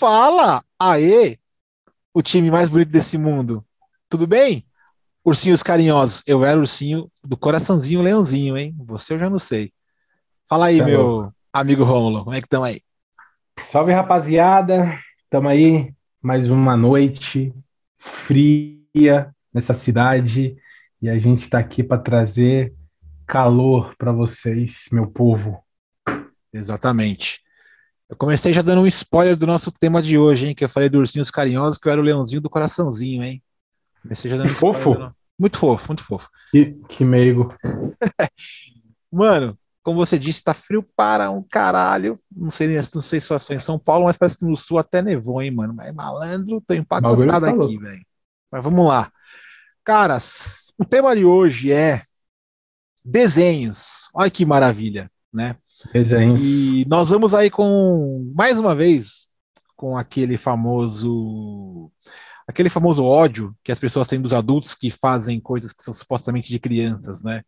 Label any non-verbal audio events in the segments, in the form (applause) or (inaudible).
Fala! Aê! O time mais bonito desse mundo. Tudo bem? Ursinhos carinhosos. Eu era ursinho do coraçãozinho leãozinho, hein? Você eu já não sei. Fala aí, Tá meu amigo Rômulo. Como é que estão aí? Salve, rapaziada. Tamo aí, mais uma noite fria nessa cidade e a gente tá aqui para trazer calor para vocês, meu povo. Exatamente. Eu comecei já dando um spoiler do nosso tema de hoje, hein? Que eu falei do ursinhos carinhosos, que eu era o leãozinho do coraçãozinho, hein? Comecei já dando Que fofo. do Muito fofo, muito fofo. Que, que meigo. (laughs) Mano, como você disse, tá frio para um caralho. Não sei, não sei se é só em São Paulo, mas parece que no sul até nevou, hein, mano. Mas malandro, tô empacotado tá aqui, velho. Mas vamos lá. Caras, o tema de hoje é desenhos. Olha que maravilha, né? Desenhos. E nós vamos aí com, mais uma vez, com aquele famoso, aquele famoso ódio que as pessoas têm dos adultos que fazem coisas que são supostamente de crianças, né?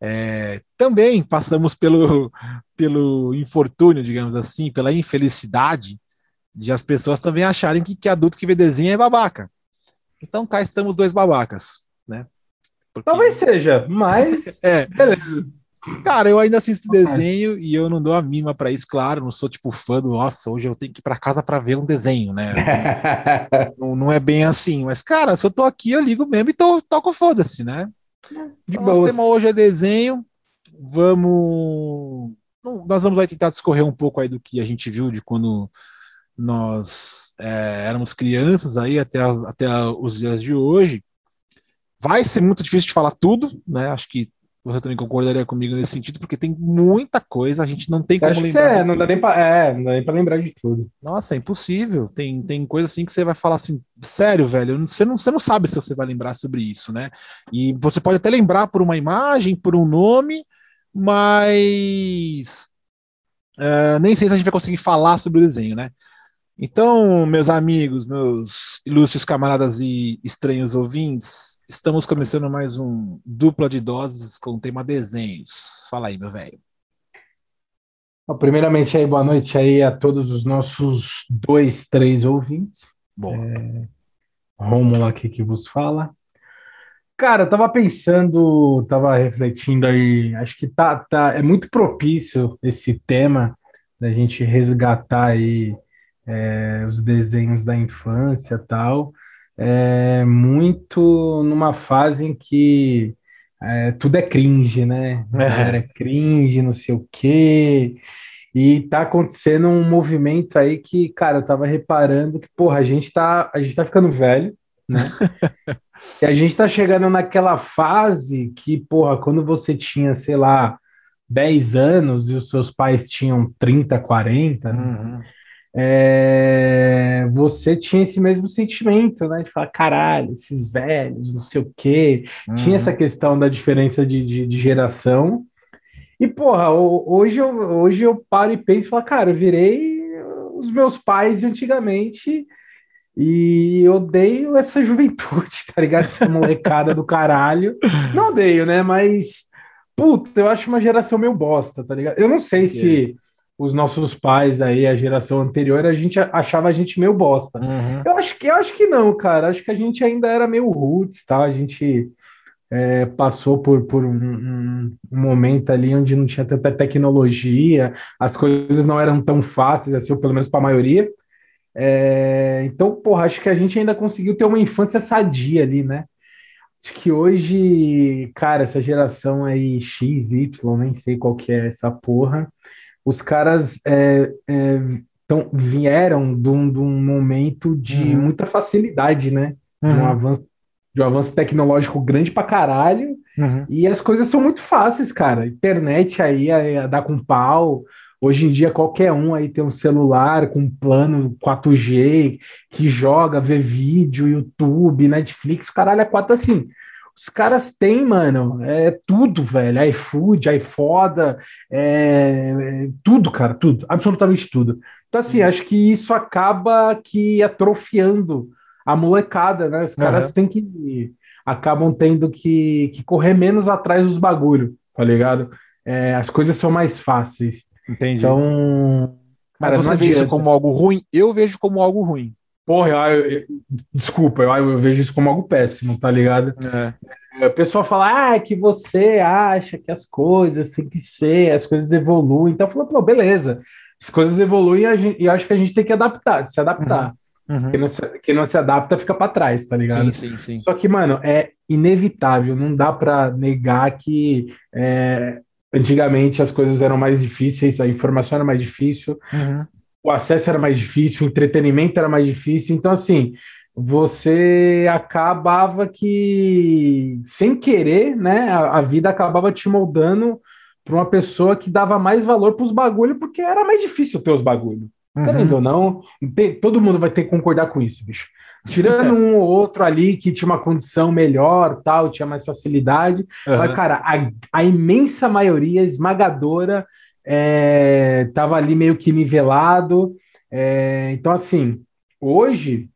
É, também passamos pelo, pelo infortúnio, digamos assim, pela infelicidade de as pessoas também acharem que, que adulto que vê desenho é babaca. Então cá estamos dois babacas, né? Porque- Talvez seja, mas (laughs) é, beleza. Cara, eu ainda assisto desenho e eu não dou a mínima pra isso, claro, não sou tipo fã do, nossa, hoje eu tenho que ir pra casa pra ver um desenho, né? (laughs) Não, não é bem assim, mas cara, se eu tô aqui, eu ligo mesmo e tô, toco foda-se, né? De Então, nosso tema hoje é desenho. Vamos. Nós vamos aí tentar discorrer um pouco aí do que a gente viu de quando nós é, éramos crianças aí até, as- até os dias de hoje. Vai ser muito difícil de falar tudo, né? Acho que você também concordaria comigo nesse sentido, porque tem muita coisa, a gente não tem Eu como lembrar. é, de não dá nem pra, é, não dá nem pra lembrar de tudo. nossa, é impossível. Tem, tem coisa assim que você vai falar assim, sério, velho, você não, você não sabe se você vai lembrar sobre isso, né? E você pode até lembrar por uma imagem, por um nome, mas é, nem sei se a gente vai conseguir falar sobre o desenho, né? Então, meus amigos, meus ilustres camaradas e estranhos ouvintes, estamos começando mais um dupla de doses com o tema desenhos. Fala aí, meu velho. Primeiramente aí, boa noite aí a todos os nossos dois, três ouvintes. Bom, Rômulo aqui que vos fala. Cara, eu tava pensando, tava refletindo aí, acho que tá, tá, é muito propício esse tema da gente resgatar aí é, os desenhos da infância e tal, é, muito numa fase em que é, tudo é cringe, né? A galera é cringe, não sei o quê. E tá acontecendo um movimento aí que, cara, eu tava reparando que, porra, a gente tá, a gente tá ficando velho, né? (laughs) E a gente tá chegando naquela fase que, porra, quando você tinha, sei lá, 10 anos e os seus pais tinham 30, 40, né? É, você tinha esse mesmo sentimento, né? De falar, caralho, esses velhos, não sei o quê. Tinha Uhum. essa questão da diferença de, de, de geração. E, porra, ho- hoje eu, hoje eu paro e penso e falo, cara, eu virei os meus pais de antigamente e odeio essa (laughs) juventude, tá ligado? Essa molecada do caralho. Não odeio, né? Mas, puta, eu acho uma geração meio bosta, tá ligado? Eu não sei se os nossos pais aí, a geração anterior, a gente achava a gente meio bosta. Uhum. Eu acho que, eu acho que não, cara. Acho que a gente ainda era meio roots, tá? A gente é, passou por, por um, um- um momento ali onde não tinha tanta tecnologia, as coisas não eram tão fáceis, assim, pelo menos para a maioria. É, então, porra, acho que a gente ainda conseguiu ter uma infância sadia ali, né? Acho que hoje, cara, essa geração aí X, Y, nem sei qual que é essa porra, os caras é, é, tão, vieram de um, de um momento de Uhum. muita facilidade, né? De um Uhum. avanço, de um avanço tecnológico grande pra caralho, Uhum. e as coisas são muito fáceis, cara. Internet aí a, a dar com pau. Hoje em dia, qualquer um aí tem um celular com um plano 4G que joga, vê vídeo, YouTube, Netflix, caralho, é quatro assim. Os caras têm, mano, é tudo, velho. iFood, iFoda, é, é tudo, cara, tudo, absolutamente tudo. Então, assim, acho que isso acaba que atrofiando a molecada, né? Os caras Aham. têm que acabam tendo que, que correr menos atrás dos bagulho, tá ligado? É, as coisas são mais fáceis. Entendi. Então, Mas Cara, você vê isso como algo ruim? Eu vejo como algo ruim. Porra, eu, eu, desculpa, eu, eu, vejo isso como algo péssimo, tá ligado? É. é. O pessoal fala, ah, é que você acha que as coisas têm que ser, as coisas evoluem. Então, pô, beleza, as coisas evoluem e eu acho que a gente tem que adaptar, se adaptar. Uhum. Uhum. Quem, não se, quem não se adapta fica para trás, tá ligado? Sim, sim, sim. Só que, mano, é inevitável, não dá para negar que é, antigamente as coisas eram mais difíceis, a informação era mais difícil. Uhum o acesso era mais difícil, o entretenimento era mais difícil. Então, assim, você acabava que, sem querer, né, a, a vida acabava te moldando para uma pessoa que dava mais valor para os bagulhos, porque era mais difícil ter os bagulhos. Uhum. Querendo ou não, tem, todo mundo vai ter que concordar com isso, bicho. Tirando (laughs) um ou outro ali que tinha uma condição melhor, tal, tinha mais facilidade, uhum. mas, cara, a, a imensa maioria esmagadora estava é, ali meio que nivelado. É, então, assim, hoje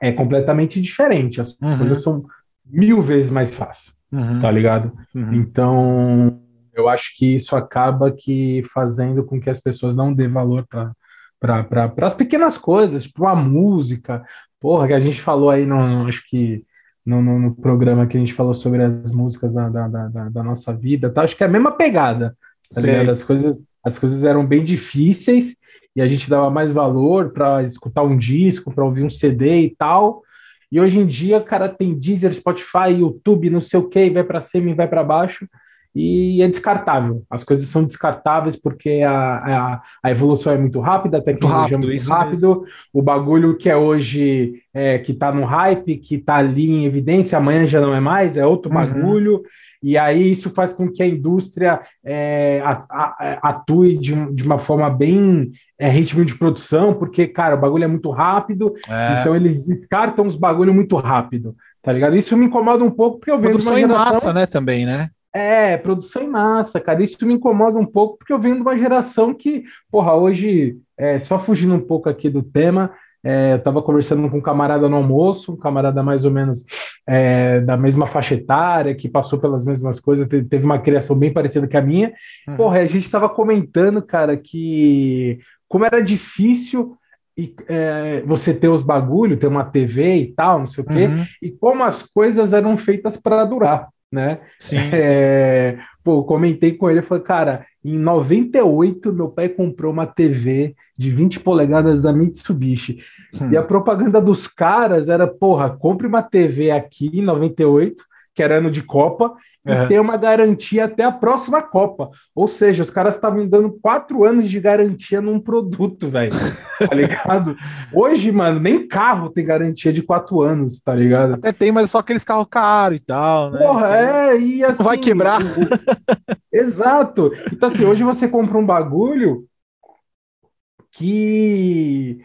é completamente diferente. As uhum. coisas são mil vezes mais fáceis, uhum. tá ligado? Uhum. Então, eu acho que isso acaba que fazendo com que as pessoas não dê valor para as pequenas coisas, para uma música. Porra, que a gente falou aí, no, acho que no, no, no, programa que a gente falou sobre as músicas da, da, da, da nossa vida, tá? acho que é a mesma pegada. Tá as, coisas, as coisas eram bem difíceis e a gente dava mais valor para escutar um disco, para ouvir um CD e tal. E hoje em dia, cara, tem Deezer, Spotify, YouTube, não sei o que, vai para cima e vai para baixo e é descartável. As coisas são descartáveis porque a, a, a evolução é muito rápida, a tecnologia é muito rápido, é muito rápido. Mesmo. O bagulho que é hoje, é, que está no hype, que está ali em evidência, amanhã já não é mais, é outro uhum. bagulho. E aí isso faz com que a indústria é, atue de, de, uma forma bem é, ritmo de produção, porque, cara, o bagulho é muito rápido, é. então eles descartam os bagulho muito rápido, tá ligado? Isso me incomoda um pouco, porque eu vejo Produção geração... em massa, né, também, né? É, produção em massa, cara. Isso me incomoda um pouco, porque eu venho de uma geração que, porra, hoje, é, só fugindo um pouco aqui do tema, é, eu estava conversando com um camarada no almoço, um camarada mais ou menos é, da mesma faixa etária, que passou pelas mesmas coisas, teve uma criação bem parecida com a minha. Uhum. Porra, a gente estava comentando, cara, que como era difícil e, é, você ter os bagulho, ter uma TV e tal, não sei o quê, uhum. e como as coisas eram feitas para durar né? Sim, é, sim. Pô, comentei com ele, falei, cara, em 98 meu pai comprou uma TV de 20 polegadas da Mitsubishi. Hum. E a propaganda dos caras era, porra, compre uma TV aqui em 98, que era ano de Copa, e uhum. ter uma garantia até a próxima Copa. Ou seja, os caras estavam dando quatro anos de garantia num produto, velho. (laughs) Tá ligado? Hoje, mano, nem carro tem garantia de quatro anos, tá ligado? Até tem, mas é só aqueles carros caros e tal, né? Porra, é, e (laughs) assim. Vai quebrar. Exato. Então, assim, hoje você compra um bagulho que.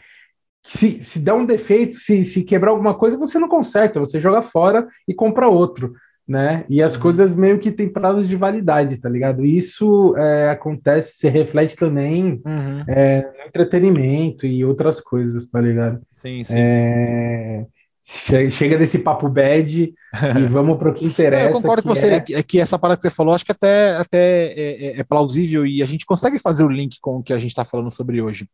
Se, se der um defeito, se, se quebrar alguma coisa, você não conserta, você joga fora e compra outro né? E as uhum. coisas meio que têm prazos de validade, tá ligado? Isso é, acontece, se reflete também uhum. é, no entretenimento e outras coisas, tá ligado? Sim, sim. É, chega desse papo bad e (laughs) vamos para o que interessa. Eu concordo com você, é... é... que essa parada que você falou, acho que até, até é, é, é plausível e a gente consegue fazer o link com o que a gente está falando sobre hoje.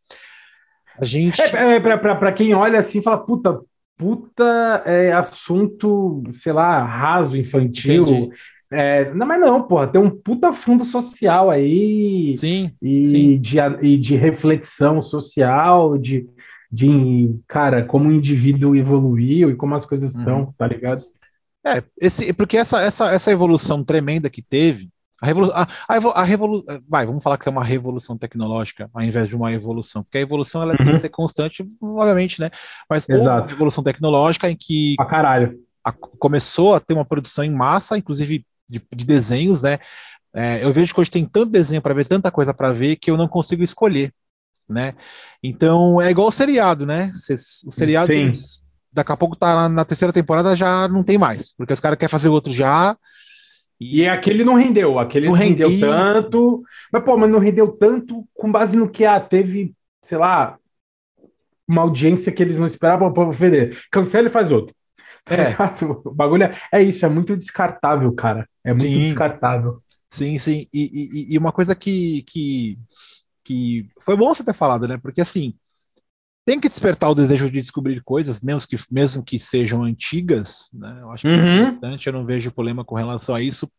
A gente. É, é para quem olha assim fala, puta, puta é, assunto, sei lá, raso, infantil. É, não, mas não, porra, tem um puta fundo social aí. Sim. E, sim. De, e de reflexão social, de, de, cara, como o indivíduo evoluiu e como as coisas estão, uhum. tá ligado? É, esse, porque essa, essa, essa evolução tremenda que teve, a revolução, a, a, a revolu vai, vamos falar que é uma revolução tecnológica ao invés de uma evolução, porque a evolução ela uhum. tem que uhum. ser constante, obviamente, né? Mas Exato. uma revolução tecnológica em que a caralho. A, começou a ter uma produção em massa, inclusive de, de desenhos, né? É, eu vejo que hoje tem tanto desenho para ver, tanta coisa para ver, que eu não consigo escolher, né? Então é igual o seriado, né? O seriado, eles, daqui a pouco tá na, na terceira temporada já não tem mais, porque os caras querem fazer outro já e aquele não rendeu, aquele não, rendeu rendi. tanto. Mas, pô, mas não rendeu tanto com base no que ah, teve, sei lá, uma audiência que eles não esperavam para vender. Cancela e faz outro. É. o bagulho é, é, isso, é muito descartável, cara. É muito sim. descartável. Sim, sim. E, e, e, uma coisa que, que, que foi bom você ter falado, né? Porque assim, tem que despertar o desejo de descobrir coisas, mesmo que, mesmo que sejam antigas, né? Eu acho que é uhum. é interessante, eu não vejo problema com relação a isso.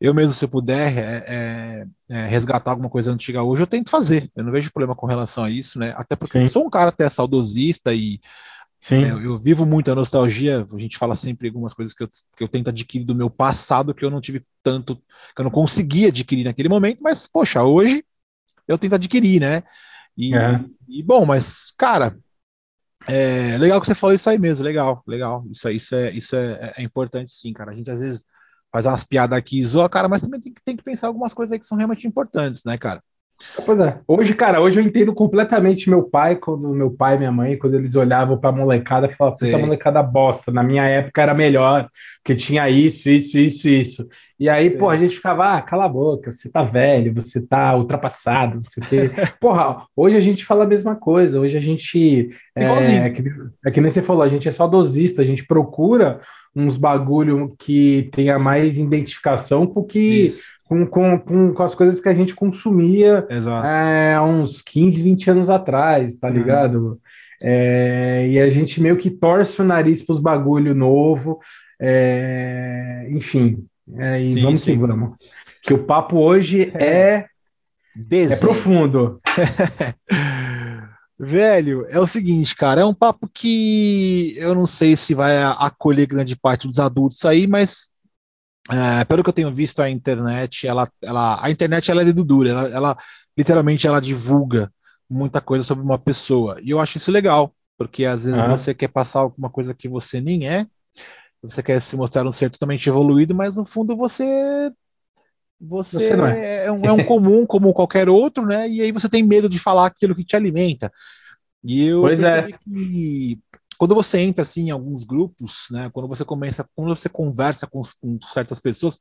Eu mesmo, se eu puder é, é, é, resgatar alguma coisa antiga hoje, eu tento fazer. Eu não vejo problema com relação a isso, né? Até porque Sim. eu sou um cara até saudosista e né, eu, eu, vivo muito a nostalgia. A gente fala sempre algumas coisas que eu, que eu tento adquirir do meu passado que eu não tive tanto, que eu não consegui adquirir naquele momento, mas, poxa, hoje eu tento adquirir, né? E, é. e bom, mas, cara, é legal que você falou isso aí mesmo, legal, legal. Isso, isso, é, isso é, é importante sim, cara. A gente às vezes faz umas piadas aqui e zoa, cara, mas também tem, tem que pensar algumas coisas aí que são realmente importantes, né, cara? Pois é. Hoje, cara, hoje eu entendo completamente meu pai, quando meu pai e minha mãe, quando eles olhavam pra molecada, falavam, puta molecada bosta. Na minha época era melhor, porque tinha isso, isso, isso, isso. E aí, Sim. pô, a gente ficava, ah, cala a boca, você tá velho, você tá ultrapassado, não sei o quê. (laughs) Porra, hoje a gente fala a mesma coisa, hoje a gente. É, é, que, é que nem você falou, a gente é saudosista, a gente procura uns bagulho que tenha mais identificação com que. Com, com, com, com, as coisas que a gente consumia é, há uns 15, 20 anos atrás, tá uhum. ligado? É, e a gente meio que torce o nariz para os bagulho novo, é, enfim, é, e sim, vamos sim. que vamos. Que o papo hoje é, é, é profundo. (laughs) Velho, é o seguinte, cara, é um papo que eu não sei se vai acolher grande parte dos adultos aí, mas é, pelo que eu tenho visto a internet, ela, ela, a internet ela é dedo dura, ela, ela literalmente ela divulga muita coisa sobre uma pessoa e eu acho isso legal, porque às vezes ah. você quer passar alguma coisa que você nem é, você quer se mostrar um ser totalmente evoluído, mas no fundo você você, você é. É, um, é um comum como qualquer outro, né? E aí você tem medo de falar aquilo que te alimenta. E eu pois é. que quando você entra assim em alguns grupos, né? Quando você começa, quando você conversa com, com certas pessoas,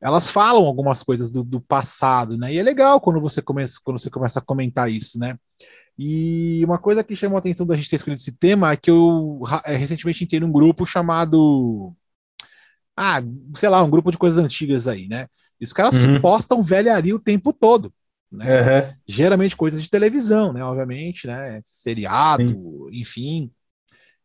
elas falam algumas coisas do, do, passado, né? E é legal quando você começa, quando você começa a comentar isso, né? E uma coisa que chamou a atenção da gente ter escolhido esse tema é que eu é, recentemente entrei num grupo chamado. Ah, sei lá, um grupo de coisas antigas aí, né? E os caras uhum. postam velharia o tempo todo. Né? Uhum. Geralmente coisas de televisão, né? Obviamente, né? Seriado, Sim. enfim.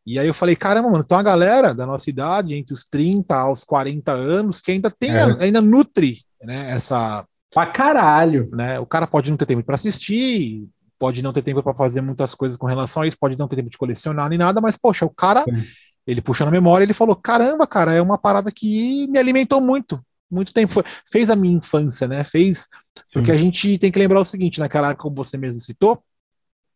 E aí eu falei, caramba, mano, tem uma galera da nossa idade, entre os 30 aos 40 anos, que ainda tem, é. ainda nutre, né? Essa. Pra caralho. Né? O cara pode não ter tempo para assistir, pode não ter tempo para fazer muitas coisas com relação a isso, pode não ter tempo de colecionar nem nada, mas poxa, o cara, Sim. ele puxou na memória, ele falou: "Caramba, cara, é uma parada que me alimentou muito, muito tempo, fez a minha infância, né? Fez porque a gente tem que lembrar o seguinte, naquela época como você mesmo citou,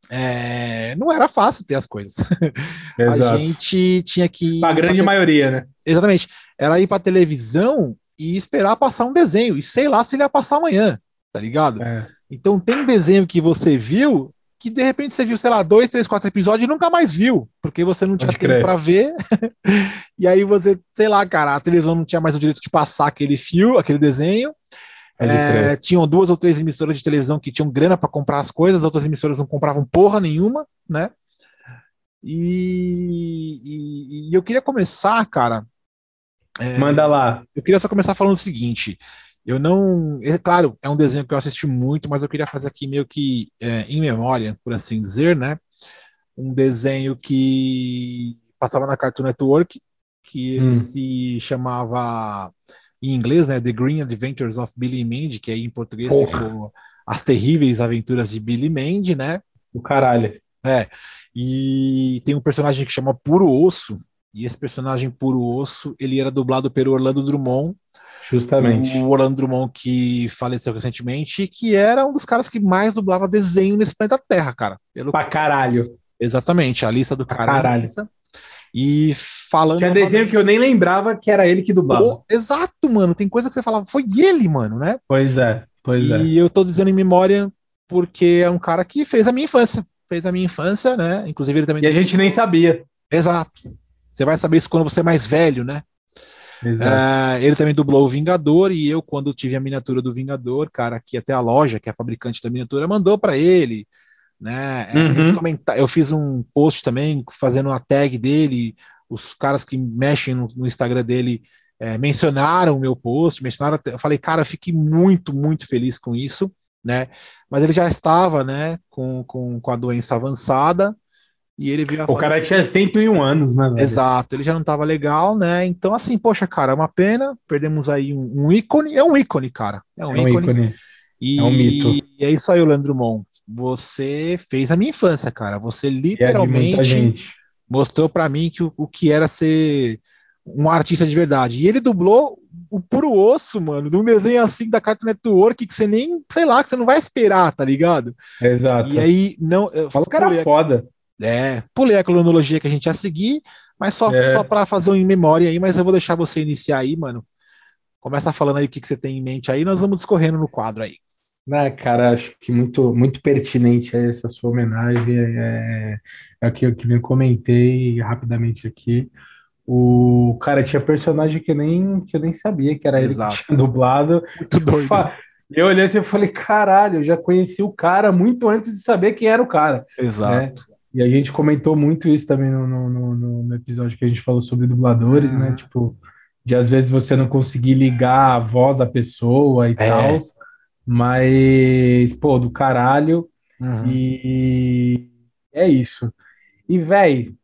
é, não era fácil ter as coisas. (laughs) a gente tinha que. A grande maioria, né? Exatamente. Era ir para televisão e esperar passar um desenho. E sei lá se ele ia passar amanhã, tá ligado? É. Então tem desenho que você viu que de repente você viu, sei lá, dois, três, quatro episódios e nunca mais viu, porque você não tinha tempo para ver. (laughs) e aí você, sei lá, cara, a televisão não tinha mais o direito de passar aquele fio, aquele desenho. É, tinham duas ou três emissoras de televisão que tinham grana para comprar as coisas, outras emissoras não compravam porra nenhuma, né? E, e, e eu queria começar, cara. É, Manda lá. Eu queria só começar falando o seguinte: eu não. É claro, é um desenho que eu assisti muito, mas eu queria fazer aqui meio que é, em memória, por assim dizer, né? Um desenho que passava na Cartoon Network, que hum. se chamava em inglês, né? The Green Adventures of Billy Mandy, que aí em português Porra. ficou As Terríveis Aventuras de Billy Mandy, né? O caralho. É. E tem um personagem que chama Puro Osso, e esse personagem Puro Osso, ele era dublado pelo Orlando Drummond, Justamente. O Orlando Drummond, que faleceu recentemente, que era um dos caras que mais dublava desenho nesse planeta Terra, cara. Pelo... Pra caralho. Exatamente, a lista do pra cara. Caralho. E falando. Tinha desenho que eu nem lembrava que era ele que dublava. Oh, exato, mano. Tem coisa que você falava, foi ele, mano, né? Pois é, pois e é. E eu tô dizendo em memória porque é um cara que fez a minha infância. Fez a minha infância, né? Inclusive ele também. E a gente nem sabia. Exato. Você vai saber isso quando você é mais velho, né? Uh, ele também dublou o Vingador e eu, quando tive a miniatura do Vingador, cara, aqui até a loja, que é a fabricante da miniatura, mandou para ele, né? É, uhum. Eu fiz um post também fazendo uma tag dele, os caras que mexem no, no Instagram dele é, mencionaram o meu post, mencionaram, eu falei, cara, fiquei muito, muito feliz com isso, né? Mas ele já estava, né, com, com, com a doença avançada e ele viu a O cara tinha 101 anos, né? Velho? Exato, ele já não estava legal, né? Então, assim, poxa, cara, é uma pena, perdemos aí um, um ícone, é um ícone, cara. É um, é um ícone. ícone. E, é um mito. E é isso aí, Leandro Mon. Você fez a minha infância, cara. Você literalmente mostrou para mim que o, o que era ser um artista de verdade. E ele dublou o puro osso, mano, de um desenho assim da Cartoon Network que você nem, sei lá, que você não vai esperar, tá ligado? Exato. E aí, não. Fala que era foda. É, pulei a cronologia que a gente ia seguir, mas só, é. só para fazer um em memória aí, mas eu vou deixar você iniciar aí, mano. Começa falando aí o que, que você tem em mente aí, nós vamos discorrendo no quadro aí. né cara, acho que muito, muito pertinente essa sua homenagem. É, é o que eu, que eu comentei rapidamente aqui. O cara tinha personagem que eu nem, que eu nem sabia que era Exato. ele que tinha dublado. Muito doido. Eu olhei assim e falei, caralho, eu já conheci o cara muito antes de saber quem era o cara. Exato. Né? E a gente comentou muito isso também no, no, no, no episódio que a gente falou sobre dubladores, né? uhum. né? Tipo, de às vezes você não conseguir ligar a voz da pessoa e é. tal. Mas, pô, do caralho. Uhum. E é isso. E, velho,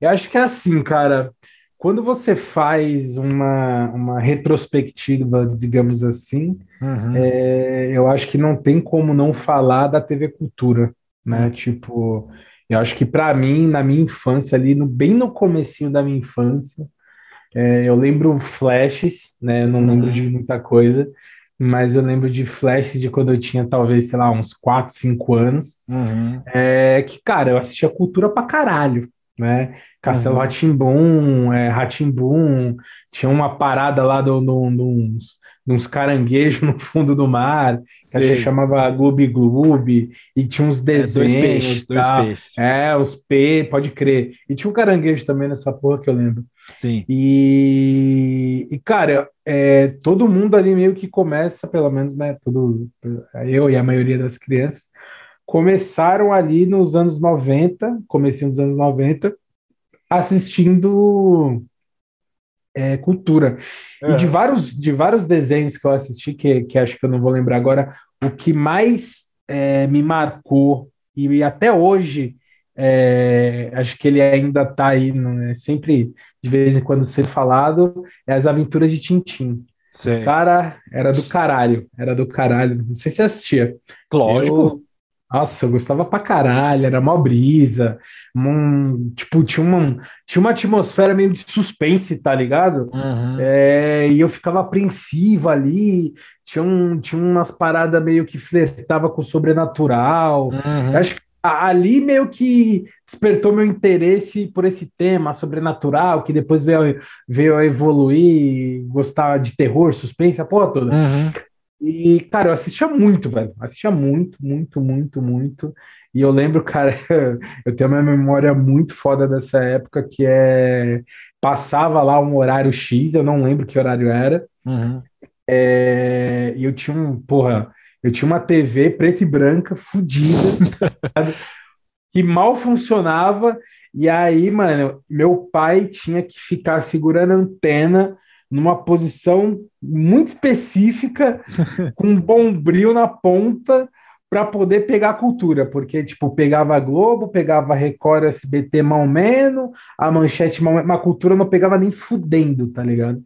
eu acho que é assim, cara quando você faz uma, uma retrospectiva, digamos assim, uhum. é, eu acho que não tem como não falar da TV Cultura, né? Uhum. Tipo, eu acho que para mim, na minha infância, ali, no, bem no comecinho da minha infância, é, eu lembro flashes, né? Eu não lembro uhum. de muita coisa, mas eu lembro de flashes de quando eu tinha, talvez, sei lá, uns 4, 5 anos. Uhum. É, que, cara, eu assistia cultura pra caralho, né? Castelo uhum. Ratimbum, é, Ratimbum, tinha uma parada lá do, do, do uns, uns caranguejos (laughs) no fundo do mar, que se chamava Gloob Gloob, e tinha uns desenhos. É, dois peixes, dois peixes. É, os P, pode crer. E tinha um caranguejo também nessa porra que eu lembro. Sim. E, e cara, é, todo mundo ali meio que começa, pelo menos, né? Todo, eu e a maioria das crianças, começaram ali nos anos 90, comecinho dos anos 90, assistindo é, cultura. É. E de vários, de vários desenhos que eu assisti, que, que acho que eu não vou lembrar agora, o que mais é, me marcou, e até hoje, é, acho que ele ainda está aí, é sempre de vez em quando ser falado, é as aventuras de Tintim. Sim. Cara, era do caralho, era do caralho. Não sei se assistia. Lógico. Eu, nossa, eu gostava pra caralho, era mó brisa. Um, tipo, tinha uma, tinha uma atmosfera meio de suspense, tá ligado? Uhum. É, e eu ficava apreensivo ali. Tinha, um, tinha umas paradas meio que flertava com o sobrenatural. Uhum. Acho que ali meio que despertou meu interesse por esse tema sobrenatural, que depois veio, veio a evoluir, gostar de terror, suspense, a porra toda. Uhum. E, cara, eu assistia muito, velho. Assistia muito, muito, muito, muito. E eu lembro, (laughs) cara, eu tenho uma memória muito foda dessa época, que é. Passava lá um horário X, eu não lembro que horário era. Uhum. É, e eu tinha um, porra, eu tinha uma TV preta e branca, fodida, (laughs) que mal funcionava. E aí, mano, meu pai tinha que ficar segurando a antena numa posição muito específica, (laughs) com um bombril na ponta, para poder pegar a cultura, porque, tipo, pegava a Globo, pegava a Record, SBT mal menos, a Manchete mal menos, a cultura não pegava nem fudendo, tá ligado?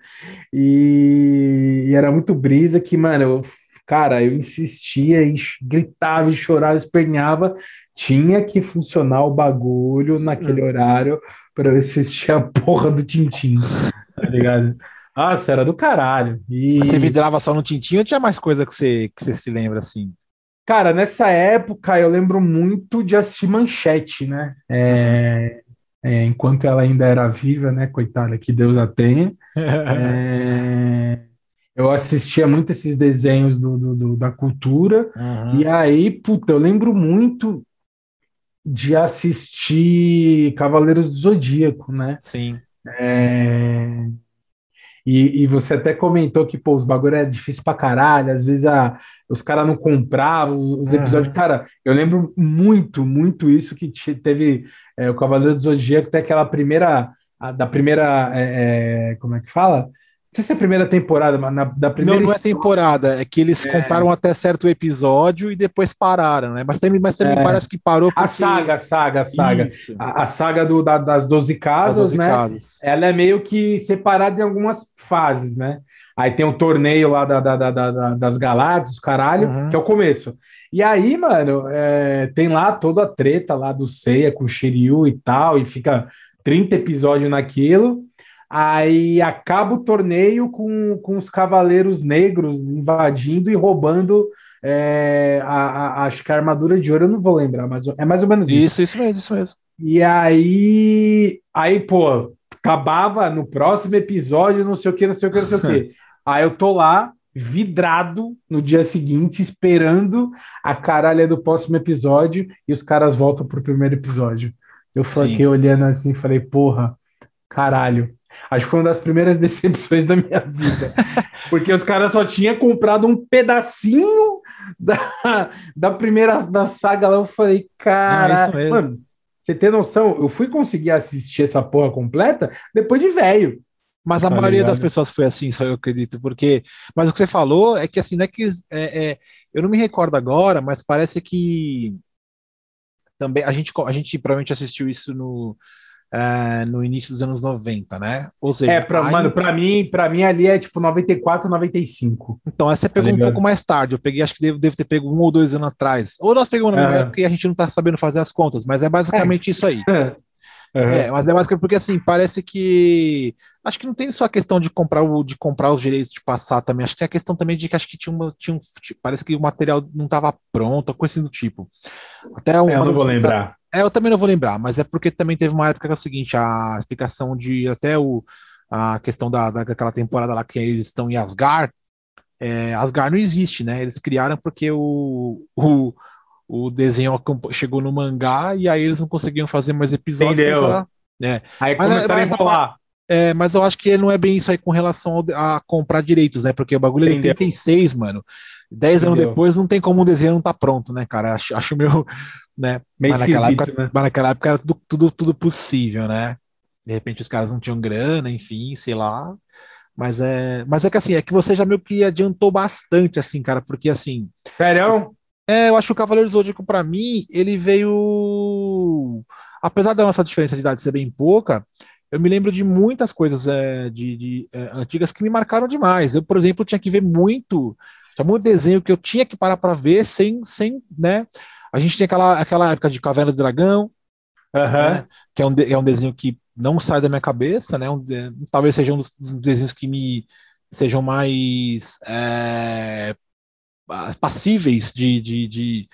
E, e era muito brisa que, mano, eu, cara, eu insistia e gritava e chorava, esperneava, tinha que funcionar o bagulho naquele horário para eu assistir a (laughs) porra do Tintim, tá ligado? Nossa, era do caralho. E... Você vidrava só no Tintinho ou tinha mais coisa que você, que você se lembra assim? Cara, nessa época eu lembro muito de assistir Manchete, né? É, é, enquanto ela ainda era viva, né? Coitada, que Deus a tenha. (laughs) é, eu assistia muito esses desenhos do, do, do da cultura. Uhum. E aí, puta, eu lembro muito de assistir Cavaleiros do Zodíaco, né? Sim. É, e, e você até comentou que, pô, os bagulho é difícil pra caralho, às vezes a, os caras não compravam os, os episódios. Uhum. Cara, eu lembro muito, muito isso que teve é, o Cavaleiro do Zodíaco, até aquela primeira, a, da primeira, é, é, como é que fala? Sei se é a primeira temporada, mas na, da primeira. Não, não é temporada, é que eles é. contaram até certo episódio e depois pararam, né? Mas também, mas também é. parece que parou. Porque... A saga, a saga, a saga. A, a, saga do, da, das 12 casas, 12 né? Casas. Ela é meio que separada em algumas fases, né? Aí tem o um torneio lá da, da, da, das galáxias, caralho, uhum. que é o começo. E aí, mano, é, tem lá toda a treta lá do Seiya com o Shiryu e tal, e fica 30 episódios naquilo. Aí acaba o torneio com, com os Cavaleiros Negros invadindo e roubando. É, a, a, acho que a armadura de ouro eu não vou lembrar, mas é mais ou menos isso. Isso, isso mesmo, isso mesmo. E aí, aí, pô, acabava no próximo episódio, não sei o que, não sei o que, não sei o que. (laughs) Aí eu tô lá, vidrado no dia seguinte, esperando a caralha do próximo episódio, e os caras voltam pro primeiro episódio. Eu fiquei olhando assim e falei, porra, caralho. Acho que foi uma das primeiras (laughs) decepções da minha vida. Porque os caras só tinham comprado um pedacinho da, da primeira da saga lá. Eu falei, cara, é mano, você tem noção? Eu fui conseguir assistir essa porra completa depois de velho. Mas a tá maioria ligado? das pessoas foi assim, só eu acredito, porque. Mas o que você falou é que assim, não é que. É, é, eu não me recordo agora, mas parece que também a gente, a gente provavelmente assistiu isso no, uh, no início dos anos 90, né? Ou seja, é, pra, aí... mano, para mim, para mim ali é tipo 94, 95. Então, essa você pegou tá um pouco mais tarde. Eu peguei, acho que devo, devo ter pego um ou dois anos atrás. Ou nós pegamos na mesma época e a gente não tá sabendo fazer as contas, mas é basicamente é. isso aí. (laughs) Uhum. É, mas é basicamente porque assim, parece que. Acho que não tem só a questão de comprar, o, de comprar os direitos de passar também. Acho que tem a questão também de que acho que tinha, uma, tinha um. Parece que o material não estava pronto, coisa assim do tipo. Até uma, é, eu não vou lembrar. É, eu também não vou lembrar, mas é porque também teve uma época que é o seguinte, a explicação de até o, a questão da, daquela temporada lá que eles estão em Asgard, é, Asgard não existe, né? Eles criaram porque o, o o desenho chegou no mangá e aí eles não conseguiam fazer mais episódios. Entendeu? É. Aí começaram a enrolar. É, mas eu acho que não é bem isso aí com relação a comprar direitos, né? Porque o bagulho Entendeu? é 86, mano. Dez anos depois não tem como um desenho não tá pronto, né, cara? Acho, acho meu. Né? Meio mas, naquela época, né? mas naquela época era tudo, tudo, tudo possível, né? De repente os caras não tinham grana, enfim, sei lá. Mas é, mas é que assim, é que você já meio que adiantou bastante, assim, cara, porque assim. Sério? É, eu acho que o Cavaleiro Zodíaco, para mim, ele veio. Apesar da nossa diferença de idade ser bem pouca, eu me lembro de muitas coisas é, de, de é, antigas que me marcaram demais. Eu, por exemplo, tinha que ver muito. Tinha muito desenho que eu tinha que parar para ver sem, sem, né? A gente tem aquela, aquela época de Caverna do Dragão, uhum. né, que é um, é um desenho que não sai da minha cabeça, né? Um, talvez seja um dos, dos desenhos que me sejam mais é, passíveis de, de, de,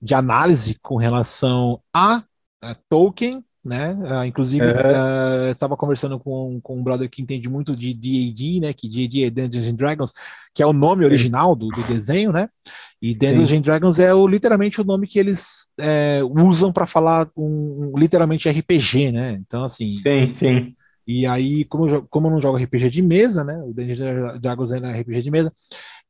de, análise com relação a, a Tolkien, né? Uh, inclusive, é. estava uh, conversando com, com um brother que entende muito de D&D, né? Que D&D é Dungeons and Dragons, que é o nome original do, do desenho, né? E Dungeons and Dragons é o, literalmente o nome que eles é, usam para falar um, literalmente RPG, né? Então, assim. Sim, sim. E aí, como eu, como eu não jogo RPG de mesa, né? O Dungeons and Dragons é RPG de mesa.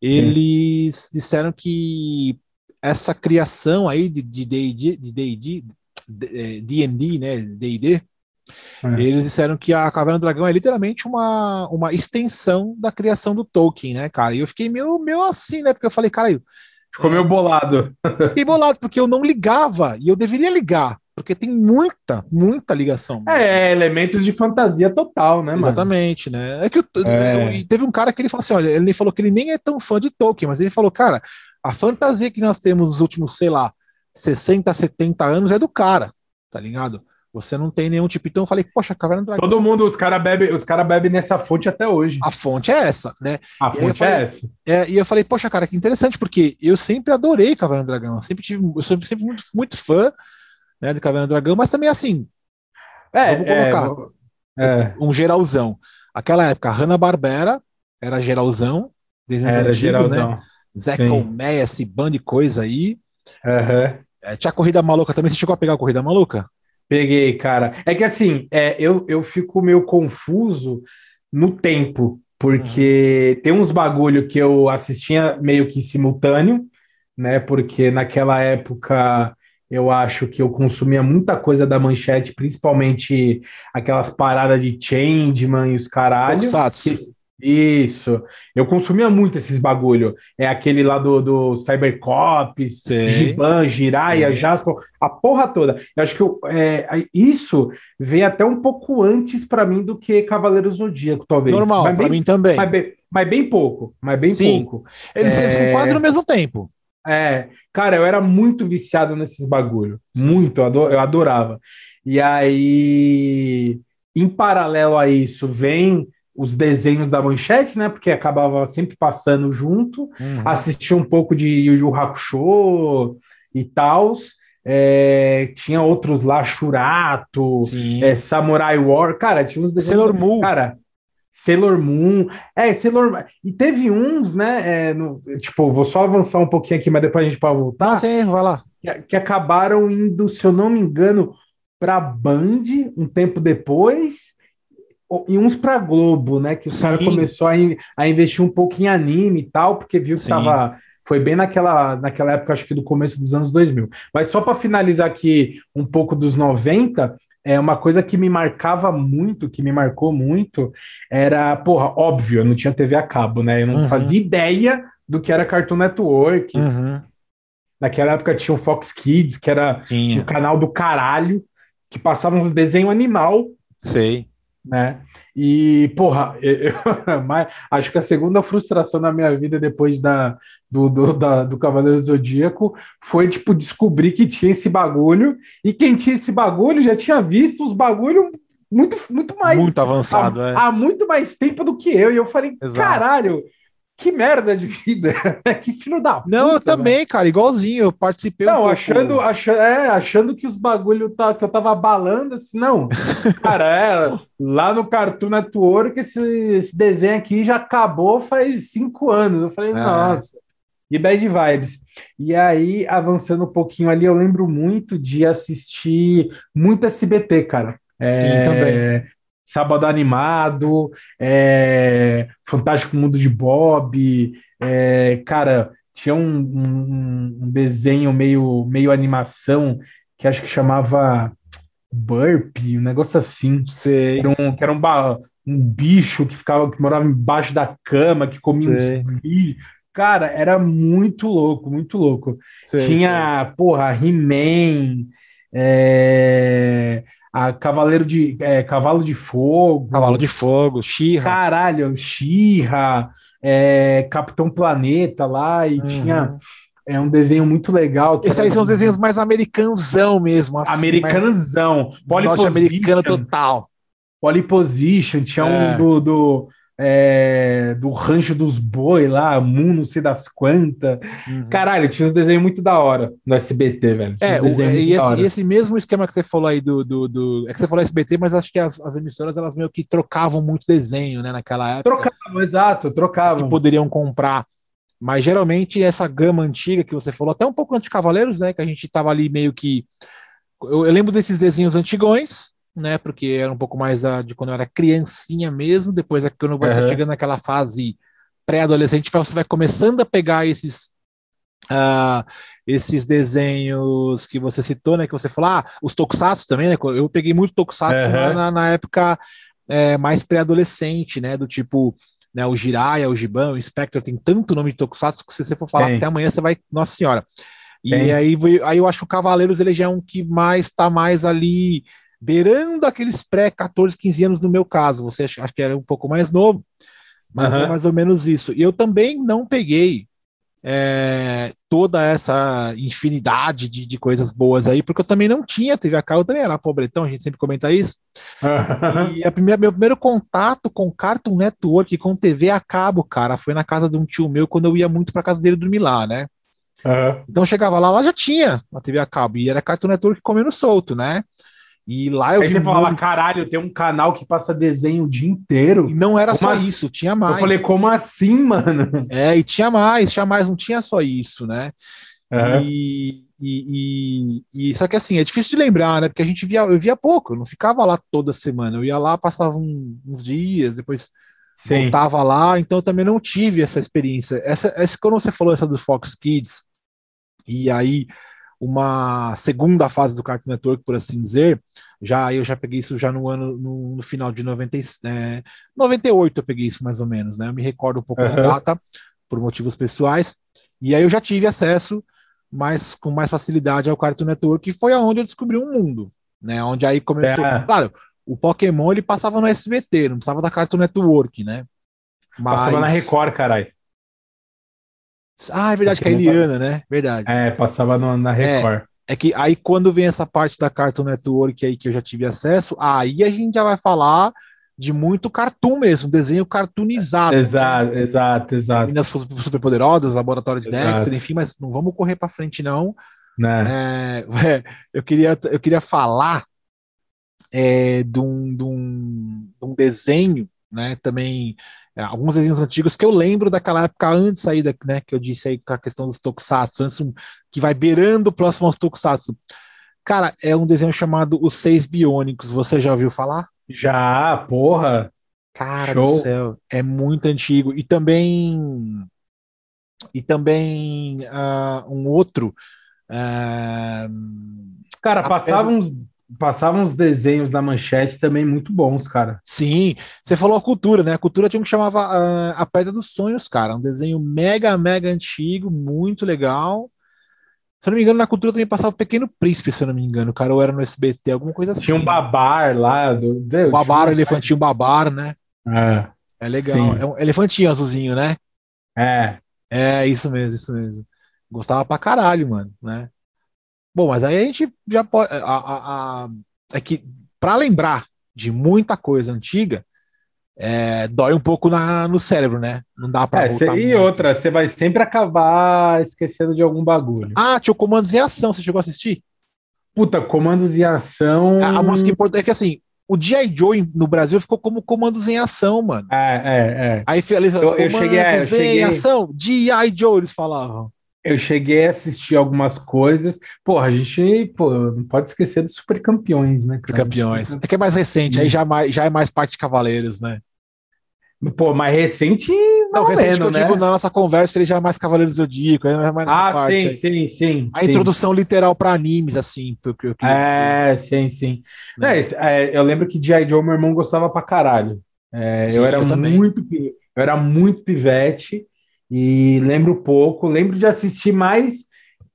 Eles Sim. disseram que essa criação aí de D&D, de D&D, D&D, né, D&D, é. eles disseram que a Caverna do Dragão é literalmente uma, uma extensão da criação do Tolkien, né, cara? E eu fiquei meio, meio assim, né? Porque eu falei, cara, ficou é, meio bolado. Fiquei bolado porque eu não ligava e eu deveria ligar. Porque tem muita, muita ligação. É, elementos de fantasia total, né, mano? Exatamente, né? É que eu, é. teve um cara que ele falou assim: olha, ele falou que ele nem é tão fã de Tolkien, mas ele falou, cara, a fantasia que nós temos nos últimos, sei lá, 60, 70 anos é do cara, tá ligado? Você não tem nenhum tipo. Então eu falei, poxa, Caverna do Dragão. Todo mundo, os caras bebem os cara bebe nessa fonte até hoje. A fonte é essa, né? A e fonte é falei, é essa. É, e eu falei, poxa, cara, que interessante, porque eu sempre adorei Caverna do Dragão. Eu sempre tive, eu sou sempre muito, muito fã né, do Caverna do Dragão, mas também assim. É, vamos colocar é, um geralzão. Aquela época, Hanna-Barbera era geralzão. Era antigos, né? geralzão. Né? Zé Colmeia, esse bando de coisa aí. Uhum. É, tinha Corrida Maluca também. Você chegou a pegar a Corrida Maluca? Peguei, cara. É que assim, é, eu, eu fico meio confuso no tempo, porque uhum. tem uns bagulho que eu assistia meio que simultâneo, né? Porque naquela época eu acho que eu consumia muita coisa da manchete, principalmente aquelas paradas de Changeman e os caralhos. Tokusatsu. Isso. Eu consumia muito esses bagulho. É aquele lá do, do Cybercops, Giban, Jiraiya, Jasper, a porra toda. Eu acho que eu, é, isso veio até um pouco antes para mim do que Cavaleiro Zodíaco, talvez. Normal, para mim também. Mas bem, mas bem pouco, mas bem Sim. pouco. Eles, é... são quase no mesmo tempo. É, cara, eu era muito viciado nesses bagulho. Muito, eu adorava. E aí, em paralelo a isso, vem os desenhos da manchete, né? Porque acabava sempre passando junto. Uhum. Assisti um pouco de Yu Yu Hakusho e tal. É, tinha outros lá, Shurato, é, Samurai War. Cara, tinha uns desenhos. Sailor Moon. Cara, Sailor Moon. É, Sailor E teve uns, né? É, no, tipo, vou só avançar um pouquinho aqui, mas depois a gente pode voltar. Ah, sim, vai lá. Que, que acabaram indo, se eu não me engano, para Band um tempo depois e uns para Globo, né? Que o Sim. cara começou a, in, a, investir um pouco em anime e tal, porque viu que estava foi bem naquela, naquela época, acho que do começo dos anos 2000. Mas só para finalizar aqui um pouco dos 90, é uma coisa que me marcava muito, que me marcou muito, era, porra, óbvio, eu não tinha TV a cabo, né? Eu não uhum. fazia ideia do que era Cartoon Network. Uhum. Naquela época tinha o Fox Kids, que era o um canal do caralho, que passava uns desenho animal. Sei né? E, porra, (laughs) eu, acho que a segunda frustração na minha vida depois da, do, do, da, do Cavaleiro Zodíaco foi, tipo, descobrir que tinha esse bagulho e quem tinha esse bagulho já tinha visto os bagulhos muito, muito mais. Muito avançado, há, é. há muito mais tempo do que eu. E eu falei, Exato. caralho, que merda de vida, (laughs) que filho da puta. Não, eu também, cara, igualzinho, eu participei Não, um achando, achando, é, achando que os bagulho tá, que eu tava balando, assim, não. (laughs) cara, é, lá no Cartoon Network esse, esse desenho aqui já acabou faz cinco anos. Eu falei, é. nossa, e bad vibes. E aí, avançando um pouquinho ali, eu lembro muito de assistir muito SBT, cara. É, Sim, também. Sábado Animado, é, Fantástico Mundo de Bob, é, cara, tinha um, um, um, desenho meio, meio animação que acho que chamava Burp, um negócio assim. Sei. Que era um, que era um, um bicho que ficava, que morava embaixo da cama, que comia Sei. uns bichos. Cara, era muito louco, muito louco. Sei, Tinha, sei. porra, He-Man, é a Cavaleiro de é, Cavalo de Fogo. Cavalo de Fogo, Xirra. Caralho, Xirra, é, Capitão Planeta lá, e uhum. tinha é um desenho muito legal. Esses aí são os desenhos mais americanzão mesmo. Assim, americanzão. Norte-americano total. Polyposition, tinha é. um do, do é, do rancho dos boi lá, Moon, não sei das quantas. Uhum. Caralho, tinha uns desenhos muito da hora no SBT, velho. É, o, e esse, esse, mesmo esquema que você falou aí do, do, do, É que você falou SBT, mas acho que as, as, emissoras elas meio que trocavam muito desenho, né, naquela época. Trocavam, exato, trocavam. Que poderiam comprar. Mas geralmente essa gama antiga que você falou, até um pouco antes de Cavaleiros, né, que a gente tava ali meio que. Eu, eu lembro desses desenhos antigões, né? Porque era um pouco mais a, de quando eu era criancinha mesmo. Depois é quando você uhum. chegando naquela fase pré-adolescente, você vai começando a pegar esses uh, esses desenhos que você citou, né? Que você falou, ah, os tokusatsu também, né? Eu peguei muito tokusatsu uhum. na, na, época é, mais pré-adolescente, né? Do tipo, né? O Jiraiya, o Giban, o Spectre, tem tanto nome de tokusatsu que se você for falar até amanhã, você vai, nossa senhora. E aí, aí eu acho que o Cavaleiros ele já é um que mais tá mais ali beirando aqueles pré-14, 15 anos no meu caso. Você acha, que era um pouco mais novo, mas uhum. é mais ou menos isso. E eu também não peguei é, toda essa infinidade de, de, coisas boas aí, porque eu também não tinha TV a cabo, eu também era pobretão, a gente sempre comenta isso. e a primeira, meu primeiro contato com Cartoon Network, com TV a cabo, cara, foi na casa de um tio meu, quando eu ia muito pra casa dele dormir lá, né? Uhum. Então chegava lá, lá já tinha a TV a cabo, e era Cartoon Network comendo solto, né? E lá eu Aí vi. Você fala, caralho, tem um canal que passa desenho o dia inteiro. E não era como só assim? isso, tinha mais. Eu falei, como assim, mano? É, e tinha mais, tinha mais, não tinha só isso, né? Uhum. E, e, e, e, só que assim, é difícil de lembrar, né? Porque a gente via, eu via pouco, eu não ficava lá toda semana. Eu ia lá, passava um, uns dias, depois Sim. voltava lá, então eu também não tive essa experiência. Essa, essa, quando você falou essa do Fox Kids, e aí uma segunda fase do Cartoon Network, por assim dizer. Já eu já peguei isso já no ano no, no final de 90, é, 98 eu peguei isso mais ou menos, né? Eu me recordo um pouco uhum. da data por motivos pessoais. E aí eu já tive acesso mais com mais facilidade ao Cartoon Network, que foi aonde eu descobri um mundo, né? Onde aí começou, é. claro, o Pokémon ele passava no SBT, não precisava da Cartoon Network, né? Mas... Passava na Record, caralho. Ah, é verdade, que é a Eliana, né? Verdade. É, passava no, na Record. É, é, que aí quando vem essa parte da Cartoon Network aí que eu já tive acesso, aí a gente já vai falar de muito cartoon mesmo, desenho cartoonizado. Exato, né? exato, exato. Meninas Superpoderosas, Laboratório de exato. Dexter, enfim, mas não vamos correr para frente não. Né? (laughs) É, eu, queria, eu queria falar é, de, um, de, um, de um desenho, né, também é, alguns desenhos antigos que eu lembro daquela época antes aí, da, né, que eu disse aí com a questão dos tokusatsu, antes que vai beirando próximo aos tokusatsu. Cara, é um desenho chamado Os Seis Biônicos, você já ouviu falar? Já, porra! Cara Show. do céu, é muito antigo. E também e também uh, um outro uh, Cara, passava uns passavam uns desenhos na manchete também muito bons, cara. Sim, você falou a cultura, né? A cultura tinha um que chamava uh, A Pedra dos Sonhos, cara. Um desenho mega, mega antigo, muito legal. Se eu não me engano, na cultura também passava o Pequeno Príncipe, se eu não me engano, cara, ou era no SBT, alguma coisa assim. Tinha um babar lá. Do... Deus, babar, um... elefantinho babar, né? É. É legal. Sim. É um elefantinho azulzinho, né? É. É, isso mesmo, isso mesmo. Gostava pra caralho, mano, né? Bom, mas aí a gente já pode. A, a, a, é que, para lembrar de muita coisa antiga, é, dói um pouco na, no cérebro, né? Não dá pra. É, cê, e muito. outra, você vai sempre acabar esquecendo de algum bagulho. Ah, tinha o Comandos em Ação, você chegou a assistir? Puta, Comandos em Ação. A, a música importante é que assim, o G.I. Joe no Brasil ficou como Comandos em Ação, mano. É, é, é. Aí eles eu, eu cheguei, eu cheguei... em Ação, G.I. Joe, eles falavam. Eu cheguei a assistir algumas coisas. Porra, a gente pô, não pode esquecer dos super campeões, né? Super campeões. É que é mais recente, aí já, é já é mais parte de Cavaleiros, né? Pô, mais recente. Não, recente menos, que eu né? digo na nossa conversa, ele já é mais Cavaleiros do Zodíaco, é mais Ah, parte, sim, aí. sim, sim. A sim. introdução literal para animes, assim, que eu É, dizer. sim, sim. Né? É, eu lembro que G.I. Joe, meu irmão, gostava pra caralho. É, sim, eu era eu muito. Eu era muito pivete e lembro pouco, lembro de assistir mais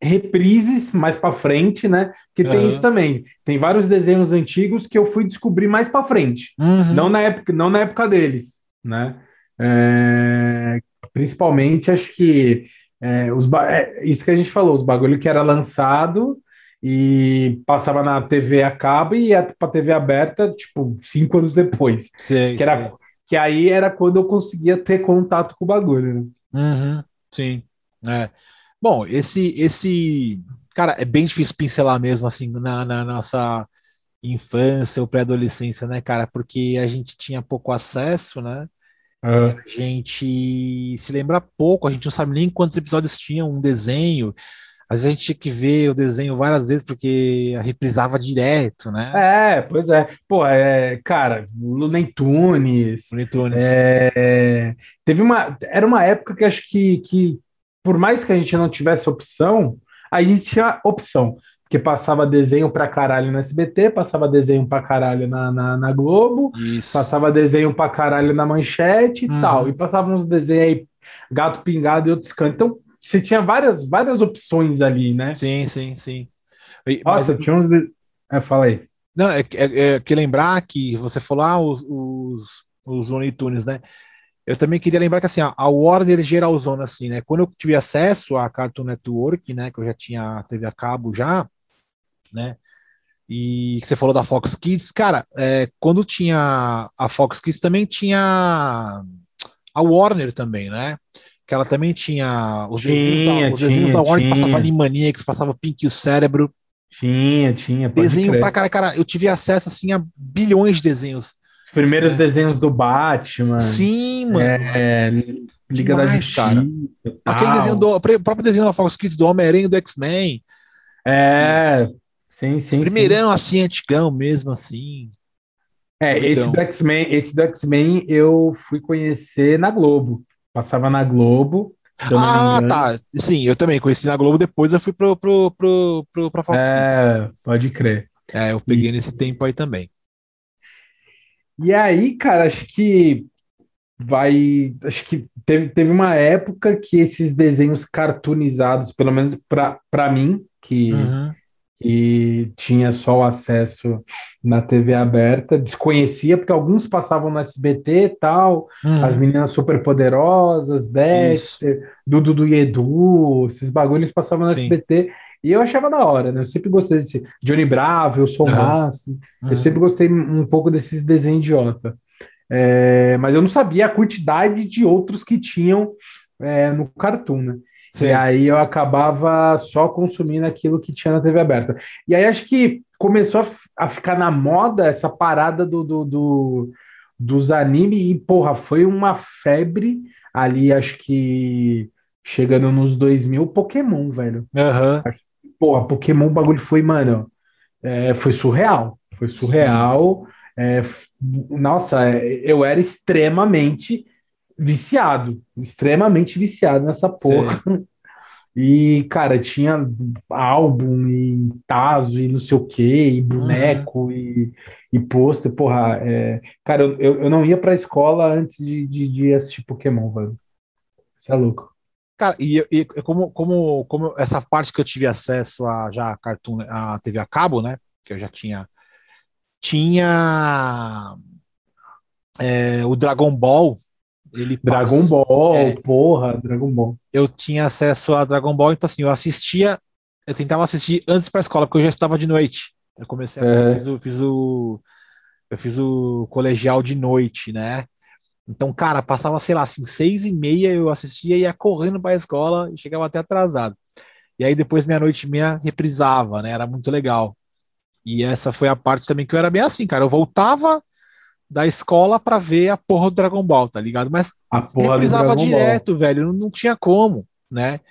reprises mais para frente, né? Que tem uhum. isso também. Tem vários desenhos antigos que eu fui descobrir mais para frente, uhum. não na época, não na época deles, né? É, principalmente, acho que é, os é, isso que a gente falou, os bagulho que era lançado e passava na TV a cabo e ia para TV aberta, tipo, cinco anos depois. Sim, que, era, que aí era quando eu conseguia ter contato com o bagulho, né? Uhum, sim. É. Bom, esse, esse. Cara, é bem difícil pincelar mesmo, assim, na, na nossa infância ou pré-adolescência, né, cara? Porque a gente tinha pouco acesso, né? Uhum. A gente se lembra pouco, a gente não sabe nem quantos episódios tinha um desenho. Às vezes a gente tinha que ver o desenho várias vezes porque reprisava direto, né? É, pois é. Pô, é, cara, Looney Tunes. Looney Tunes. É, teve uma. Era uma época que acho que, que, por mais que a gente não tivesse opção, a gente tinha opção. Porque passava desenho pra caralho no SBT, passava desenho pra caralho na, na, na Globo, Isso. passava desenho pra caralho na manchete e uhum. tal. E passava uns desenhos aí, gato pingado e outros cantos. Então, você tinha várias, várias opções ali, né? Sim, sim, sim. Nossa, Mas, tinha uns. De... É, fala aí. Não, é, é, é, que lembrar que você falou ah, os, os, os Looney Tunes, né? Eu também queria lembrar que assim, a Warner geralzona, assim, né? Quando eu tive acesso à Cartoon Network, né? Que eu já tinha TV a cabo já, né? E que você falou da Fox Kids, cara, é, quando tinha a Fox Kids também tinha a Warner também, né? Que ela também tinha os tinha, desenhos da, os desenhos da Warner que passava Animaniacs, passava Pink e o Cérebro. Tinha, tinha. Desenho pra cara, cara, eu tive acesso assim a bilhões de desenhos. Os primeiros é. desenhos do Batman. Sim, mano. É, Liga Demais, da Justiça. Cara. Aquele desenho do o próprio desenho da Fox Kids do Homem-Aranha do X-Men. É, sim, sim. Primeirão sim. assim, antigão mesmo assim. É, esse do X-Men, esse do X-Men eu fui conhecer na Globo. Passava na Globo. Ah, tá. Sim, eu também conheci na Globo, depois eu fui pro, pro, pro, pro, pra Fox É, pode crer. É, eu peguei E- nesse tempo aí também. E aí, cara, acho que vai. Acho que teve, teve uma época que esses desenhos cartoonizados, pelo menos pra, pra mim, que, Uhum. Que tinha só o acesso na TV aberta, desconhecia, porque alguns passavam no SBT e tal, Uhum. as meninas superpoderosas, Dexter, Dudu do Edu, esses bagulhos passavam no Sim. SBT. E eu achava da hora, né? Eu sempre gostei desse Johnny Bravo, Eu Sou Uhum. Máximo. Eu Uhum. sempre gostei um pouco desses desenhos idiota. É, mas eu não sabia a quantidade de outros que tinham é, no Cartoon, né? Sim. E aí eu acabava só consumindo aquilo que tinha na TV aberta. E aí acho que começou a, a ficar na moda essa parada do, do, do- dos animes e, porra, foi uma febre ali, acho que chegando nos 2000, Pokémon, velho. Aham. Porra, Pokémon, o bagulho foi, mano, é, foi surreal. Foi surreal. É, nossa, é, eu era extremamente viciado, extremamente viciado nessa porra. (laughs) E, cara, tinha álbum e tazo e não sei o quê, e boneco e, e pôster. Porra, é, cara, eu, eu eu não ia pra escola antes de, de, de assistir Pokémon, velho. Isso é louco. Cara, e, e como, como, como essa parte que eu tive acesso a já a Cartoon, a TV a cabo, né? Que eu já tinha. Tinha é, o Dragon Ball. Ele Dragon passou- Ball, é. porra, Dragon Ball. eu tinha acesso a Dragon Ball, então assim, eu assistia, eu tentava assistir antes para a escola, porque eu já estava de noite. Eu comecei a, É. eu fiz o, fiz o eu fiz o colegial de noite, né? Então, cara, passava, sei lá, assim, seis e meia eu assistia e ia correndo para a escola e chegava até atrasado. E aí depois meia-noite meia reprisava, né? Era muito legal. E essa foi a parte também que eu era bem assim, cara. Eu voltava da escola para ver a porra do Dragon Ball, tá ligado? Mas A porra reprisava Dragon Ball. direto, velho. Não, não tinha como, né?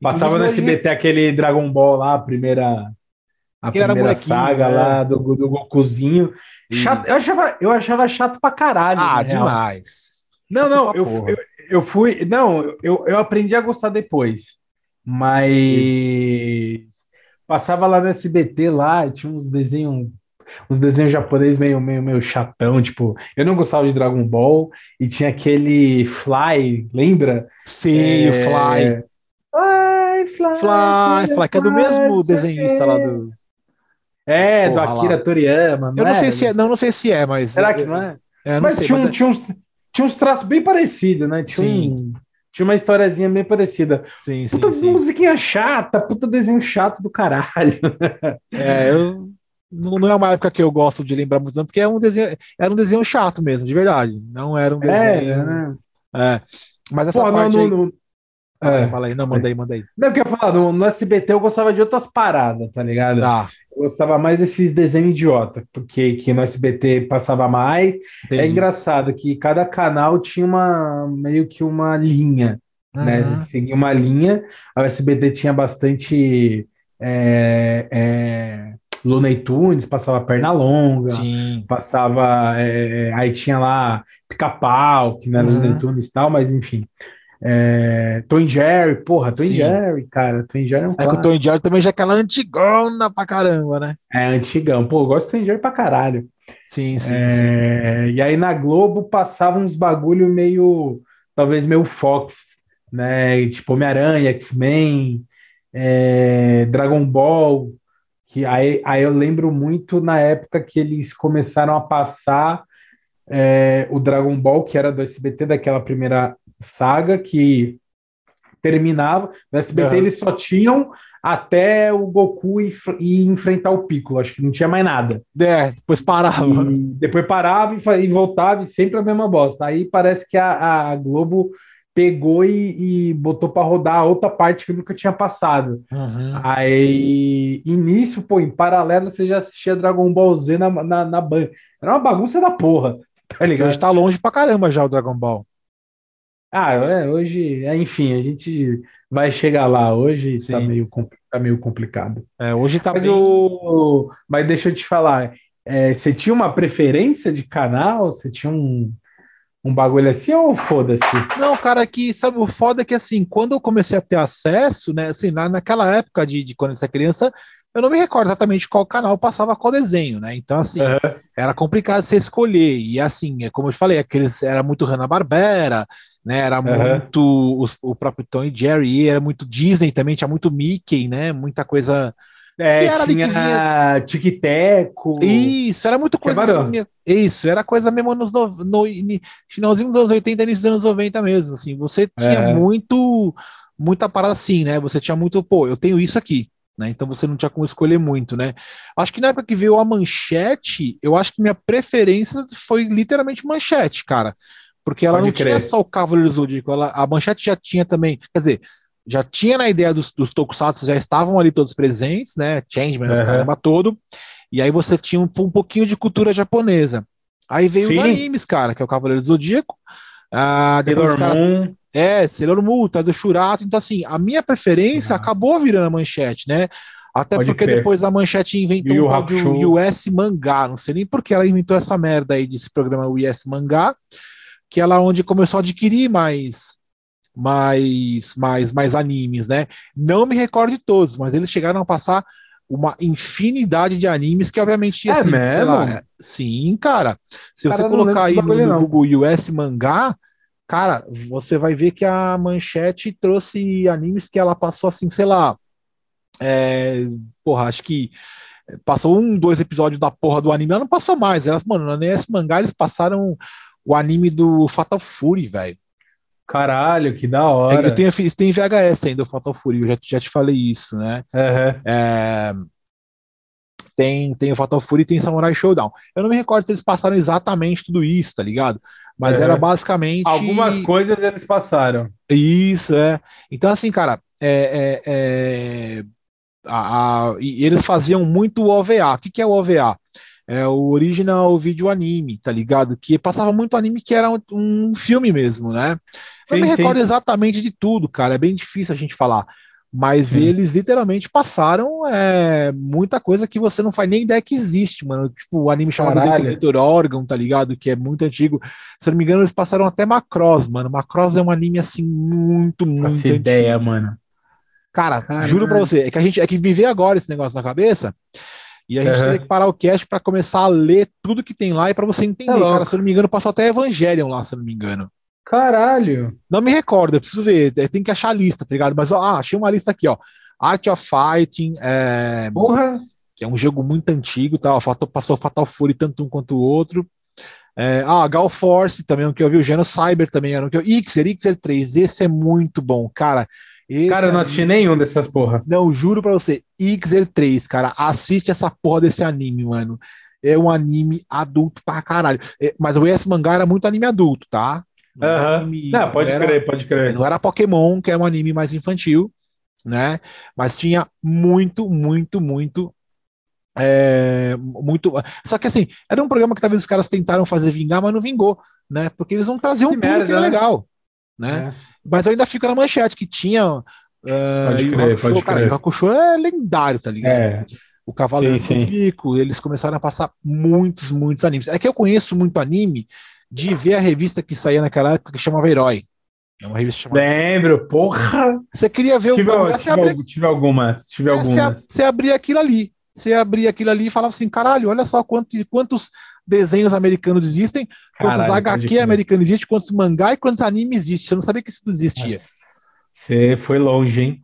Passava no SBT aquele Dragon Ball lá, a primeira, a Aquele primeira saga né? lá do, do Gokuzinho. Chato, eu, achava, eu achava chato pra caralho. Ah, demais. Não, não, eu, eu, eu fui. Não, eu, eu aprendi a gostar depois. Mas passava lá no SBT lá, tinha uns desenhos. Uns desenhos japoneses meio, meio, meio chatão, tipo, eu não gostava de Dragon Ball, e tinha aquele Fly, lembra? Sim, o Fly. É, Fly, Fly, Fly, Fly, que é do mesmo sei desenhista lá do. É, do Porra lá. Akira Toriyama, Eu não sei é? se é, não, não sei se é, mas. Será que não é? É, Mas, sei, tinha, mas é- tinha uns, tinha uns traços bem parecidos, né? Tinha, Sim. um- tinha uma historiazinha bem parecida. Sim, sim, Puta sim. musiquinha chata, puta desenho chato do caralho. É, eu. Não, não é uma época que eu gosto de lembrar muito, não, porque é um desenho, era um desenho chato mesmo, de verdade. Não era um É, desenho. né? É. Mas essa Pô, parte no, aí. aí, é. fala aí. Não, manda aí, manda aí. Não, porque eu ia falar, no, no SBT eu gostava de outras paradas, tá ligado? Tá, Eu gostava mais desses desenhos idiota, porque que no SBT passava mais. entendi. É engraçado que cada canal tinha uma meio que uma linha. né? Uhum. Seguia uma linha. A SBT tinha bastante é, é, Looney Tunes, passava Pernalonga, Sim. passava. é, aí tinha lá Pica-Pau, que não era Uhum. Looney Tunes e tal, mas enfim. É, Tom Jerry, porra, Tom Sim. Jerry, cara. Tom Jerry é um É que o. Tom Jerry também já é aquela antigona pra caramba, né? É antigão. Pô, eu gosto de Tom Jerry pra caralho. Sim, sim, É, sim. E aí na Globo passavam uns bagulho meio, talvez meio Fox, né? Tipo Homem-Aranha, X-Men, é, Dragon Ball. Que aí, aí eu lembro muito na época que eles começaram a passar é, o Dragon Ball, que era do SBT, daquela primeira saga, que terminava. No SBT Aham. eles só tinham até o Goku ir, ir enfrentar o Piccolo, acho que não tinha mais nada. É, depois parava. E depois parava e, e voltava, e sempre a mesma bosta. Aí parece que a, a Globo pegou e, e botou para rodar a outra parte que nunca tinha passado. Uhum. Aí, início, pô, em paralelo você já assistia Dragon Ball Z na, na, na Band. Era uma bagunça da porra, (laughs) tá ligado? hoje tá longe pra caramba já o Dragon Ball. Ah, é, hoje, é, enfim, a gente vai chegar lá. Hoje tá Sim. meio, compl- tá meio complicado. É, hoje tá Mas, bem. o, mas deixa eu te falar, é, você tinha uma preferência de canal? Você tinha um, um bagulho assim ou foda-se? Não, cara, que sabe o foda é que assim, quando eu comecei a ter acesso, né, assim, na, naquela época de, de quando eu era criança, eu não me recordo exatamente qual canal passava qual desenho, né? Então, assim, uhum. era complicado você escolher. E assim, é como eu te falei, aqueles era muito Hanna-Barbera, né? Era uhum. muito os, o próprio Tom e Jerry, era muito Disney também, tinha muito Mickey, né? Muita coisa. É, era tinha Tic-Teco. Isso, era muito coisa assim, Isso, era coisa mesmo nos no, no, finalzinho dos anos 80 início dos anos 90 mesmo, assim. Você tinha é. muito, muita parada assim, né? Você tinha muito, pô, eu tenho isso aqui. Né? Então você não tinha como escolher muito, né? Acho que na época que veio a manchete, eu acho que minha preferência foi literalmente manchete, cara. Porque ela Pode não crer. tinha só o Cavaleiro Zodíaco, ela, a manchete já tinha também, quer dizer, já tinha na ideia dos, dos tokusatsu, já estavam ali todos presentes, né? Changeman, uhum. os caramba todo. E aí você tinha um, um pouquinho de cultura japonesa. Aí veio Sim. os animes, cara, que é o Cavaleiro Zodíaco. Ah, depois Sailor cara... É, Sailor Moon, tá do Churato. Então, assim, a minha preferência acabou virando a manchete, né? Até Pode porque depois a manchete inventou Yu um de US Mangá. Não sei nem por que ela inventou essa merda aí desse programa US Mangá, que ela é onde começou a adquirir mais mais mais mais animes, né? Não me recordo de todos, mas eles chegaram a passar uma infinidade de animes que obviamente é assim, mesmo? sei lá, sim, cara. Se cara, você colocar aí no, no Google US Mangá, Cara, você vai ver que a Manchete trouxe animes que ela passou assim, sei lá. É, porra, acho que passou um, dois episódios da porra do anime, ela não passou mais. Elas, mano, nesse mangá eles passaram o anime do Fatal Fury, velho. Caralho, que da hora. Eu tenho, tem VHS ainda, o Fatal Fury, eu já, já te falei isso, né? Uhum. É, tem, tem o Fatal Fury e tem Samurai Showdown. Eu não me recordo se eles passaram exatamente tudo isso, tá ligado? Mas é. era basicamente. Algumas coisas eles passaram. Isso, é. Então, assim, cara, é, é, é... A, a, e eles faziam muito OVA. O que, que é o OVA? É o Original Video Anime, tá ligado? Que passava muito anime que era um, um filme mesmo, né? Eu sim, me recordo sim. exatamente de tudo, cara. É bem difícil a gente falar. Mas Sim. eles literalmente passaram é, muita coisa que você não faz nem ideia que existe, mano. Tipo, o anime chamado Detonator Organ, tá ligado? Que é muito antigo. Se eu não me engano, eles passaram até Macross, mano. Macross é um anime assim muito, muito Essa antigo. ideia, mano. Cara, Caramba. juro pra você, é que a gente é que viver agora esse negócio na cabeça. E a gente uhum. teria que parar o cast para começar a ler tudo que tem lá e para você entender. É cara, se eu não me engano, passou até Evangelion lá, se eu não me engano. Caralho! Não me recordo, eu preciso ver. Tem que achar a lista, tá ligado? Mas, ó, ah, achei uma lista aqui, ó. Art of Fighting, é, Porra! que é um jogo muito antigo, tá? Passou Fatal Fury tanto um quanto o outro. É, ah, Gal Force também, o que eu vi, o Geno Cyber também era o que eu. Ixer, Ixer 3, esse é muito bom, cara. cara, eu não assisti anime... nenhum dessas porra. Não, juro pra você, Ixer 3, cara, assiste essa porra desse anime, mano. É um anime adulto pra caralho. É, mas o esse mangá era muito anime adulto, tá? Uhum. Anime, não, pode era, crer, pode crer. Não era Pokémon, que é um anime mais infantil, né? Mas tinha muito, muito, muito. É, muito. Só que assim, era um programa que talvez os caras tentaram fazer vingar, mas não vingou, né? Porque eles vão trazer um que público que é né? legal, né? É. Mas eu ainda fico na manchete que tinha. Uh, pode crer, Hakusho, pode cara, crer. O Hakusho é lendário, tá ligado? É. O Cavaleiro sim, Rico, eles começaram a passar muitos, muitos animes. É que eu conheço muito anime de ver a revista que saía naquela época que chamava Herói. É uma revista chamada. Lembro, porra! Você queria ver tive, o. Tive, abria... tive algumas. Tive é, algumas. Você, você abria aquilo ali. Você abria aquilo ali e falava assim: caralho, olha só quantos, quantos desenhos americanos existem, quantos caralho, HQ americanos existem, quantos mangá e quantos animes existem. Você não sabia que isso existia. Você foi longe, hein?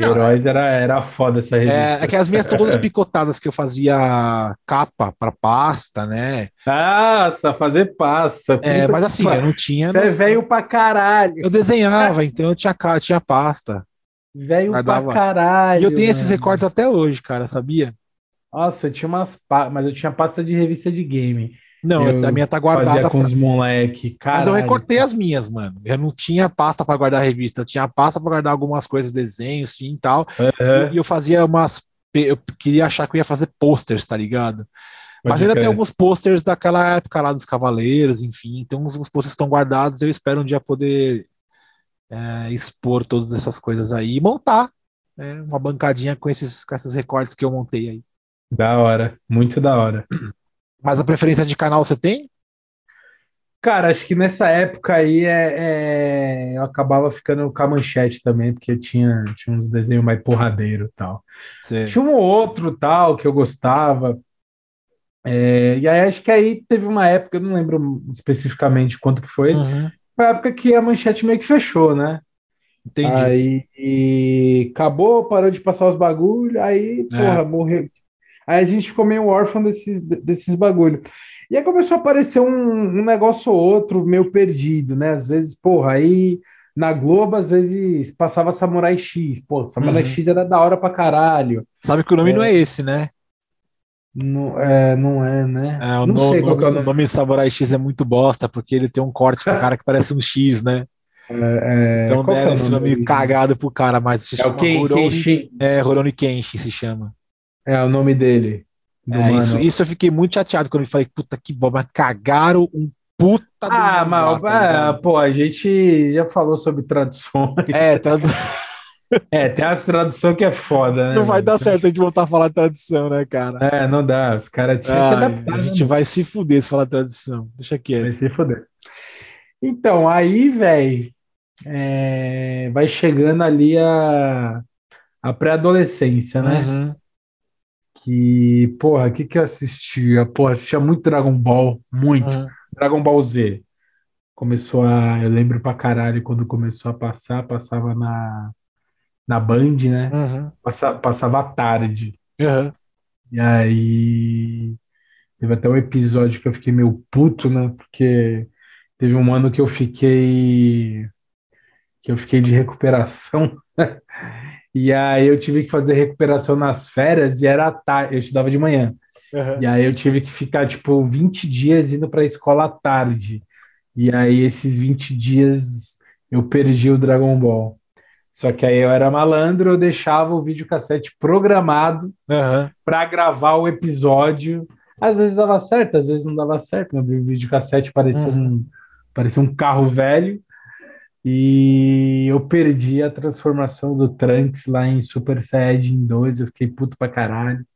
Não, Heróis era, era foda essa revista. É, é que as minhas todas (laughs) picotadas que eu fazia capa para pasta, né? Nossa, fazer pasta. É, mas assim, eu não tinha. Você é velho pra caralho. Eu desenhava, então eu tinha, tinha pasta. Velho pra caralho. E eu tenho mano. esses recortes até hoje, cara, sabia? Nossa, eu tinha umas. Mas eu tinha pasta de revista de game. Não, eu a minha tá guardada. com os moleque, cara. Mas eu recortei as minhas, mano. Eu não tinha pasta para guardar a revista, eu tinha pasta para guardar algumas coisas, desenhos, sim e tal. Uhum. E eu fazia umas. Eu queria achar que eu ia fazer posters, tá ligado? Mas ainda tem alguns posters daquela época lá dos Cavaleiros, enfim. Então, uns, uns posters estão guardados. Eu espero um dia poder é, expor todas essas coisas aí e montar né, uma bancadinha com esses, com esses recortes que eu montei aí. Da hora, muito da hora. Mas a preferência de canal você tem? Cara, acho que nessa época aí é, é, eu acabava ficando com a manchete também, porque tinha, tinha uns desenhos mais porradeiro e tal. Sei. Tinha um outro tal que eu gostava. É, e aí acho que aí teve uma época, eu não lembro especificamente quanto que foi, Uhum, foi a época que a manchete meio que fechou, né? entendi. Aí acabou, parou de passar os bagulho, aí, É. porra, morreu. Aí a gente ficou meio órfão desses, desses bagulho. E aí começou a aparecer um, um negócio ou outro meio perdido, né? Às vezes, porra, aí na Globo, às vezes passava Samurai X. Pô, Samurai Uhum. X era da hora pra caralho. Sabe que o nome não é esse, né? Não é, não é, né? É, o não nome, sei qual é o o nome. Samurai X é muito bosta, porque ele tem um corte do cara que parece um X, né? (laughs) É, Então é deram o esse nome dele? cagado pro cara, mas se É o chama Ken, Rurouni, Kenshin. é, Rurouni Kenshin se chama. É o nome dele. Do É, isso, isso eu fiquei muito chateado quando eu falei, puta que bom, mas cagaram um puta do Ah, mangá, mas tá ah, ligado? pô, a gente já falou sobre traduções. É, tradu- (laughs) (laughs) É, tem as traduções que é foda, né? não vai dar certo a gente voltar a falar tradução, né, cara? É, não dá. Os caras tinham que Ai, adaptar. a né, gente vai se fuder se falar tradução. Deixa quieto. Vai se foder. Então, aí, velho, vai chegando ali a, a pré-adolescência, né? Uhum. Que, porra, o que que eu assistia? Porra, assistia muito Dragon Ball, muito. Uhum. Dragon Ball Z. Começou a. Eu lembro pra caralho quando começou a passar, passava na, na Band, né? Uhum. Passa- passava à tarde. Uhum. E aí. Teve até um episódio que eu fiquei meio puto, né? Porque teve um ano que eu fiquei. que eu fiquei de recuperação. (laughs) E aí eu tive que fazer recuperação nas férias e era tarde, eu estudava de manhã. Uhum. E aí eu tive que ficar, tipo, 20 dias indo para a escola à tarde. E aí esses 20 dias eu perdi o Dragon Ball. Só que aí eu era malandro, eu deixava o videocassete programado Uhum. para gravar o episódio. Às vezes dava certo, às vezes não dava certo. Meu videocassete parecia um, parecia um carro velho. E eu perdi a transformação do Trunks lá em Super Saiyajin 2. Eu fiquei puto pra caralho.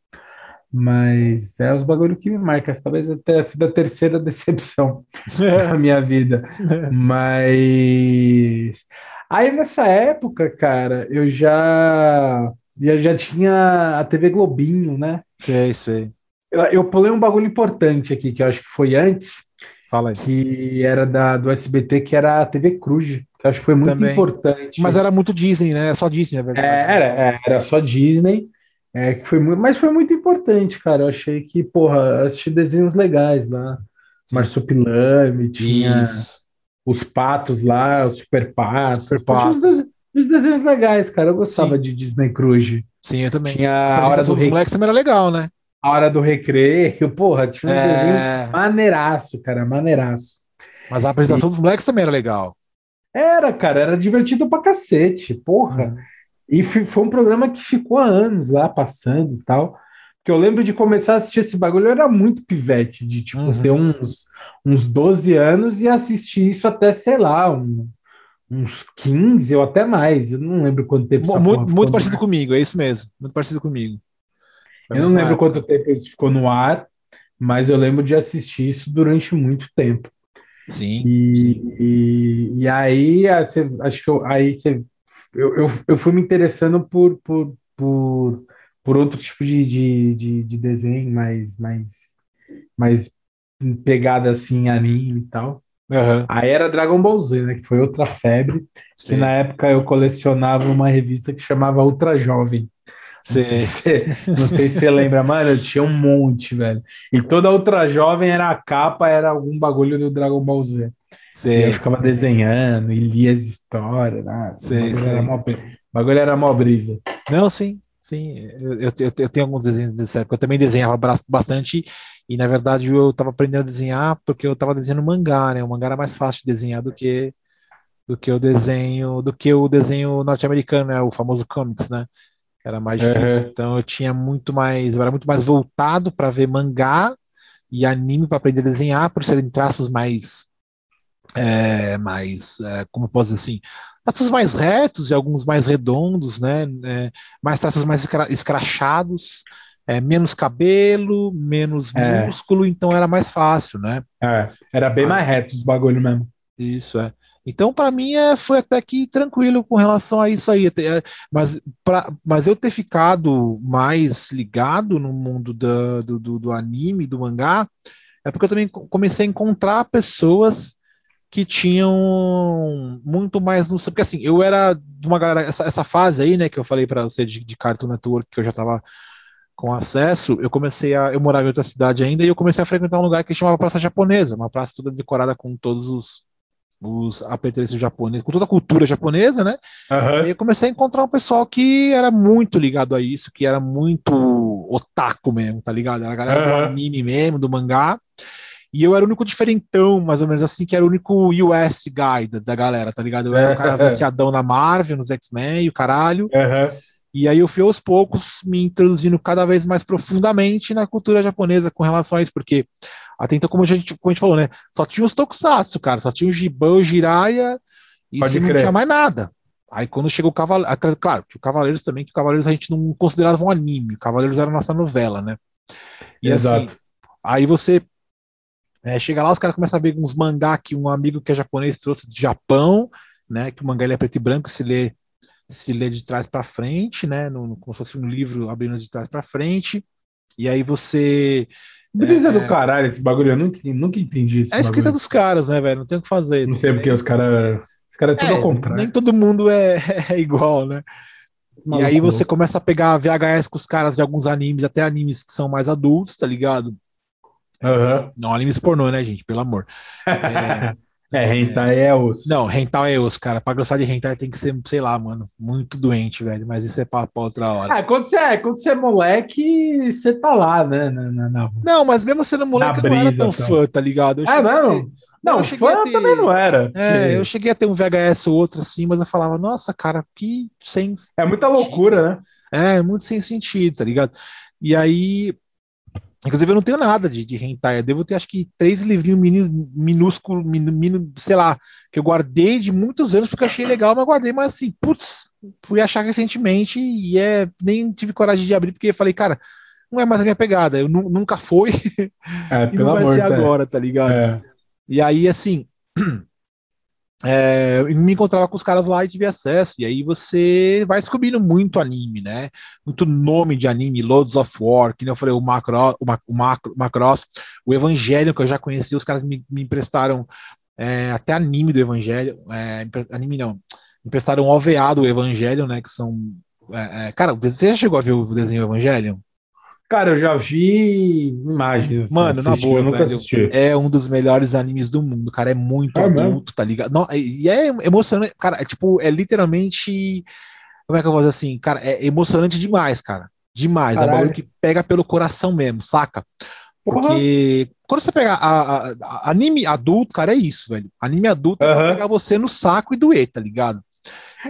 Mas é os bagulho que me marcam. Essa Talvez até sido a terceira (laughs) decepção da minha vida. Mas aí nessa época, cara, eu já, eu já tinha a TV Globinho, né? sei, sei. Eu, eu pulei um bagulho importante aqui, que eu acho que foi antes, Fala aí. que era da, do SBT, que era a TV Cruz, que eu acho que foi muito Também. importante. Mas era muito Disney, né? É só Disney, na É, verdade. era, é, era só Disney, é, que foi muito, mas foi muito importante, cara. Eu achei que, porra, eu assisti desenhos legais lá. Sim. Marsupilame, tinha Isso. os patos lá, os super patos. Super Pô, tinha uns Patos. dese- uns desenhos legais, cara. Eu gostava Sim. de Disney Cruz. Sim, eu também. Tinha A a hora do, dos re... moleques também era legal, né? a hora do recreio, porra, tinha um desenho É, maneiraço, cara, maneiraço. mas a apresentação dos moleques também era legal. Era, cara, era divertido pra cacete, porra. Uhum. E foi um programa que ficou há anos lá passando e tal. Porque eu lembro de começar a assistir esse bagulho, eu era muito pivete, de tipo, Uhum. ter uns, uns 12 anos e assistir isso até, sei lá, um- uns 15 ou até mais. Eu não lembro quanto tempo Muito, muito parecido ar. comigo, é isso mesmo. Muito parecido comigo. Foi Eu não lembro época. quanto tempo isso ficou no ar, mas eu lembro de assistir isso durante muito tempo. Sim, E, sim. e, e aí, você- acho que eu, aí você, eu, eu, eu fui me interessando por, por, por, por outro tipo de, de, de, de desenho, mais, mais, mais pegada assim, anime e tal. Aham, Aí era Dragon Ball Z, né? Que foi outra febre. Que sei, na época eu colecionava uma revista que chamava Ultra Jovem. Não sei, sei. se você, não sei se você lembra, mano, eu tinha um monte, velho. E toda Ultra Jovem era a capa, era algum bagulho do Dragon Ball Z. E eu sei. ficava desenhando e lia as histórias, né? O Sei, bagulho sei. era mó, o bagulho era mó brisa. Não, sim, sim. Eu, eu, eu- tenho alguns desenhos dessa época. Eu também desenhava bastante e, na verdade, eu estava aprendendo a desenhar porque eu estava desenhando mangá, né? O mangá era mais fácil de desenhar do que do que o desenho do que o desenho norte-americano, né? O famoso comics, né? Era mais difícil. Uhum. Então eu tinha muito mais, eu era muito mais voltado para ver mangá e anime para aprender a desenhar, por serem traços mais é, mais, é, como eu posso dizer assim, traços mais retos e alguns mais redondos, né? É, mais traços mais escra- escrachados. é, menos cabelo, menos É. músculo, então era mais fácil, né? É, era bem mais reto os bagulho mesmo. Isso é. Então, para mim, é, foi até que tranquilo com relação a isso aí. É, Mas, pra, mas eu ter ficado mais ligado no mundo da- do, do, do anime, do mangá, é porque eu também co- comecei a encontrar pessoas que tinham muito mais no. Porque assim, eu era de uma galera. Essa, essa fase aí, né, que eu falei para você de, de Cartoon Network, que eu já tava com acesso, eu comecei a. Eu morava em outra cidade ainda e eu comecei a frequentar um lugar que chamava Praça Japonesa, uma praça toda decorada com todos os, os apetrechos japoneses, com toda a cultura japonesa, né? E aí eu comecei a encontrar um pessoal que era muito ligado a isso, que era muito otaku mesmo, tá ligado? Era a galera do Aham. anime mesmo, do mangá. E eu era o único diferentão, mais ou menos assim, que era o único US guy da, da galera, tá ligado? Eu era o cara viciadão na Marvel, nos X-Men e o caralho. Aham. E aí eu fui aos poucos me introduzindo cada vez mais profundamente na cultura japonesa com relação a isso, porque até então, como a gente, como a gente falou, né? Só tinha os tokusatsu, cara, só tinha o Giban, o Jiraiya, e não tinha mais nada. Aí quando chegou o Cavaleiro, claro, tinha o Cavaleiros também, que o Cavaleiros a gente não considerava um anime, o Cavaleiros era a nossa novela, né? E assim, Exato. aí você é, chega lá, os caras começam a ver uns mangá que um amigo que é japonês trouxe do Japão, né? Que o mangá ele é preto e branco, se lê, se lê de trás para frente, né? No- como se fosse um livro abrindo de trás para frente. E aí você. Brisa do caralho esse bagulho, eu nunca, nunca entendi esse É a escrita dos caras, né, velho? Não tem o que fazer. Não sei porque os caras. Os caras é tudo ao contrário. nem todo mundo é, (laughs) é igual, né? E Maluco aí você começa a pegar VHS com os caras de alguns animes, até animes que são mais adultos, tá ligado? Aham. Não animes pornô, né, gente? Pelo amor. (laughs) É, É, hentai é os. Não, hentai é os, cara. Pra gostar de hentai tem que ser, sei lá, mano, muito doente, velho. Mas isso é pra, pra outra hora. Ah, quando você é, quando você é moleque, você tá lá, né? Na, na, na- Não, mas mesmo sendo moleque, eu não era brisa, tão então. fã, tá ligado? Eu Ah, não? ter- Não, cheguei fã ter- também não era. É, eu cheguei a ter um VHS ou outro assim, mas eu falava, nossa, cara, que sem. É muita loucura, né? É, muito sem sentido, tá ligado? E aí. Inclusive, eu não tenho nada de, de hentai. Eu devo ter, acho que, três livrinhos mini- minúsculos, minu, minu- sei lá, que eu guardei de muitos anos porque achei legal, mas guardei, mas assim, putz, fui achar recentemente e é, nem tive coragem de abrir, porque falei, cara, não é mais a minha pegada. Eu nu- nunca foi É, (laughs) e pelo não vai amor ser Deus. agora, tá ligado? É. E aí, assim, (clears throat) é, me encontrava com os caras lá e tive acesso. E aí você vai descobrindo muito anime, né? Muito nome de anime, Loads of War, que nem eu falei, o, Macro, o, Ma- o Macro, Macross, o Evangelho, que eu já conheci, os caras me, me emprestaram é, até anime do Evangelho, é, anime não, emprestaram o OVA do Evangelho, né? Que são. é, é, cara, você já chegou a ver o desenho Evangelho? Cara, eu já vi imagens. assim, Mano, na assisti, boa, eu nunca velho. assisti. É um dos melhores animes do mundo, cara. É muito É mesmo? adulto, tá ligado? Não, e é emocionante, cara. É tipo, é literalmente. Como é que eu vou dizer assim? Cara, é emocionante demais, cara. Demais. É um Caralho. bagulho que pega pelo coração mesmo, saca? Porque quando você pega a, a- a- anime adulto, cara, é isso, velho. Anime adulto é Aham. pegar você no saco e doer, tá ligado?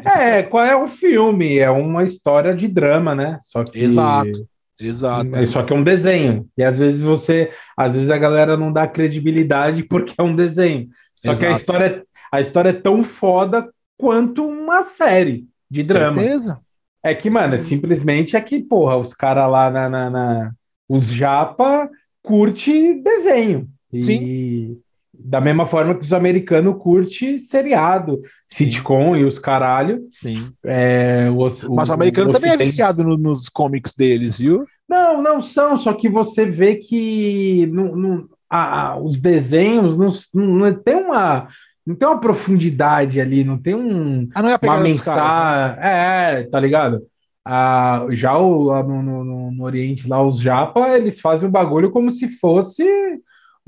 É, qual é o filme? É uma história de drama, né? Só que. Exato. Exato. É, Só que é um desenho. E às vezes você. Às vezes a galera não dá credibilidade porque é um desenho. Só que a Exato. história, a história é tão foda quanto uma série de drama. Certeza? É que, mano, é simplesmente é que, porra, os caras lá na, na, na- Os japa curte desenho. E da mesma forma que os americanos curte seriado, Sim. sitcom e os caralho. Sim. É, os- Mas o americano também é viciado no- nos comics deles, viu? Não, não são, só que você vê que não, não- a- a- os desenhos não, não, não tem uma. Não tem uma profundidade ali, não tem um, Ah, não é a uma dos caras. né? mensagem. É, é, tá ligado? Ah, já o, lá no, no- no- no Oriente, lá, os japa, eles fazem o bagulho como se fosse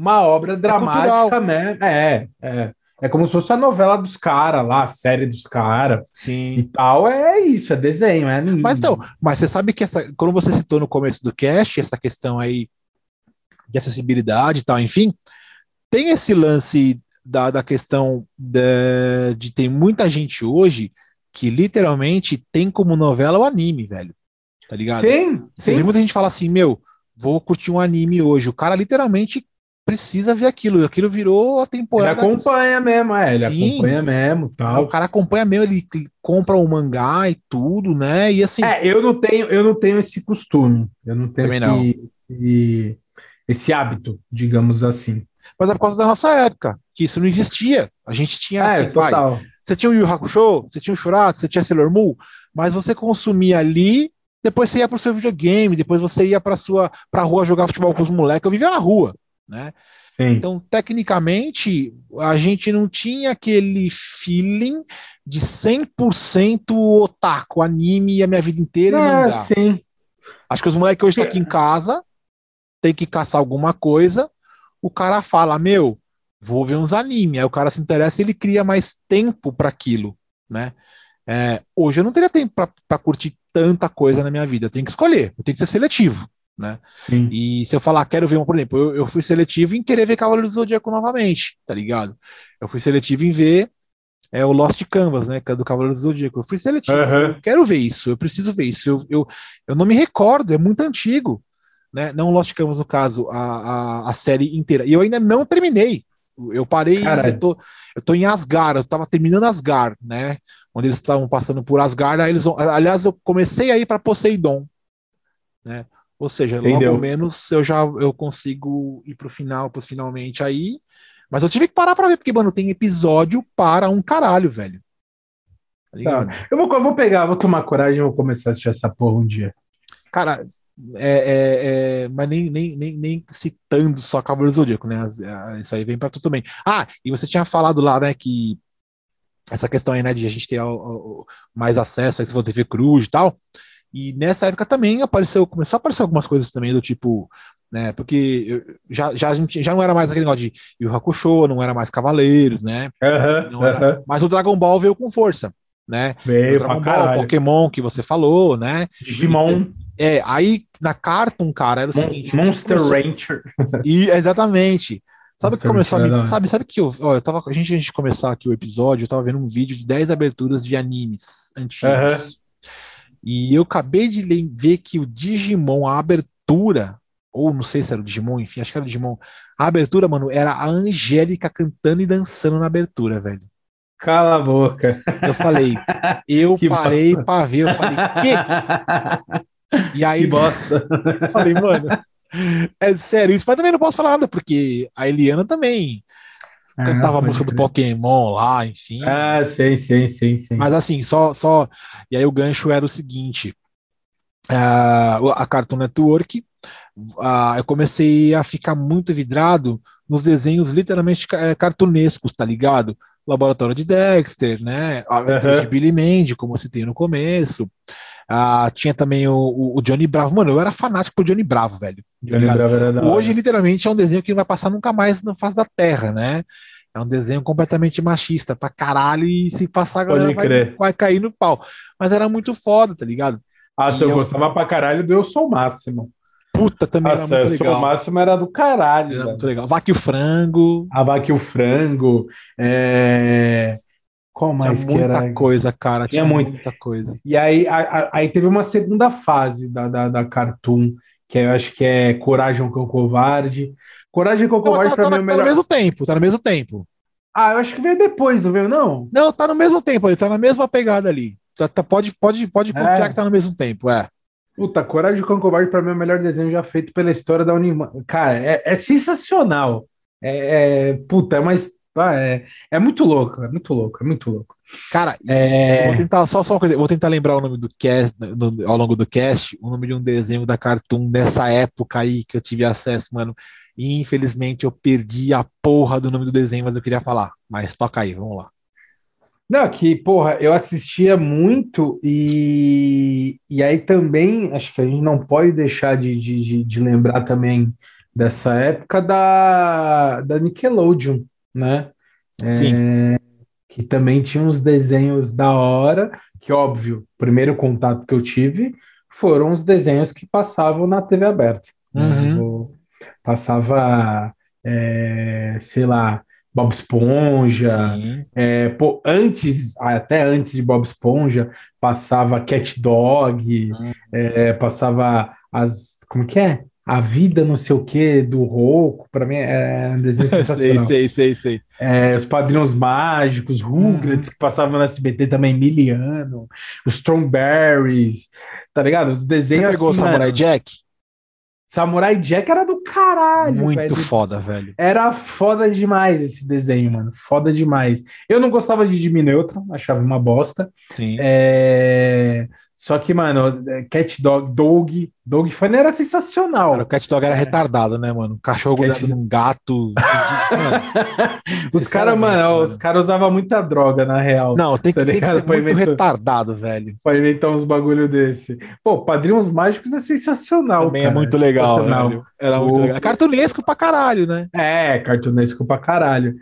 uma obra dramática cultural. mesmo. É, é. É como se fosse a novela dos caras lá, a série dos caras e Sim. tal. É isso, é desenho, é anime. Mas então, mas você sabe que essa, quando você citou no começo do cast, essa questão aí de acessibilidade e tal, enfim, tem esse lance da, da questão da- de tem muita gente hoje que literalmente tem como novela o anime, velho. Tá ligado? Sim, Você sim. vê muita gente falar assim, meu, vou curtir um anime hoje. O cara literalmente precisa ver aquilo. Aquilo virou a temporada. Ele acompanha mesmo, é, ele Sim. acompanha mesmo, tal. O cara acompanha mesmo, ele compra o mangá e tudo, né? E assim. É, eu não tenho, eu não tenho esse costume. Eu não tenho esse, não. esse, esse hábito, digamos assim. Mas é por causa da nossa época, que isso não existia. A gente tinha é, assim, total. Pai, você tinha o Yu Hakusho, você tinha o Shurato, você tinha Sailor Moon, mas você consumia ali, depois você ia para o seu videogame, depois você ia para sua para rua jogar futebol com os moleques. Eu vivia na rua, né? Sim. Então, tecnicamente, a gente não tinha aquele feeling de 100% otaku, anime a minha vida inteira e ah, mangá. Sim. Acho que os moleques hoje estão aqui em casa, tem que caçar alguma coisa, o cara fala, meu, vou ver uns anime. Aí o cara se interessa e ele cria mais tempo para aquilo, né? É, hoje eu não teria tempo para curtir tanta coisa na minha vida. Eu tenho que escolher, eu tenho que ser seletivo, né? Sim. E se eu falar, quero ver um, por exemplo, eu, eu fui seletivo em querer ver Cavaleiro do Zodíaco novamente, tá ligado? Eu fui seletivo em ver é o Lost Canvas, né? É do Cavaleiro do Zodíaco. Eu fui seletivo, uhum. eu quero ver isso, eu preciso ver isso. Eu, eu, eu não me recordo, é muito antigo, né? Não Lost Canvas, no caso, a, a, a série inteira. E eu ainda não terminei. Eu parei, eu tô, eu tô em Asgard, eu tava terminando Asgard, né? Onde eles estavam passando por Asgard, aí eles aliás, eu comecei a ir para Poseidon, né? Ou seja, Entendeu? logo menos eu já eu consigo ir pro final, pros finalmente aí. Mas eu tive que parar para ver, porque, mano, tem episódio para um caralho, velho. Tá tá. Eu, vou, eu vou pegar, vou tomar coragem e vou começar a assistir essa porra um dia. Cara, é, é, é, mas nem, nem, nem, nem citando só Cavaleiro Zodíaco, né? Isso aí vem para tudo também. Ah, e você tinha falado lá, né, que essa questão aí, né, de a gente ter mais acesso a esse TV Cruz e tal. E nessa época também apareceu, começou a aparecer algumas coisas também do tipo, né, porque já, já, a gente, já não era mais aquele negócio de Yu Hakusho, não era mais Cavaleiros, né? Uhum, era, uhum. Mas o Dragon Ball veio com força, né? Veio o Dragon Ball, Pokémon que você falou, né? Digimon. É, aí na Cartoon, cara, era o seguinte. Monster começou... Rancher. (laughs) E, exatamente. Sabe que começou a me... Sabe, sabe que eu, ó, eu tava. A gente, a gente começar aqui o episódio, eu tava vendo um vídeo de 10 aberturas de animes antigos. Uhum. E eu acabei de ver que o Digimon, a abertura, ou não sei se era o Digimon, enfim, acho que era o Digimon. A abertura, mano, era a Angélica cantando e dançando na abertura, velho. Cala a boca. Eu falei, eu (laughs) que parei bosta. pra ver, eu falei, que? (laughs) E aí, que bosta. eu falei, mano, é sério isso, mas também não posso falar nada, porque a Eliana também ah, cantava a música do Pokémon lá, enfim. Ah, sim, sim, sim, sim. Mas assim, só, só. E aí o gancho era o seguinte: uh, a Cartoon Network, uh, eu comecei a ficar muito vidrado nos desenhos literalmente uh, cartunescos, tá ligado? Laboratório de Dexter, né? A aventura uhum. de Billy Mandy, como eu citei no começo. Ah, tinha também o, o, Johnny Bravo. Mano, eu era fanático por Johnny Bravo, velho. Tá Johnny Bravo era Hoje, literalmente, é um desenho que não vai passar nunca mais na face da Terra, né? É um desenho completamente machista pra caralho. E se passar, a galera vai, vai, cair no pau. Mas era muito foda, tá ligado? Ah, se eu, eu gostava pra caralho do Eu Sou o Máximo. Puta, também Nossa, era muito legal. O máximo era do caralho. Era muito legal. Vaque o frango. A vaque o frango. É... Qual mais tinha muita era? coisa, cara. Tinha, tinha muita coisa. E aí, a, a, aí teve uma segunda fase da, da, da Cartoon, que eu acho que é Coragem com o Covarde. Coragem com o Covarde tá, pra tá, mim é melhor. Tá no mesmo tempo, tá no mesmo tempo. Ah, eu acho que veio depois, não veio, não? Não, tá no mesmo tempo, ele tá na mesma pegada ali. Tá, tá pode, pode, pode confiar é. que tá no mesmo tempo, é. Puta, Coragem com o Covarde pra mim é o melhor desenho já feito pela história da Unimã. Cara, é, é sensacional. É, é, puta, é uma ah, é, é muito louco, é muito louco, é muito louco. Cara, é... vou tentar só, só uma coisa, vou tentar lembrar o nome do cast no, ao longo do cast, o nome de um desenho da Cartoon dessa época aí que eu tive acesso, mano. E infelizmente eu perdi a porra do nome do desenho, mas eu queria falar. Mas toca aí, vamos lá. Não, que, porra, eu assistia muito e, e aí também, acho que a gente não pode deixar de, de, de lembrar também dessa época da, da Nickelodeon, né? Sim. É, que também tinha uns desenhos da hora, que óbvio, o primeiro contato que eu tive foram os desenhos que passavam na TV aberta. Né? Uhum. Passava, é, sei lá, Bob Esponja. É, pô, antes, até antes de Bob Esponja, passava Cat Dog, uhum. é, passava as. Como que é? A Vida não sei o que do Rouco, para mim é um desenho (laughs) sensacional. sei, sei, sei, sei. É, os Padrinhos Mágicos, Rugrats, uhum. que passavam no SBT também, Miliano, os Strawberries, tá ligado? Os desenhos Você pegou assim, o Samurai mano, Jack? Samurai Jack era do caralho. Muito velho. foda, velho. Era foda demais esse desenho, mano. Foda demais. Eu não gostava de Jimmy Neutron, achava uma bosta. Sim. É... Só que, mano, Cat Dog, Dog, Dog Funny era sensacional. Cara, o Cat Dog era É. retardado, né, mano? Um cachorro Cat num gato. (laughs) Mano, os caras, mano, os caras usavam muita droga, na real, Não, tem que, Tá tem que ser muito retardado, velho. pra inventar uns bagulho desse. Pô, Padrinhos Mágicos é sensacional, Também é cara, muito legal, sensacional. velho. Era muito O- legal. É cartunesco pra caralho, né? É, cartunesco pra caralho,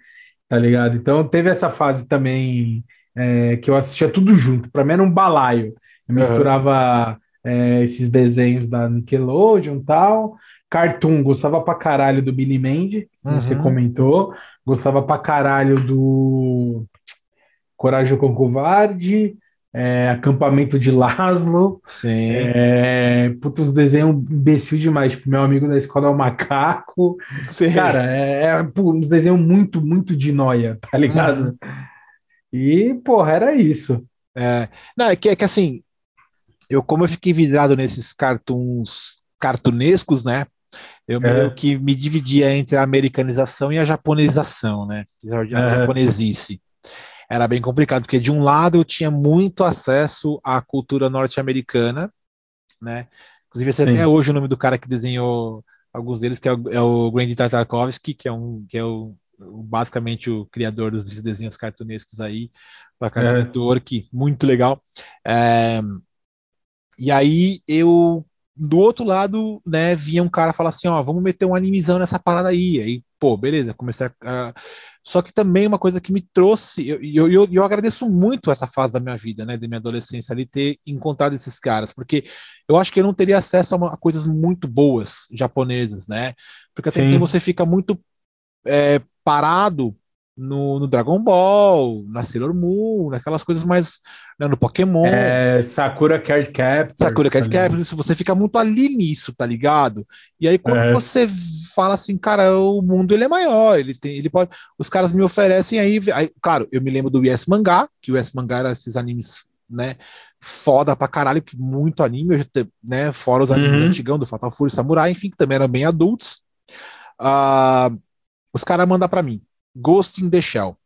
tá ligado? Então teve essa fase também é, que eu assistia tudo junto. Pra mim era um balaio. Eu misturava é, esses desenhos da Nickelodeon e tal. Cartoon, gostava pra caralho do Billy Mandy, como você Uhum. comentou. Gostava pra caralho do Coragem com Covarde, é, Acampamento de Laszlo. Sim. É, puta, uns desenhos imbecil demais. Tipo, meu amigo da escola é o macaco. Sim. Cara, é, é uns desenhos muito, muito de noia, tá ligado? Uhum. E, porra, era isso. É, não, é que, é que assim, eu como eu fiquei vidrado nesses cartoons cartunescos, né? Eu É. meio que me dividia entre a americanização e a japonização, né? A É. japonesice. Era bem complicado, porque de um lado eu tinha muito acesso à cultura norte-americana, né? Inclusive, esse é até hoje o nome do cara que desenhou alguns deles, que é o, é o Tartakovsky, que é um que é o, basicamente o criador dos desenhos cartunescos aí, para Cartoon É. Network, muito legal. É, e aí eu do outro lado, né, vinha um cara falar assim, ó, vamos meter um animizão nessa parada aí. Aí, pô, beleza, comecei a, Só que também uma coisa que me trouxe, e eu, eu, eu, agradeço muito essa fase da minha vida, né, da minha adolescência ali, ter encontrado esses caras, porque eu acho que eu não teria acesso a, uma- a coisas muito boas japonesas, né? Porque até você fica muito é, parado no, no Dragon Ball, na Sailor Moon, naquelas coisas mais. né, no Pokémon. É, Sakura Card Captors. Sakura ligado? Captors, você fica muito ali nisso, tá ligado? E aí quando É. você fala assim, cara, o mundo ele é maior, ele tem, ele pode, os caras me oferecem aí, aí, claro, eu me lembro do Yes Mangá, que o Yes Mangá era esses animes, né, foda pra caralho, que muito anime, né, fora os animes Uhum. antigão do Fatal Fury Samurai, enfim, que também eram bem adultos. Ah, os caras mandam pra mim, Ghost in the Shell.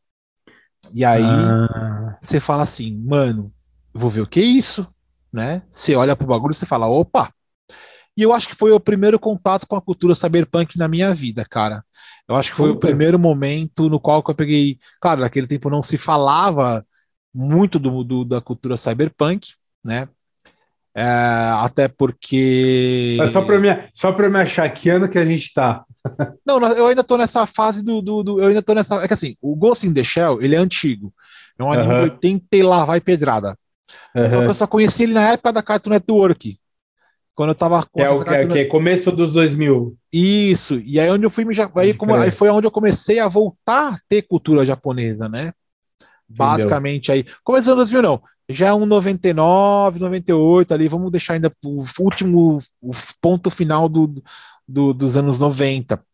E aí Ah, você fala assim, mano, vou ver o que é isso, né? Você olha pro bagulho e você fala, opa! E eu acho que foi o primeiro contato com a cultura cyberpunk na minha vida, cara. Eu acho que foi o Puta. primeiro momento no qual eu peguei. Claro, naquele tempo não se falava muito do, do- da cultura cyberpunk, né? É, até porque. é só pra, me, só pra me achar que ano que a gente tá. Não, eu ainda tô nessa fase do, do, do- Eu ainda tô nessa. É que assim, o Ghost in the Shell, ele é antigo. É um anime de 80 e lá vai pedrada. Só que eu só conheci ele na época da Cartoon Network. Quando eu tava com É essa o que, Cartoon que é começo dos 2000. Isso, e aí onde eu fui me já, aí, como, aí foi onde eu comecei a voltar a ter cultura japonesa, né? Basicamente aí. Começando em 2000 não, já é um 99, 98 ali, vamos deixar ainda o último o ponto final do, do- dos anos 90.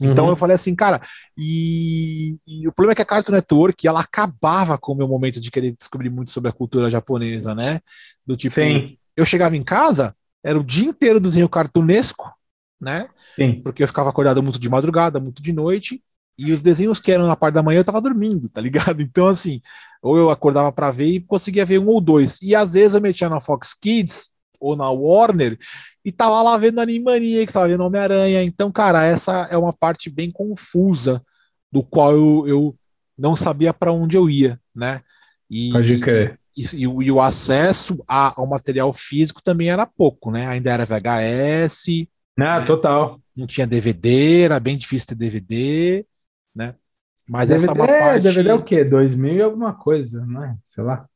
Então Uhum. eu falei assim, cara, e, e o problema é que a Cartoon Network, ela acabava com o meu momento de querer descobrir muito sobre a cultura japonesa, né? Do tipo, Sim, eu chegava em casa, era o dia inteiro desenho cartunesco, né? sim. Porque eu ficava acordado muito de madrugada, muito de noite, e os desenhos que eram na parte da manhã eu tava dormindo, tá ligado? (laughs) Então, assim, ou eu acordava pra ver e conseguia ver um ou dois. E às vezes eu metia na Fox Kids ou na Warner e tava lá vendo Animania, que tava vendo Homem-Aranha. Então, cara, essa é uma parte bem confusa do qual eu, eu não sabia pra onde eu ia, né? E, Pode crer. e, e o- e o acesso a- ao material físico também era pouco, né? Ainda era VHS, Ah, É. total. não tinha DVD, era bem difícil ter DVD, né? Mas essa é uma DVD, parte. DVD é o quê? 2000 e alguma coisa, não é? Sei lá.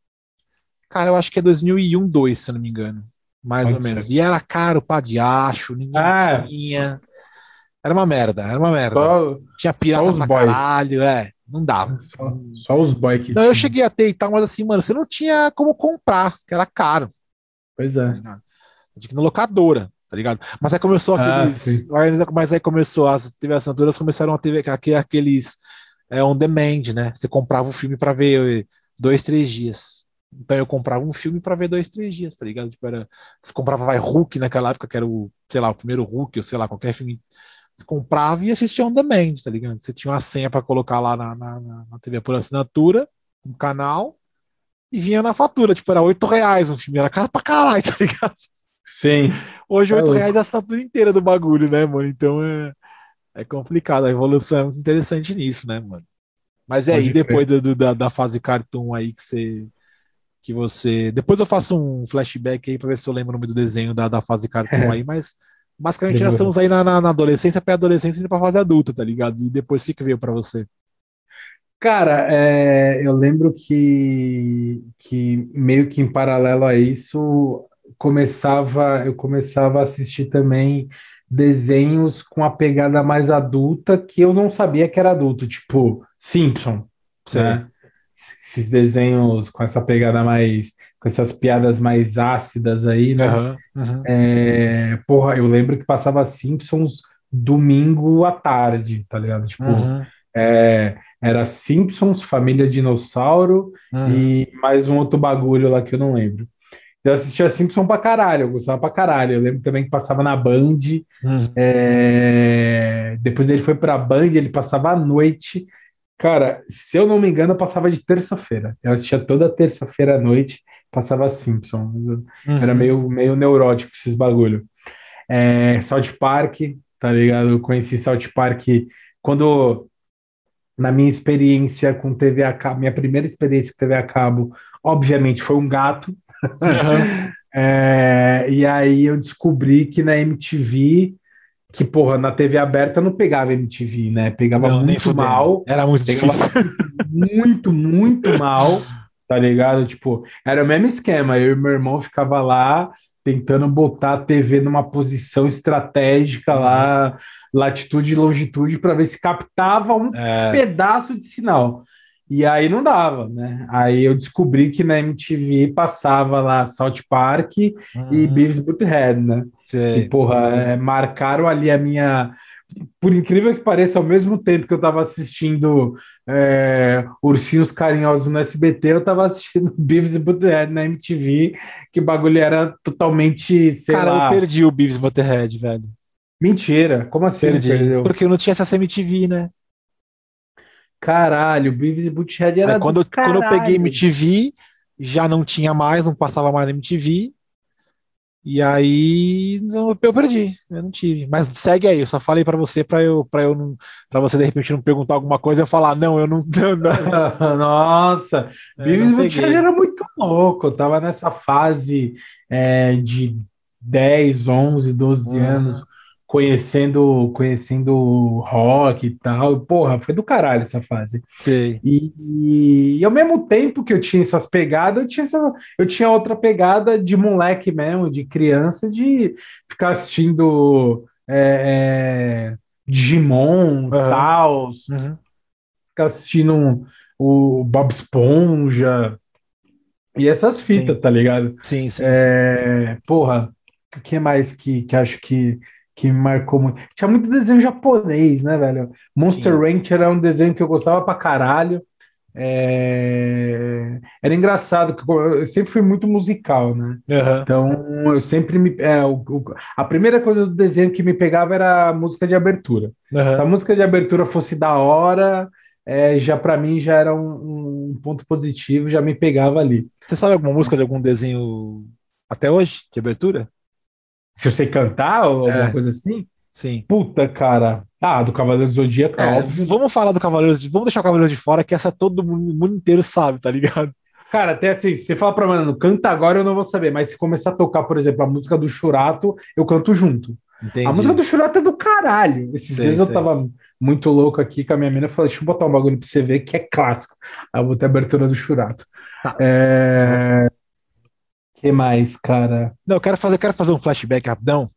Cara, eu acho que é 2001, 2, se eu não me engano. Mais Pode ou ser. menos. E era caro pra diacho, ninguém Ah. tinha. Era uma merda, era uma merda. Só, Tinha pirata pra boy. caralho, é. Não dava. só, só os boy que Não, eu tinham. cheguei a ter e tal, mas assim, mano, você não tinha como comprar, que era caro. Pois tá é. Você tinha que ir na locadora. tá ligado? Mas aí começou Ah, aqueles. sim. mas aí começou, as TV assinaturas começaram a ter aqu- aqueles é, on demand, né? Você comprava o filme pra ver dois, três dias. Então eu comprava um filme pra ver dois, três dias, tá ligado? Tipo, era, você comprava vai, Hulk naquela época, que era o, sei lá, o primeiro Hulk, ou sei lá, qualquer filme. Você comprava e assistia on demand, tá ligado? Você tinha uma senha pra colocar lá na, na, na- TV por assinatura, um canal, e vinha na fatura, tipo, era oito reais um filme, era caro pra caralho, (laughs) tá ligado? Sim. Hoje, É 8 louco. reais é a assinatura inteira do bagulho, né, mano? Então é, é complicado. A evolução é muito interessante nisso, né, mano? Mas e aí, depois do- do- da, da fase cartoon aí que você. Que você. Depois eu faço um flashback aí pra ver se eu lembro o nome do desenho da, da fase cartoon aí, mas basicamente nós Demorou. estamos aí na, na, na adolescência, pré-adolescência indo pra fase adulta, tá ligado? E depois o que veio pra você? Cara, é, eu lembro que, que meio que em paralelo a isso começava, eu começava a assistir também desenhos com a pegada mais adulta que eu não sabia que era adulto, tipo Simpson, né? Esses desenhos com essa pegada mais, com essas piadas mais ácidas aí, né? Aham, aham. É, porra, eu lembro que passava Simpsons domingo à tarde, tá ligado? Tipo, Uhum, é, era Simpsons, Família Dinossauro uhum. e mais um outro bagulho lá que eu não lembro. Eu assistia Simpson pra caralho, eu gostava pra caralho. Eu lembro também que passava na Band. Uhum. é, Depois ele foi pra Band, ele passava à noite. Cara, se eu não me engano, eu passava de terça-feira. Eu assistia toda terça-feira à noite, passava Simpson. Eu Era Uhum. meio, meio neurótico esses bagulho. É, South Park, tá ligado? Eu conheci South Park quando, na minha experiência com TV a cabo, minha primeira experiência com TV a cabo, obviamente foi um gato. Aham. (laughs) É, e aí eu descobri que na MTV, que porra, na TV aberta não pegava MTV, né? Pegava Não, muito mal Era muito difícil. muito, muito mal, tá ligado? Tipo, era o mesmo esquema. Eu e meu irmão ficava lá tentando botar a TV numa posição estratégica lá, latitude e longitude, para ver se captava um É, pedaço de sinal. E aí não dava, né? Aí eu descobri que na MTV passava lá South Park e uhum. Beavis Butthead, né? Que, porra, é, marcaram ali a minha. Por incrível que pareça, ao mesmo tempo que eu tava assistindo é, Ursinhos Carinhosos no SBT, eu tava assistindo (laughs) Beavis and Butthead na MTV, que o bagulho era totalmente, Cara, lá, eu perdi o Beavis e Butterhead, velho. mentira. Como assim? Perdi. perdeu? Porque eu não tinha essa MTV, né? Caralho, Beavis and Butthead era Aí quando, quando eu peguei. MTV, já não tinha mais, não passava mais na MTV. E aí não- eu perdi, eu não tive. Mas segue aí, eu só falei pra você para eu para eu não para você de repente não perguntar alguma coisa e eu falar não, eu não, (laughs) não, (laughs) Nossa, eu Beavis não Butthead era muito louco. Eu tava nessa fase é, de 10, 11, 12 Uhum. anos, conhecendo, conhecendo rock e tal. Porra, foi do caralho essa fase. Sei. E, e, e ao mesmo tempo que eu tinha essas pegadas, eu tinha, essa- eu tinha outra pegada de moleque mesmo, de criança, de ficar assistindo é, é, Digimon, tal, Uhum. ficar assistindo um- o Bob Esponja e essas fitas, Sim. tá ligado? Sim, sim, sim. É, porra, o que mais que, que acho que, que me marcou muito? Tinha muito desenho japonês, né, velho? Monster Tinha. Ranch era um desenho que eu gostava pra caralho. É, Era engraçado, que eu sempre fui muito musical, né? Aham. Então eu sempre me. é, o- o- a primeira coisa do desenho que me pegava era a música de abertura. Se a música de abertura fosse da hora, é, já para mim já era um, um ponto positivo, já me pegava ali. Você sabe alguma música de algum desenho até hoje de abertura? Se eu sei cantar ou alguma É. coisa assim, Sim. puta, cara. Ah, do Cavaleiro do Zodíaco, É, óbvio. vamos falar do Cavaleiros, de- vamos deixar o Cavaleiros de fora, que essa todo mundo, mundo inteiro sabe, tá ligado? Cara, até assim, se você fala pra mano, canta agora eu não vou saber, mas se começar a tocar, por exemplo, a música do Churato, eu canto junto. Entendi. A música do Churato é do caralho. Esses Sei, dias eu sei. tava muito louco aqui com a minha menina, eu falei, deixa eu botar um bagulho pra você ver que é clássico. Aí eu botei a abertura do Churato. Tá. É... que mais, cara? Não, eu quero fazer, eu quero fazer um flashback rapidão.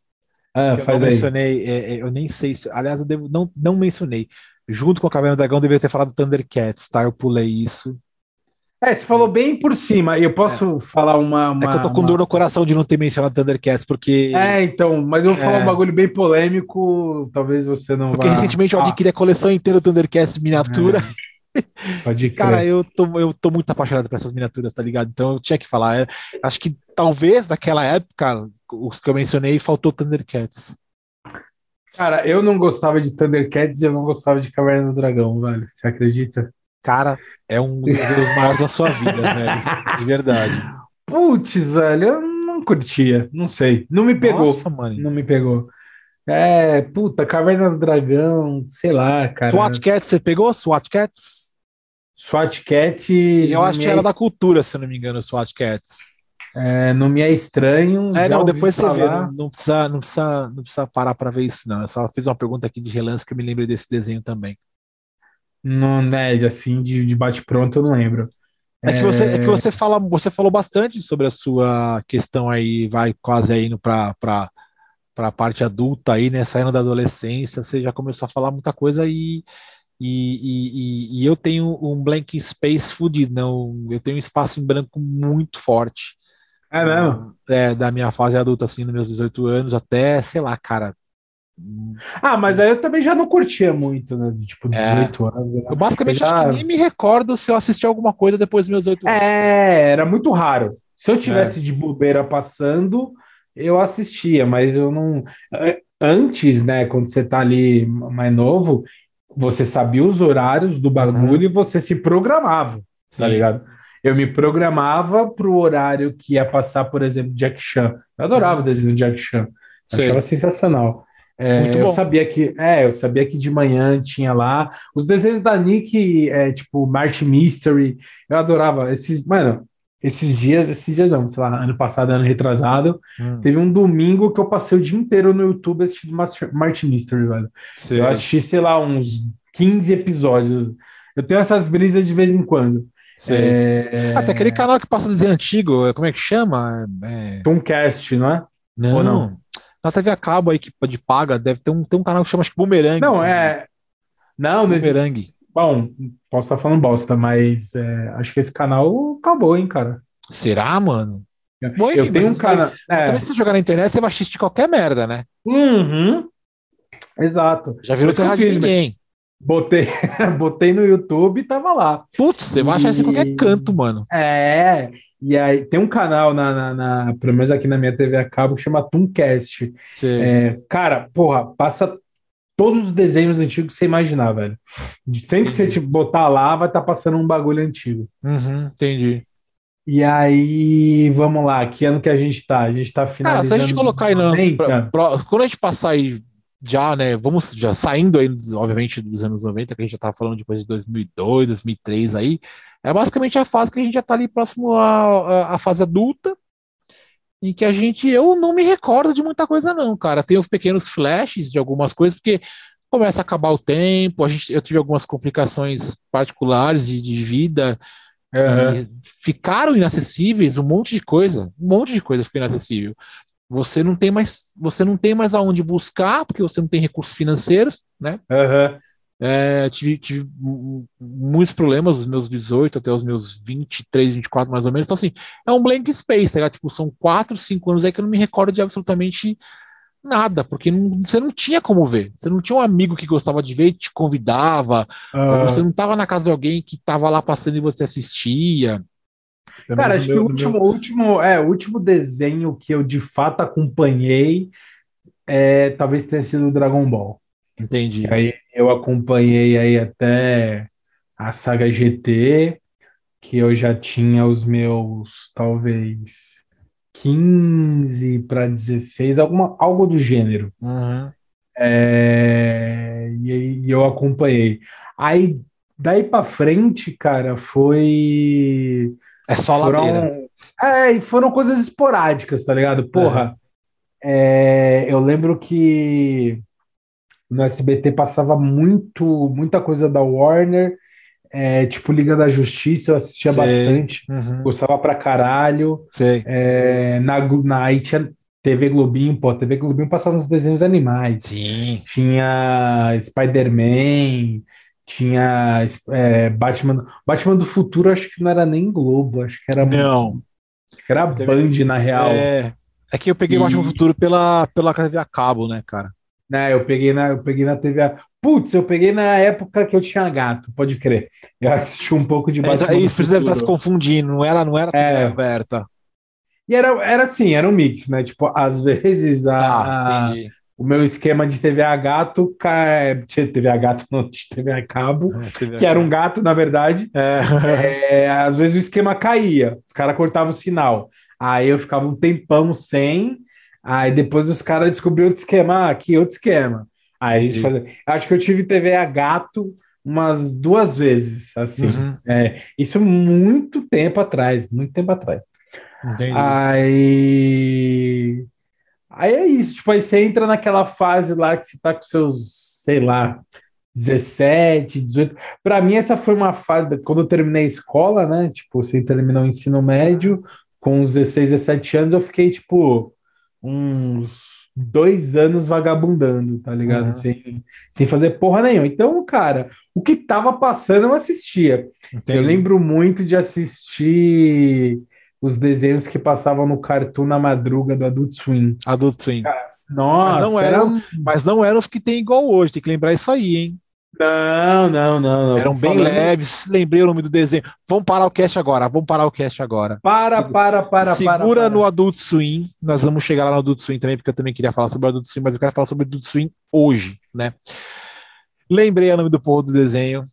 Ah, eu faz não aí. mencionei, é, é, eu nem sei se. Aliás, eu devo, não, não mencionei. Junto com o Caverna do Dragão, eu deveria ter falado Thundercats, tá? Eu pulei isso. É, você falou bem por cima. Eu posso é. falar uma, uma, É que eu tô com uma... dor no coração de não ter mencionado Thundercats, porque. É, então, mas eu vou falar é. um bagulho bem polêmico, talvez você não Porque vá... recentemente eu adquiri a coleção inteira do Thundercats miniatura. É. Pode (laughs) crer. Cara, eu tô, eu tô muito apaixonado por essas miniaturas, tá ligado? Então eu tinha que falar. É, acho que talvez naquela época, os que eu mencionei, faltou Thundercats. Cara, eu não gostava de Thundercats e eu não gostava de Caverna do Dragão, velho. Você acredita? Cara, é um dos maiores da sua vida, velho. De verdade. Putz, velho, eu não curtia, não sei. Não me pegou. Nossa, mano. Não me pegou. É, puta, Caverna do Dragão, sei lá, cara. SWAT Cats, você pegou? SWAT Cats? SWAT Cat. Eu acho que era da cultura, se eu não me engano, SWAT Cats. É, não me é estranho. É, não, depois você vê. Não, não, precisa, não, precisa, não precisa parar para ver isso, não. Eu só fiz uma pergunta aqui de relance que eu me lembrei desse desenho também. Não, né, assim, de, de bate-pronto eu não lembro. É que, você, é que você fala, você falou bastante sobre a sua questão aí, vai quase aí indo para a parte adulta aí, né? Saindo da adolescência, você já começou a falar muita coisa e, e, e, e eu tenho um blank space fudido, não, eu tenho um espaço em branco muito forte. É mesmo? É, da minha fase adulta, assim, nos meus 18 anos, até, sei lá, cara, ah, mas aí eu também já não curtia muito, né? Tipo, 18 é. anos. Né? Eu basicamente eu já... acho que nem me recordo se eu assisti alguma coisa depois dos meus 18 anos. É, era muito raro. Se eu tivesse é. de bobeira passando, eu assistia, mas eu não. Antes, né, quando você tá ali mais novo, você sabia os horários do bagulho uhum. e você se programava, tá Sim. tá ligado? Eu me programava pro horário que ia passar, por exemplo, Jack Chan. Eu adorava uhum. o desenho do Jack Chan. Eu achava sensacional. É, Muito bom. Eu sabia que, é, eu sabia que de manhã tinha lá os desenhos da Nick, é, tipo March Mystery. Eu adorava esses, mano. Esses dias, esses dias não, sei lá, ano passado, ano retrasado, hum. teve um domingo que eu passei o dia inteiro no YouTube assistindo March Mystery, velho. Sim. Eu assisti, sei lá, uns 15 episódios. Eu tenho essas brisas de vez em quando. É... Até aquele canal que passa desenho antigo, como é que chama? É... Tomcast, não é? Não. Ou não? Na TV a cabo aí que de paga, deve ter um, um canal que chama acho que Boomerang. Não, assim, é. Não, Boomerang. Bom, posso estar falando bosta, mas é, acho que esse canal acabou, hein, cara. Será, mano? Bom, enfim, eu tenho um canal. É. Também se você jogar na internet, você vai assistir qualquer merda, né? Uhum. Exato. Já virou terra de ninguém. Botei, (laughs) botei no YouTube e tava lá. Putz, você vai achar isso em qualquer canto, mano. É, e aí tem um canal, na, na, na, pelo menos aqui na minha TV a cabo, que chama Tooncast. É, cara, porra, passa todos os desenhos antigos que você imaginar, velho. Sempre que você te botar lá, vai estar tá passando um bagulho antigo. Uhum, entendi. E aí, vamos lá, que ano que a gente tá? A gente tá finalizando. Cara, se a gente colocar aí, não, pra, pra, quando a gente passar aí já, né, vamos já saindo aí, obviamente, dos anos 90, que a gente já tava falando depois de 2002, 2003 aí, é basicamente a fase que a gente já está ali próximo à, à, fase adulta, em que a gente, eu não me recordo de muita coisa não, cara. Tenho pequenos flashes de algumas coisas, porque começa a acabar o tempo, a gente, eu tive algumas complicações particulares de, de vida uhum. ficaram inacessíveis, um monte de coisa, um monte de coisa ficou inacessível. Você não tem mais, você não tem mais aonde buscar, porque você não tem recursos financeiros, né? Uhum. É, tive, tive, muitos problemas dos meus 18 até os meus 23, 24 mais ou menos. Então, assim, é um blank space, tá? Tipo, são 4, 5 anos aí que eu não me recordo de absolutamente nada, porque não, você não tinha como ver. Você não tinha um amigo que gostava de ver e te convidava, uh... você não estava na casa de alguém que estava lá passando e você assistia. Cara, acho que o último, meu... último, é, o último desenho que eu de fato acompanhei é, talvez tenha sido o Dragon Ball. Entendi. E aí eu acompanhei aí até a saga GT, que eu já tinha os meus, talvez, 15 para 16, alguma, algo do gênero. Uhum. É, e, e eu acompanhei. Aí, daí para frente, cara, foi. É só foram, ladeira. É, e foram coisas esporádicas, tá ligado? Porra, é. É, eu lembro que no SBT passava muito, muita coisa da Warner, é, tipo Liga da Justiça, eu assistia Sei. bastante, uhum. gostava pra caralho. É, na, na, aí tinha TV Globinho, pô, TV Globinho passava uns desenhos animais. Sim. Tinha Spider-Man, Tinha é, Batman. Batman do Futuro, acho que não era nem Globo, acho que era. Não. Acho que era Band, na real. É, é que eu peguei e... Batman do Futuro pela, pela TV a cabo, né, cara? Né, eu peguei na, eu peguei na TV a... Putz, eu peguei na época que eu tinha gato, pode crer. Eu (laughs) assisti um pouco de é, Batman. É, isso, você deve estar se confundindo, não era, não era TV é. aberta. E era, era assim, era um mix, né? Tipo, às (laughs) vezes a, tá, o meu esquema de TV a gato, TV a gato (laughs) não, de TV a cabo, é, que era um gato, na verdade. É. É, às vezes o esquema caía, os caras cortavam o sinal. Aí eu ficava um tempão sem, aí depois os caras descobriram outro esquema, ah, aqui outro esquema. Aí a gente fazia. Acho que eu tive TV a gato umas duas vezes, assim. Uhum. É, isso muito tempo atrás, muito tempo atrás. Entendi. Aí. Aí é isso, tipo, aí você entra naquela fase lá que você tá com seus, sei lá, 17, 18. Para mim, essa foi uma fase, quando eu terminei a escola, né? Tipo, você terminou o ensino médio, com uns 16, 17 anos, eu fiquei, tipo, uns dois anos vagabundando, tá ligado? Uhum. Sem, sem fazer porra nenhuma. Então, cara, o que tava passando eu assistia. Entendi. Eu lembro muito de assistir os desenhos que passavam no Cartoon na madruga do Adult Swim. Adult Swim. Nossa, mas não eram, era... mas não eram os que tem igual hoje, tem que lembrar isso aí, hein? Não, não, não. não. Eram bem falando... leves, lembrei o nome do desenho. Vamos parar o cast agora, vamos parar o cast agora. Para, Segura, para, para, Segura para, para. no Adult Swim, nós vamos chegar lá no Adult Swim também, porque eu também queria falar sobre o Adult Swim, mas eu quero falar sobre o Adult Swim hoje, né? Lembrei o nome do porro do desenho,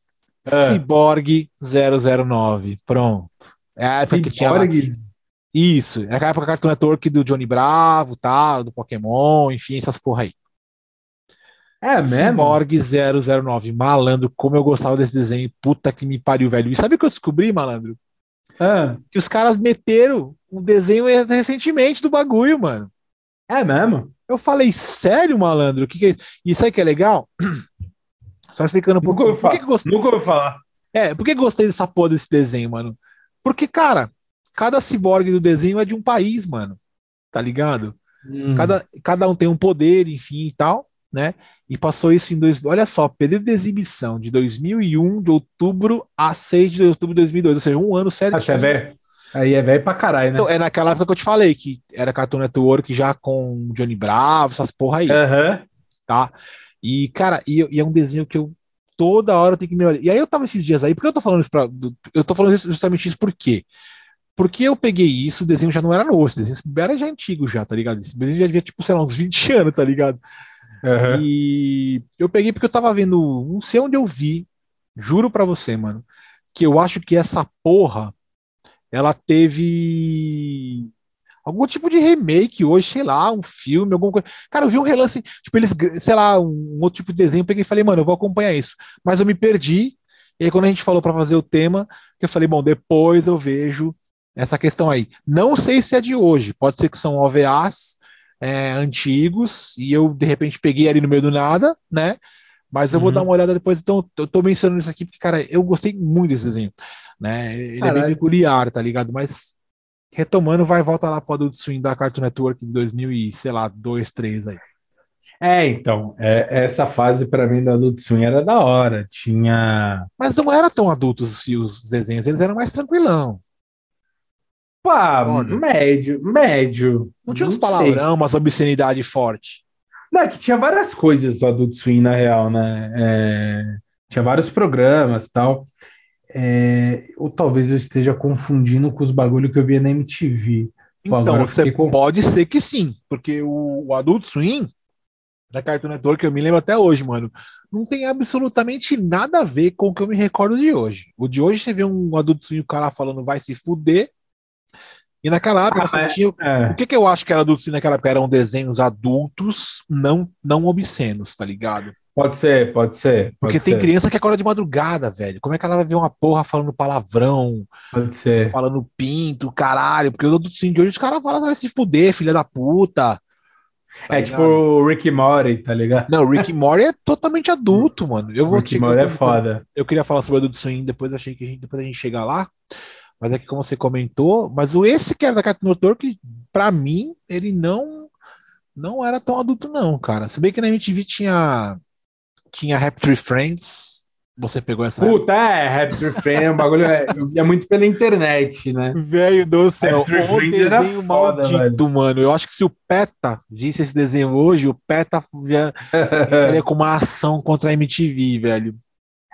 ah. Cyborg 009, pronto. É a época Cyborg que tinha lá, isso, é a época Cartoon Network do Johnny Bravo, tal, do Pokémon, enfim, essas porra aí. É mesmo? Cyborg 009, malandro, como eu gostava desse desenho, puta que me pariu, velho. E sabe o que eu descobri, malandro? Ah. Que os caras meteram um desenho recentemente do bagulho, mano. É mesmo? Eu falei, sério, malandro? O que, que é isso? Isso aí que é legal? (clears throat) Só explicando um pouco. Nunca por que, que gostei? Nunca ouvi falar. É, por que gostei dessa porra desse desenho, mano? Porque, cara, cada ciborgue do desenho é de um país, mano. Tá ligado? Hum. Cada, cada um tem um poder, enfim e tal, né? E passou isso em dois. Olha só, período de exibição de 2001, de outubro a 6 de outubro de 2002, ou seja, um ano certo. Acho é velho. Aí é velho pra caralho, né? Então, é naquela época que eu te falei, que era Cartoon Network já com Johnny Bravo, essas porra aí. Uhum. Tá? E, cara, e, e, é um desenho que eu toda hora tenho que me olhar. E aí eu tava esses dias aí, por que eu tô falando isso pra. Eu tô falando justamente isso por quê? Porque eu peguei isso, o desenho já não era novo, esse desenho era já antigo já, tá ligado? Esse desenho já devia, tipo, sei lá, uns 20 (laughs) anos, tá ligado? Uhum. E eu peguei porque eu tava vendo, não sei onde eu vi, juro pra você, mano, que eu acho que essa porra, ela teve algum tipo de remake hoje, sei lá, um filme, alguma coisa. Cara, eu vi um relance, tipo, eles, sei lá, um outro tipo de desenho, eu peguei e falei, mano, eu vou acompanhar isso. Mas eu me perdi, e aí quando a gente falou para fazer o tema, eu falei, bom, depois eu vejo essa questão aí. Não sei se é de hoje, pode ser que são OVAs é, antigos e eu de repente peguei ali no meio do nada, né? Mas eu vou dar uhum. uma olhada depois. Então, eu tô mencionando isso aqui porque, cara, eu gostei muito desse desenho, né? Ele Caralho. é bem peculiar, tá ligado? Mas retomando, vai volta lá para o Adult Swim da Cartoon Network de 2000 e sei lá, 2, 3 aí. É, então, é, essa fase para mim do Adult Swim era da hora. Tinha. Mas não era tão adultos os desenhos, eles eram mais tranquilão. Pá, médio, médio. Não tinha uns palavrão, umas obscenidade forte. Não, é que tinha várias coisas do Adult Swim, na real, né? É, tinha vários programas tal. É, ou talvez eu esteja confundindo com os bagulho que eu via na MTV. Pô, então, você com... pode ser que sim, porque o, o Adult Swim da Cartoon Network, que eu me lembro até hoje, mano, não tem absolutamente nada a ver com o que eu me recordo de hoje. O de hoje você vê um Adult Swim, o cara falando vai se fuder, e naquela época, ah, tinha, é. o que, que eu acho que era adulto naquela época? Eram desenhos adultos, não, não obscenos, tá ligado? Pode ser, pode ser. Pode Porque ser. tem criança que acorda de madrugada, velho. Como é que ela vai ver uma porra falando palavrão? Pode ser. Falando pinto, caralho. Porque o adulto de hoje os caras falam, vai se fuder, filha da puta. Tá é ligado? tipo o Rick Morty, tá ligado? Não, o Rick Morty é totalmente adulto, (laughs) mano. Eu vou Rick Morty é foda. Eu queria falar sobre o Adult Swim, depois achei que a gente, depois a gente chegar lá. Mas é que, como você comentou, mas o esse que era da Cartoon Network, pra mim, ele não não era tão adulto, não, cara. Se bem que na MTV tinha, tinha Tree Friends, Você pegou essa. Puta, é, Raptor Friends é um bagulho. É, eu via muito pela internet, né? Velho do céu, Raptor o desenho foda, maldito, mano. Eu acho que se o PETA visse esse desenho hoje, o PETA já (laughs) entraria com uma ação contra a MTV, velho.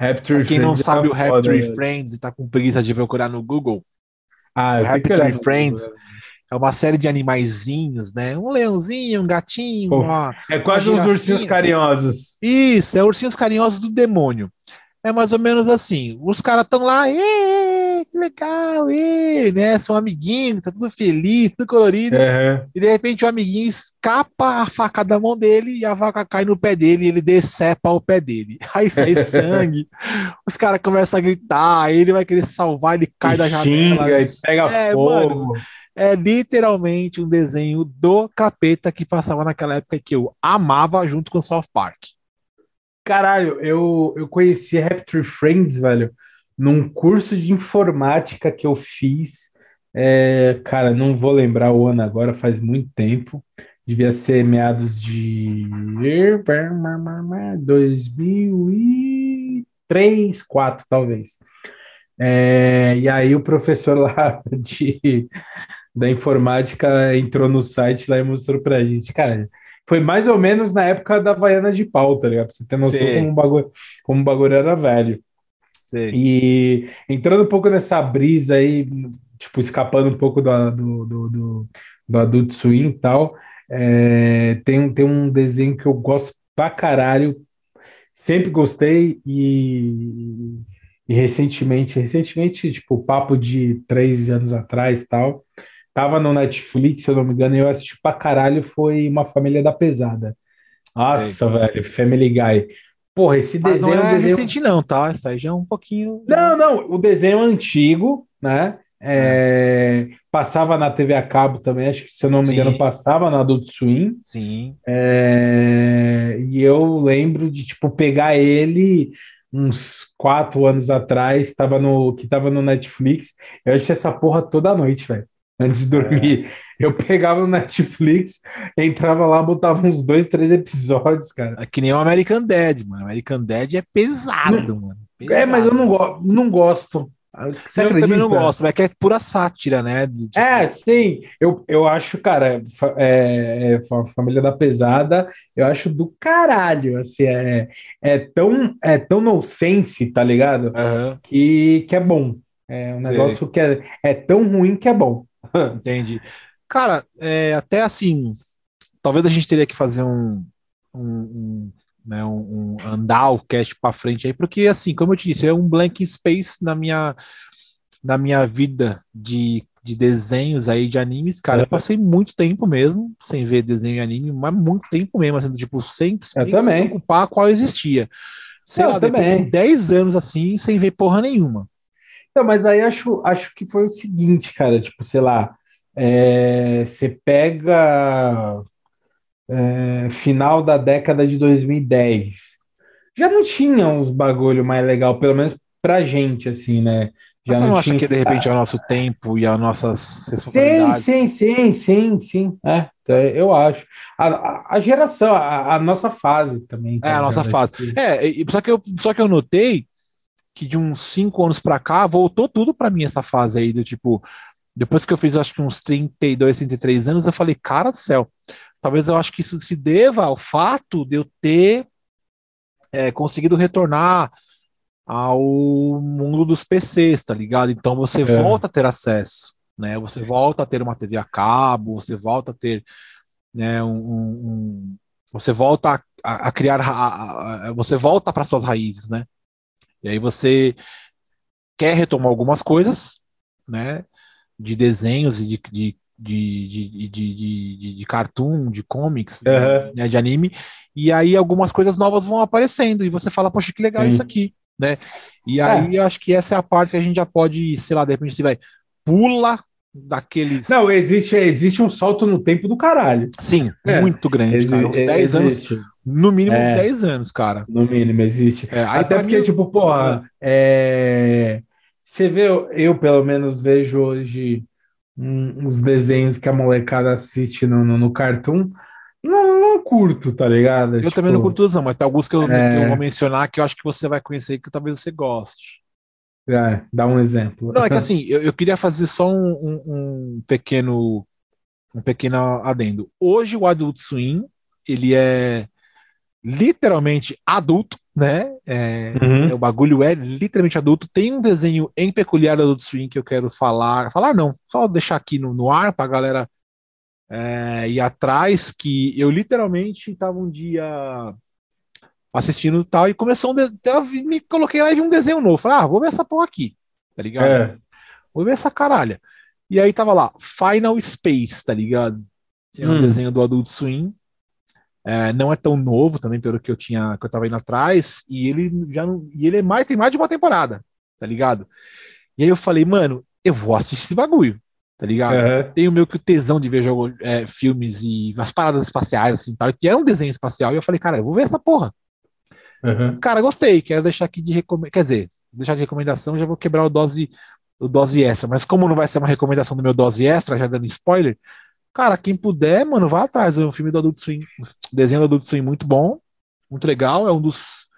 Raptor quem não Friends sabe o era foda, Raptor velho. Friends e tá com preguiça de procurar no Google, Ah, eu Raptor Friends. Google, é uma série de animaizinhos, né? Um leãozinho, um gatinho, Pô, uma... É quase uns ursinhos girafinha. carinhosos. Isso, é Ursinhos Carinhosos do Demônio. É mais ou menos assim. Os caras estão lá, "Ê, que legal, ê", né? São amiguinhos, tá tudo feliz, tudo colorido. Aham. E de repente o amiguinho escapa a faca da mão dele e a faca cai no pé dele e ele decepa o pé dele. (laughs) Aí sai (laughs) sangue, os caras começam a gritar, aí ele vai querer salvar, ele cai da janela. Xinga e pega É, fogo. É literalmente um desenho do capeta que passava naquela época que eu amava junto com o South Park. Caralho, eu, eu conheci Raptor Friends, velho, num curso de informática que eu fiz. É, cara, não vou lembrar o ano agora, faz muito tempo. Devia ser meados de 2003, 2004, talvez. É, e aí o professor lá (laughs) de, da informática entrou no site lá e mostrou pra gente. Cara, foi mais ou menos na época da Havaiana de pau, tá ligado? Pra você ter noção como o bagulho, como o bagulho era velho. E entrando um pouco nessa brisa aí, tipo, escapando um pouco do, do, do, do, do Adult Swim e tal, é, tem, um- tem um desenho que eu gosto pra caralho, sempre gostei e, e recentemente, recentemente, tipo, papo de três anos atrás tal, tava no Netflix, se eu não me engano, e eu assisti pra caralho, foi Uma Família da Pesada. Nossa, velho, Family Guy. Porra, esse Mas desenho não é é desenho recente não, tá? Isso aí já é um pouquinho... não, não, o desenho é antigo, né? É, passava na TV a cabo também, acho que se eu não me Sim. engano, passava na Adult Swim. Sim. É, e eu lembro de tipo pegar ele uns quatro anos atrás, tava no, que tava no Netflix. Eu achei essa porra toda noite, velho. Antes de dormir, eu pegava no Netflix, entrava lá, botava uns dois, três episódios, cara. É que nem o American Dad, mano. American Dad é pesado, mano. É, mas eu Pesado. não, go não gosto. Você eu também não acredita? gosto, mas é que é pura sátira, né? De- tipo, É, sim, eu, eu acho, cara, é, é, fa- Família da Pesada, eu acho do caralho, assim, é, é tão, é tão nonsense, tá ligado? aham, Que, que é bom, é um Sei. negócio que é, é tão ruim que é bom. (laughs) entendi. Cara, é, até assim, talvez a gente teria que fazer um, um, um, né, um, um- andar o cast pra frente aí, porque assim, como eu te disse, é um blank space na minha, na minha vida de, de desenhos aí de animes, cara. Eu passei muito tempo mesmo sem ver desenho de anime, mas muito tempo mesmo, assim, tipo, sem, nem se preocupar qual existia. Sei Eu lá, depois também. de 10 anos assim, sem ver porra nenhuma. Então, mas aí acho, acho que foi o seguinte, cara, tipo, sei lá, é, você pega é, final da década de 2010, já não tinha uns bagulho mais legal, pelo menos pra gente, assim, né? Já Mas você não acha tinha- que de repente é o nosso tempo e as nossas Sim, responsabilidades? sim, sim, sim, sim, é, então, eu acho. A, a- geração, a, a nossa fase também. tá É, a nossa ligado? fase. É, e- só que eu, só que eu notei que de uns cinco anos pra cá voltou tudo pra mim essa fase aí do tipo, depois que eu fiz acho que uns 32, 33 anos, eu falei, cara do céu, talvez eu acho que isso se deva ao fato de eu ter é, conseguido retornar ao mundo dos PCs, tá ligado? Então você É. volta a ter acesso, né? Você volta a ter uma TV a cabo, você volta a ter, né, um, um- você volta a, a- criar, a- a- você volta para suas raízes, né? E aí você quer retomar algumas coisas, né? De desenhos e de, de, de, de, de, de, de- de cartoon, de comics, Aham. né, de anime, e aí algumas coisas novas vão aparecendo, e você fala, poxa, que legal Sim. isso aqui, né? E aí eu acho que essa é a parte que a gente já pode, sei lá, de repente você vai, pula daqueles. Não, existe, existe um salto no tempo do caralho. Sim, É. muito grande, Exi- cara. Uns 10 anos, existe, no mínimo uns É. 10 anos, cara. no mínimo, existe. É, Até porque, mim, tipo, porra, é, você vê, eu pelo menos vejo hoje um- uns desenhos que a molecada assiste no, no, no Cartoon. Não, não curto, tá ligado? Eu tipo, também não curto todos, não, mas tem alguns que eu, é... que eu, vou mencionar que eu acho que você vai conhecer que talvez você goste. É, dá um exemplo. Não, é que assim, eu, eu queria fazer só um, um, um, pequeno um pequeno adendo. Hoje o Adult Swim, ele é literalmente adulto, né? É, uhum. é, o bagulho é literalmente adulto. Tem um desenho em peculiar do Adult Swim que eu quero falar. Falar não, só deixar aqui no, no ar pra galera é, ir atrás, que eu literalmente estava um dia assistindo tal, e começou um desenho, me coloquei lá e vi um desenho novo. Falei, ah, vou ver essa porra aqui, tá ligado? É. Vou ver essa caralha. E aí tava lá, Final Space, tá ligado? É um hum. desenho do Adult Swim. É, não é tão novo também, pelo que eu tinha, que eu tava indo atrás, e ele já não, e ele é mais, tem mais de uma temporada, tá ligado? E aí eu falei, mano, eu vou assistir esse bagulho, tá ligado? Uhum. Tenho meio que o tesão de ver jogo, é, filmes e as paradas espaciais, assim, tal, que é um desenho espacial, e eu falei, cara, eu vou ver essa porra. Uhum. Cara, gostei, quero deixar aqui de recomendação. Quer dizer, deixar de recomendação, já vou quebrar o dose, o dose extra. Mas como não vai ser uma recomendação do meu dose extra, já dando spoiler, cara, quem puder, mano, vá atrás. É um filme do Adult Swim, desenho do Adult Swim muito bom, muito legal. É um dos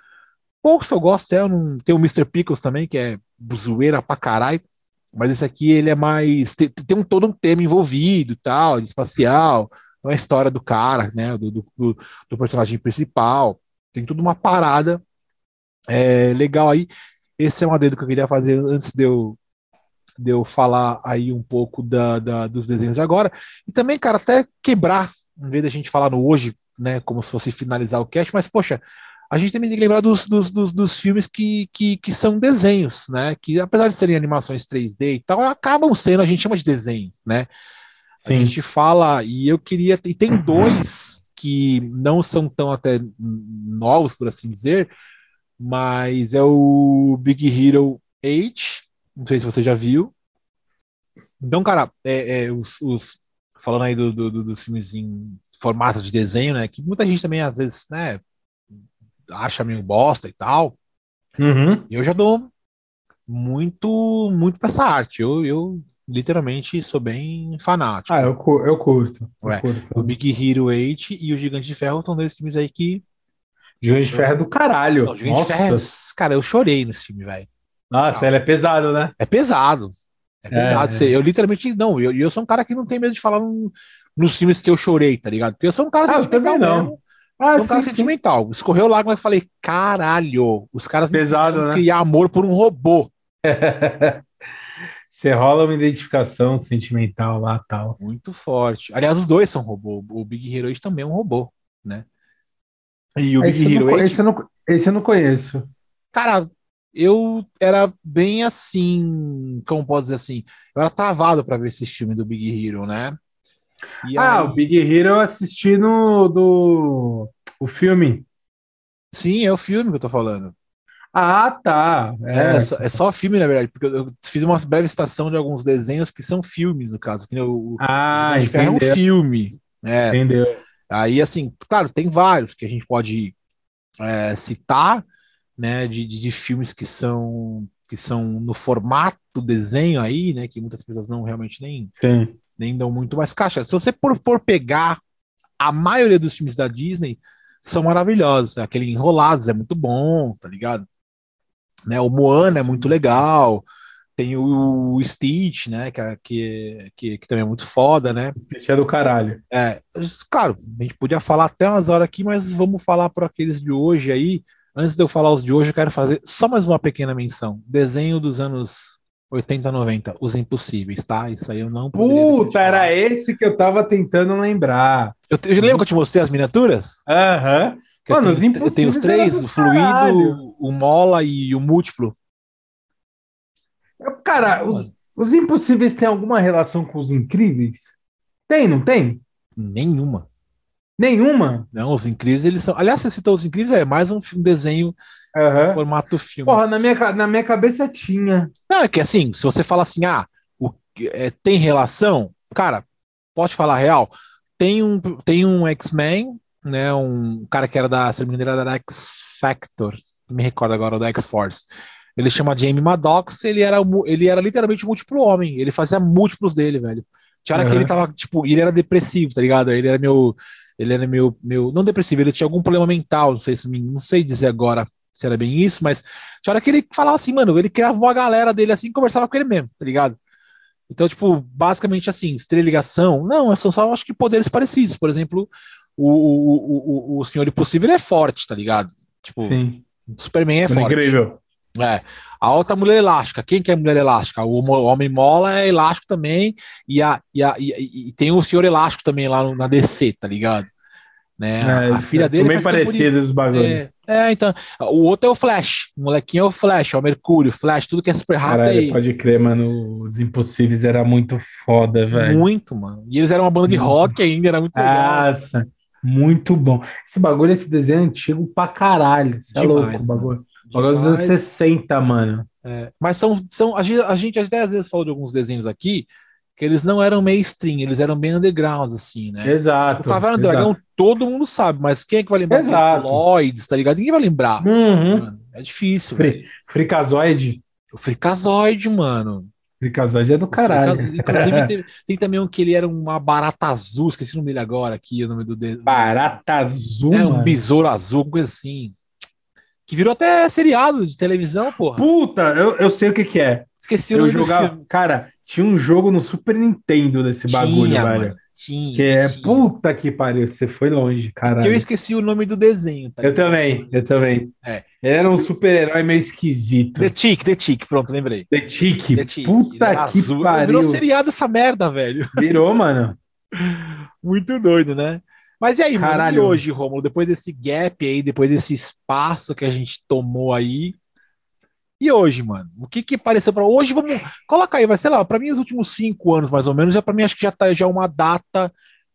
poucos que eu gosto. É, um, tem o Mr. Pickles também, que é zoeira pra caralho. Mas esse aqui, ele é mais. Tem, tem um, todo um tema envolvido tal, de espacial. Não é a história do cara, né? Do, do, do personagem principal tem tudo uma parada é, legal aí. Esse é um adendo que eu queria fazer antes de eu, de eu falar aí um pouco da, da, dos desenhos de agora. E também, cara, até quebrar, em vez da gente falar no hoje, né, como se fosse finalizar o cast, mas, poxa, a gente também tem que lembrar dos, dos, dos, dos, filmes que, que, que são desenhos, né? Que apesar de serem animações 3D e tal, acabam sendo, a gente chama de desenho, né? A Sim. gente fala, e eu queria. E tem dois que não são tão até novos, por assim dizer, mas é o Big Hero 8, não sei se você já viu. Então, cara, é, é os, os, falando aí do, do, do, dos filmes em formato de desenho, né, que muita gente também às vezes, né, acha meio bosta e tal. Uhum. Eu já dou muito, muito pra essa arte. Eu, eu literalmente sou bem fanático. Ah, eu, eu curto. Eu curto. O Big Hero 8 e o Gigante de Ferro são dois filmes aí que. Gigante de Ferro é do caralho. Não, Gigante Nossa. de Ferro, é cara, eu chorei nesse filme, velho. Nossa, ele é pesado, né? É pesado. É pesado. É, é. Eu literalmente. Não, eu, eu sou um cara que não tem medo de falar no, nos filmes que eu chorei, tá ligado? Porque eu sou um cara ah, sentimental não. Ah, sou um cara sim. sentimental. Escorreu lágrima e falei, caralho, os caras Pesado, né? criar amor por um robô. (laughs) Você rola uma identificação sentimental lá tal. Muito forte. Aliás, os dois são robô. O Big Hero 8 também é um robô, né? E o Big esse Hero 8. Esse eu, não, esse eu não conheço. Cara, eu era bem assim. Como posso dizer assim? Eu era travado para ver esse filme do Big Hero, né? E ah, aí... o Big Hero eu assisti no do o filme. Sim, é o filme que eu tô falando. Ah, tá. É, é, só, é só filme, na verdade, porque eu fiz uma breve citação de alguns desenhos que são filmes, no caso. Que o, ah, Ferro é um filme. Né? Entendeu. Aí, assim, claro, tem vários que a gente pode é, citar, né, de, de, de, filmes que são que são no formato desenho aí, né, que muitas pessoas não realmente nem, nem dão muito mais caixa. Se você por, por pegar a maioria dos filmes da Disney, são maravilhosos. Aquele Enrolados é muito bom, tá ligado? Né? O Moana é muito legal. Tem o, Stitch, né? Que, que, que, que, também é muito foda, né? Stitch é do caralho. É, claro, a gente podia falar até umas horas aqui, mas vamos falar por aqueles de hoje aí. Antes de eu falar os de hoje, eu quero fazer só mais uma pequena menção. Desenho dos anos 80, 90, Os Impossíveis, tá? Isso aí eu não Puta, era esse que eu tava tentando lembrar. Eu, eu lembro que eu te mostrei as miniaturas? Aham. Uhum. Mano, tenho, eu tenho os três, o fluido, o mola e o múltiplo. Cara, os, os impossíveis têm alguma relação com os incríveis? Tem, não tem? Nenhuma. Nenhuma? Não, os incríveis, eles são. Aliás, você citou os incríveis, é mais um desenho uhum. formato filme. Porra, na minha, na minha cabeça tinha. Não, é que assim, se você fala assim, ah, o, é, tem relação, cara, pode falar real. Tem um, tem um X-Men, né? Um cara que era da, se não me engano, era da X Factor, me recordo agora, da X-Force. Ele chama Jamie Maddox, ele era, ele era literalmente múltiplo homem, ele fazia múltiplos dele, velho. Tinha hora uhum. que ele tava, tipo, ele era depressivo, tá ligado? Ele era meu. Ele era meu, meu. Não depressivo, ele tinha algum problema mental, não sei se não sei dizer agora se era bem isso, mas tinha hora que ele falava assim, mano, ele criava uma galera dele assim conversava com ele mesmo, tá ligado? Então, tipo, basicamente assim, ligação, não, são só acho que poderes parecidos. Por exemplo, o, o, o, o Senhor Impossível é forte, tá ligado? Tipo, Sim. Superman é forte. Incrível. É. A outra mulher elástica. Quem que é mulher elástica? O homem mola é elástico também. E, a, e, a, e, e tem o senhor elástico também lá no, na DC, tá ligado? Né? É, a filha dele. São bem parecidos os bagulhos. É, é, então. O outro é o Flash. O molequinho é o Flash, é o Mercúrio, Flash, tudo que é super rápido. Caralho, aí. pode crer, mano. Os Impossíveis era muito foda, velho. Muito, mano. E eles eram uma banda de rock ainda, era muito legal. Nossa, muito bom. Esse bagulho, esse desenho é antigo pra caralho. Você é louco, o bagulho. Bagulho dos anos 60, mano. É. Mas são, são a, gente, a gente até às vezes falou de alguns desenhos aqui que eles não eram mainstream, eles eram bem underground, assim, né? Exato. O Caverna do Dragão todo mundo sabe, mas quem é que vai lembrar exato. Lloyds, tá ligado? Ninguém vai lembrar. Uhum. É difícil. Fri Fricazoide. O Fricazoide, mano. Fricazoide é do caralho. Inclusive, (laughs) tem, tem, também um que ele era uma barata azul, esqueci o nome dele agora aqui, o nome do. Barata azul? É, um besouro azul, coisa assim. Que virou até seriado de televisão, porra. Puta, eu, eu sei o que que é. Esqueci o nome eu jogava, Cara, tinha um jogo no Super Nintendo desse bagulho, tinha, velho. Tinha, que é tinha. puta que pariu, você foi longe, cara. Que eu esqueci o nome do desenho. Tá eu também, eu também. É. Ele era um super-herói meio esquisito. The Tick, The Tick, pronto, lembrei. The Tick, The Tick. puta que azul. pariu. Virou seriado essa merda, velho. Virou, mano. (laughs) Muito doido, né? Mas e aí, Caralho. mano, e hoje, Romulo, depois desse gap aí, depois desse espaço que a gente tomou aí, e hoje, mano? O que que pareceu para hoje? Vamos colocar aí, vai sei lá, para mim os últimos cinco anos mais ou menos, já para mim acho que já tá já uma data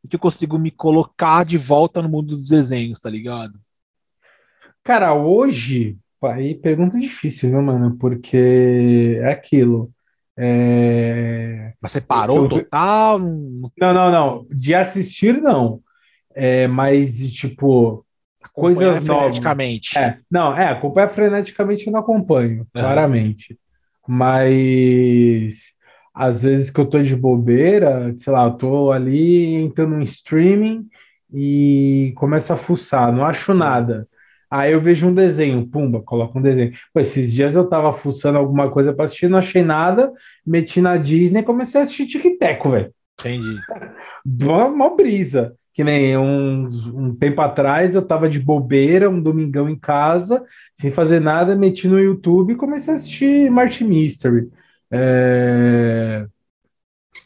que eu consigo me colocar de volta no mundo dos desenhos, tá ligado? Cara, hoje, aí pergunta difícil, viu, mano? Porque é aquilo. É... Mas você parou eu... total? Não, não, não. De assistir, não. É, mas, tipo, coisas novas. freneticamente. É, não, é, acompanha freneticamente eu não acompanho, uhum. claramente. Mas às vezes que eu tô de bobeira, sei lá, eu tô ali entrando no streaming e começo a fuçar, não acho Sim. nada. Aí eu vejo um desenho, pumba, coloca um desenho. Pô, esses dias eu tava fuçando alguma coisa para assistir, não achei nada, meti na Disney e comecei a assistir Tic-Teco, velho. Entendi. (laughs) Mó brisa. Que nem um, um tempo atrás eu tava de bobeira, um domingão em casa, sem fazer nada, meti no YouTube e comecei a assistir Martin Mystery. É...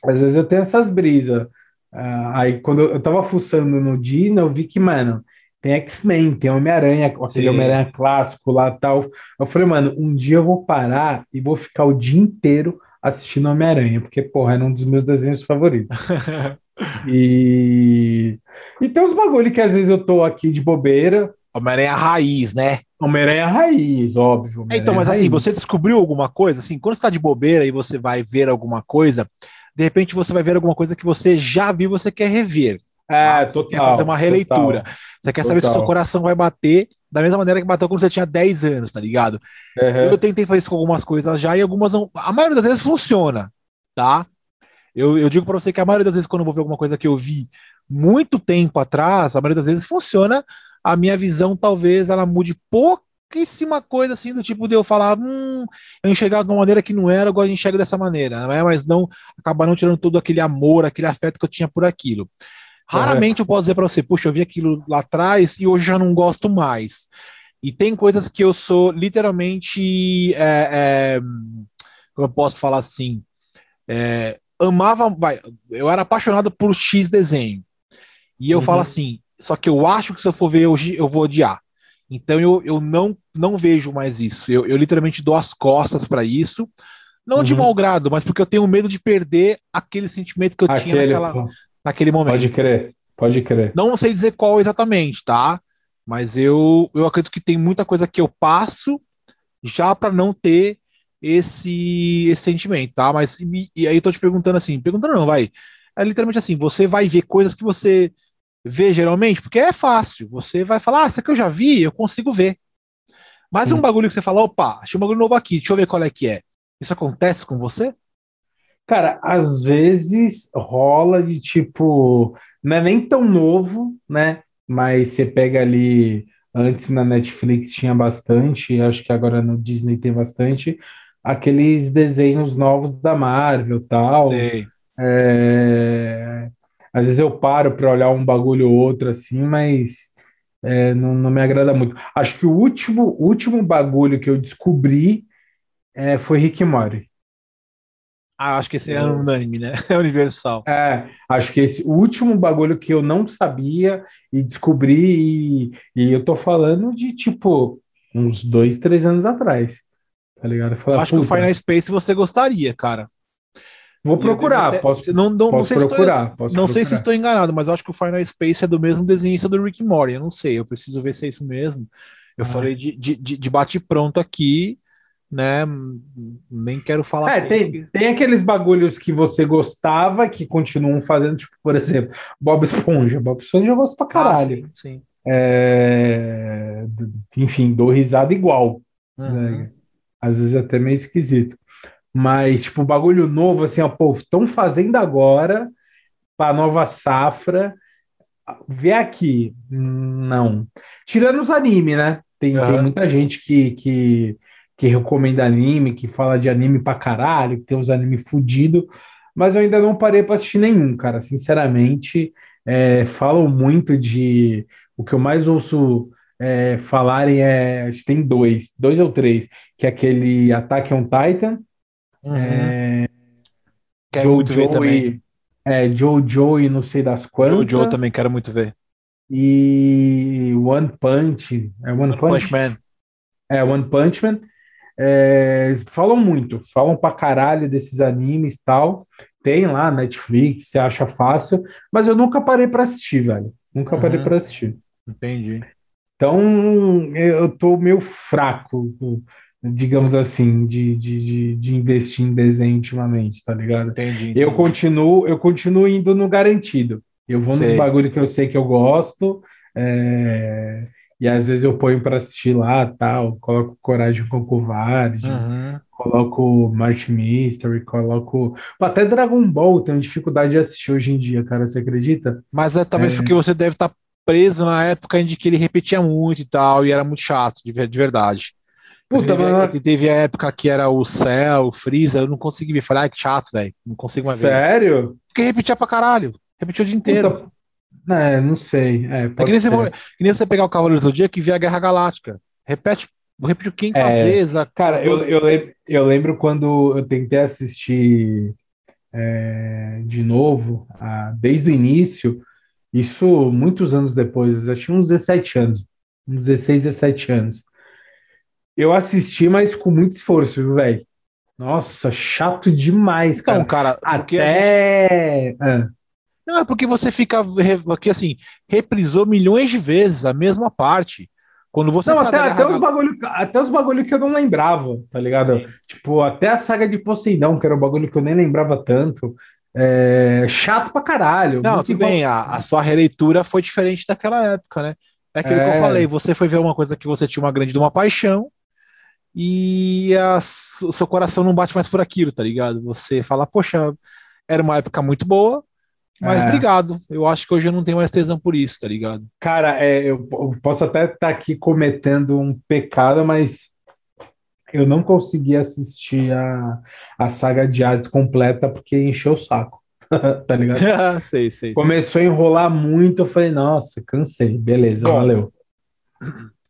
Às vezes eu tenho essas brisas. Uh, aí quando eu tava fuçando no Disney, eu vi que, mano, tem X-Men, tem Homem-Aranha, aquele Homem-Aranha clássico lá tal. Eu falei, mano, um dia eu vou parar e vou ficar o dia inteiro assistindo Homem-Aranha, porque, porra, é um dos meus desenhos favoritos. (laughs) E, e tem uns bagulho que às vezes eu tô aqui de bobeira. Homem-Aranha raiz, né? Homem-Aranha raiz, óbvio. É, então, mas assim, você descobriu alguma coisa, assim, quando você tá de bobeira e você vai ver alguma coisa, de repente você vai ver alguma coisa que você já viu, você quer rever. É, ah, total. Quer fazer uma releitura. Total, você quer saber total. se seu coração vai bater da mesma maneira que bateu quando você tinha 10 anos, tá ligado? Uhum. Eu tentei fazer isso com algumas coisas já e algumas não. A maioria das vezes funciona, tá? Eu, eu digo para você que a maioria das vezes, quando eu vou ver alguma coisa que eu vi muito tempo atrás, a maioria das vezes funciona. A minha visão talvez ela mude pouquíssima coisa assim, do tipo de eu falar, hum, eu enxergava de uma maneira que não era, agora eu enxergo dessa maneira, né? mas não acabar não tirando todo aquele amor, aquele afeto que eu tinha por aquilo. Raramente eu posso dizer para você, puxa, eu vi aquilo lá atrás e hoje já não gosto mais. E tem coisas que eu sou literalmente, é, é, como eu posso falar assim, é, amava, vai, eu era apaixonado por X desenho. E eu uhum. falo assim, só que eu acho que se eu for ver hoje, eu vou odiar. Então eu, eu não, não vejo mais isso. Eu, eu literalmente dou as costas para isso. Não uhum. de mau grado, mas porque eu tenho medo de perder aquele sentimento que eu aquele, tinha naquela, naquele momento. Pode crer, pode crer. Não sei dizer qual exatamente, tá? Mas eu, eu acredito que tem muita coisa que eu passo já para não ter esse, esse sentimento, tá? Mas e, e aí eu tô te perguntando assim, perguntando não, vai. É literalmente assim, você vai ver coisas que você vê geralmente, porque é fácil. Você vai falar, ah, isso aqui eu já vi, eu consigo ver. Mas hum. um bagulho que você fala, opa, achei um bagulho novo aqui, deixa eu ver qual é que é. Isso acontece com você? Cara, às vezes rola de tipo, não é nem tão novo, né? Mas você pega ali, antes na Netflix tinha bastante, acho que agora no Disney tem bastante, aqueles desenhos novos da Marvel tal. Sei. É, Às vezes eu paro para olhar um bagulho ou outro assim, mas é, não, não me agrada muito. Acho que o último, último bagulho que eu descobri é, foi Rick Morty. Ah, acho que esse é unânime, né? (laughs) É universal. É, acho que esse último bagulho que eu não sabia e descobri, e, e eu tô falando de tipo uns dois, três anos atrás. Tá ligado? Acho que o "Puta, Final Space você gostaria, cara. Vou procurar, até- posso, não, não, não posso sei se procurar, estou, posso não sei se estou enganado, mas acho que o Final Space é do mesmo desenhista do Rick Morty. Eu não sei, eu preciso ver se é isso mesmo. Eu Ah. falei de, de, de, bate-pronto aqui, né? Nem quero falar. É, tem, tem aqueles bagulhos que você gostava que continuam fazendo, tipo, por exemplo, Bob Esponja. Bob Esponja eu gosto pra Ah, caralho. sim, sim. É, Enfim, dou risada igual. Uhum. né? Às vezes até meio esquisito. Mas, tipo, bagulho novo, assim, ó, pô, estão fazendo agora pra nova safra. Vê aqui. Não. Tirando os anime, né? Tem, tem Aham. muita gente que, que, que recomenda anime, que fala de anime pra caralho, que tem uns anime fudido, mas eu ainda não parei pra assistir nenhum, cara. Sinceramente, é, falam muito de. O que eu mais ouço é, falarem é. Acho que tem dois, dois ou três, que é aquele Attack on Titan, Uhum. é, Quero muito ver também. e, é, Jojo e não sei das quantas, Jojo também quero muito ver. e One Punch, é One, One Punch? Punch Man. É, One Punch Man. É, falam muito, falam pra caralho desses animes e tal. Tem lá Netflix, você acha fácil, mas eu nunca parei pra assistir, velho. Nunca parei Uhum. pra assistir. Entendi. Então, eu tô meio fraco, digamos assim, de, de, de, investir em desenho ultimamente, tá ligado? Entendi. Eu entendi. continuo, eu continuo indo no garantido. Eu vou nos Sei. bagulho que eu sei que eu gosto, é, e às vezes eu ponho para assistir lá, tal, coloco Coragem com Covarde, Uhum. coloco March Mystery, coloco até Dragon Ball, tenho dificuldade de assistir hoje em dia, cara, você acredita? Mas é talvez É. porque você deve estar preso na época em que ele repetia muito e tal, e era muito chato, de, de verdade. Puta, teve, mas teve a época que era o Cell, o Freeza, eu não consegui ver. Falei, ai, que chato, velho. Não consigo mais ver isso. sério? Porque repetia pra caralho. Repetia o dia inteiro. Puta, é, não sei, é, É que nem, você, que nem você pegar o Cavaleiro do Zodíaco e ver a Guerra Galáctica. Repete, repetiu 500 É, vezes. a- Cara, eu, eu, lembro, eu lembro quando eu tentei assistir é, de novo, ah, desde o início, isso muitos anos depois, eu já tinha uns 17 anos, uns 16, 17 anos. Eu assisti, mas com muito esforço, viu, velho? Nossa, chato demais, Então, cara. cara, porque a gente. Até. Ah, Não, é porque você fica. Aqui, assim, reprisou milhões de vezes a mesma parte. Quando você Não, até, até os bagulho, até os bagulho que eu não lembrava, tá ligado? Sim. Tipo, até a saga de Poseidon, que era um bagulho que eu nem lembrava tanto. É, chato pra caralho. Não, tudo igual- bem, a, a sua releitura foi diferente daquela época, né? É aquilo que É. eu falei, você foi ver uma coisa que você tinha uma grande de uma paixão e a o seu coração não bate mais por aquilo, tá ligado? Você fala, poxa, era uma época muito boa, mas É. obrigado. Eu acho que hoje eu não tenho mais tesão por isso, tá ligado? Cara, é, eu, eu posso até estar aqui cometendo um pecado, mas eu não consegui assistir a, a saga de Hades completa porque encheu o saco. (laughs) tá ligado? (laughs) sei, sei. sei. Começou a enrolar muito, eu falei, nossa, cansei, beleza, Bom, valeu.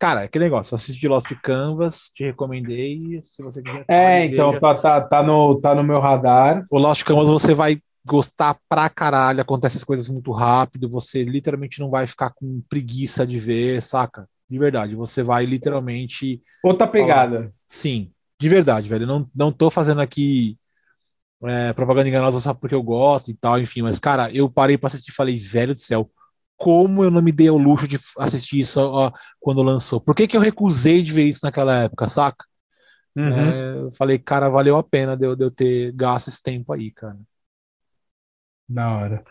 Cara, que negócio, assisti Lost Canvas, te recomendei, se você quiser. É, então veja. tá, tá, tá, no, tá no meu radar. O Lost Canvas você vai gostar pra caralho, acontece as coisas muito rápido, você literalmente não vai ficar com preguiça de ver, saca? De verdade, você vai literalmente. Outra pegada. Sim, de verdade, velho. Não, não tô fazendo aqui é, propaganda enganosa só porque eu gosto e tal, enfim, mas, cara, eu parei pra assistir e falei, velho do céu, como eu não me dei ao luxo de assistir isso ó, quando lançou? Por que, que eu recusei de ver isso naquela época, saca? Uhum. É, eu falei, cara, valeu a pena de eu, de eu ter gasto esse tempo aí, cara. Da hora.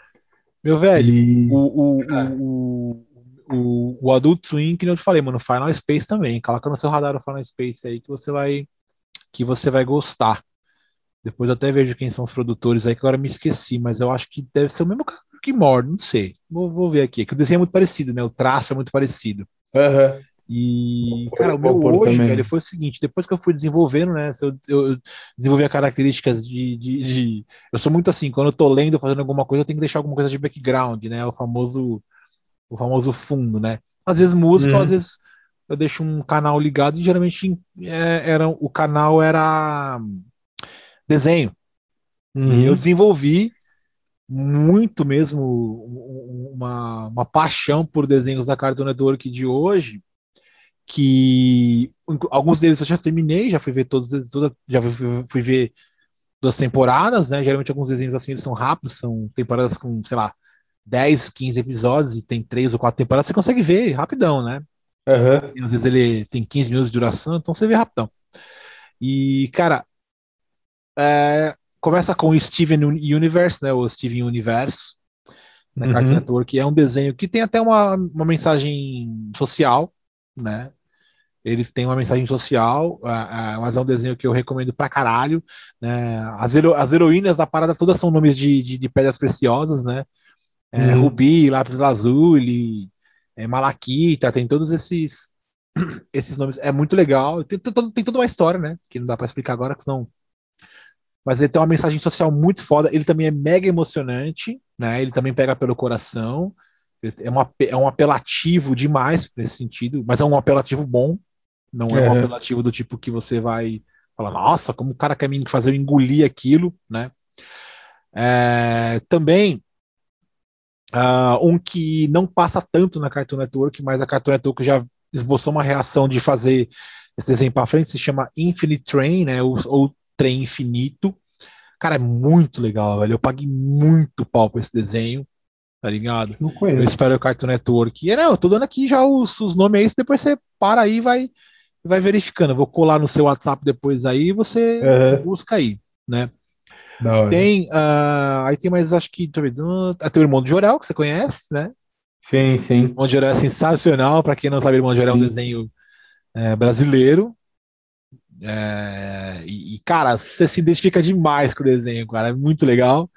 Meu velho, E- o, o, Ah. o, o, o Adult Swim, que eu te falei, mano, Final Space também. Coloca no seu radar o Final Space aí que você vai que você vai gostar. Depois até vejo quem são os produtores aí, que agora me esqueci, mas eu acho que deve ser o mesmo cara que Mord, não sei. Vou, vou ver aqui. Que o desenho é muito parecido, né? O traço é muito parecido. Aham. E, cara, o meu hoje, também. velho, foi o seguinte: depois que eu fui desenvolvendo, né? Eu, eu desenvolvi as características de, de, de- Eu sou muito assim, quando eu tô lendo, fazendo alguma coisa, eu tenho que deixar alguma coisa de background, né? O famoso, o famoso fundo, né? Às vezes música, Uhum. às vezes eu deixo um canal ligado e geralmente é, era, o canal era desenho. E eu Uhum. desenvolvi muito mesmo uma, uma paixão por desenhos da Cartoon Network de hoje, que alguns deles eu já terminei, já fui ver todos, toda, já fui, fui ver duas temporadas, né? Geralmente alguns desenhos assim eles são rápidos, são temporadas com, sei lá, 10, 15 episódios e tem três ou quatro temporadas, você consegue ver rapidão, né? E às vezes ele tem 15 minutos de duração, então você vê rapidão. E, cara, é, começa com o Steven Universe, né? O Steven Universo, na Uhum. Cartoon Network, é um desenho que tem até uma, uma mensagem social, né? Ele tem uma mensagem social, ah, ah, mas é um desenho que eu recomendo pra caralho. Né? As, hero- as heroínas da parada todas são nomes de, de, de pedras preciosas, né? É, Uhum. Rubi, Lápis Lazuli, é, Malaquita, tem todos esses (clears throat) esses nomes. É muito legal. Tem, tem, tem toda uma história, né? Que não dá pra explicar agora, que senão. Mas ele tem uma mensagem social muito foda. Ele também é mega emocionante, né? Ele também pega pelo coração. É, uma, é um apelativo demais nesse sentido, mas é um apelativo bom. Não é um Uhum. apelativo do tipo que você vai falar, nossa, como o cara quer me fazer eu engolir aquilo, né? É, também ah, um que não passa tanto na Cartoon Network, mas a Cartoon Network já esboçou uma reação de fazer esse desenho para frente, se chama Infinite Train, né? Ou, ou Trem Infinito. Cara, é muito legal, velho. Eu paguei muito pau pra esse desenho, tá ligado? Não Eu conheço. espero o Cartoon Network. E, não, eu tô dando aqui já os, os nomes aí, depois você para aí e vai, vai verificando. Eu vou colar no seu WhatsApp depois aí e você Aham. busca aí, né? Tem, ah, aí tem mais, acho que, eu ah, tem o Irmão de Jorel, que você conhece, né? Sim, sim. Irmão de Jorel é sensacional, pra quem não sabe, Irmão de Jorel é um desenho é, brasileiro. É, e, cara, você se identifica demais com o desenho, cara, é muito legal.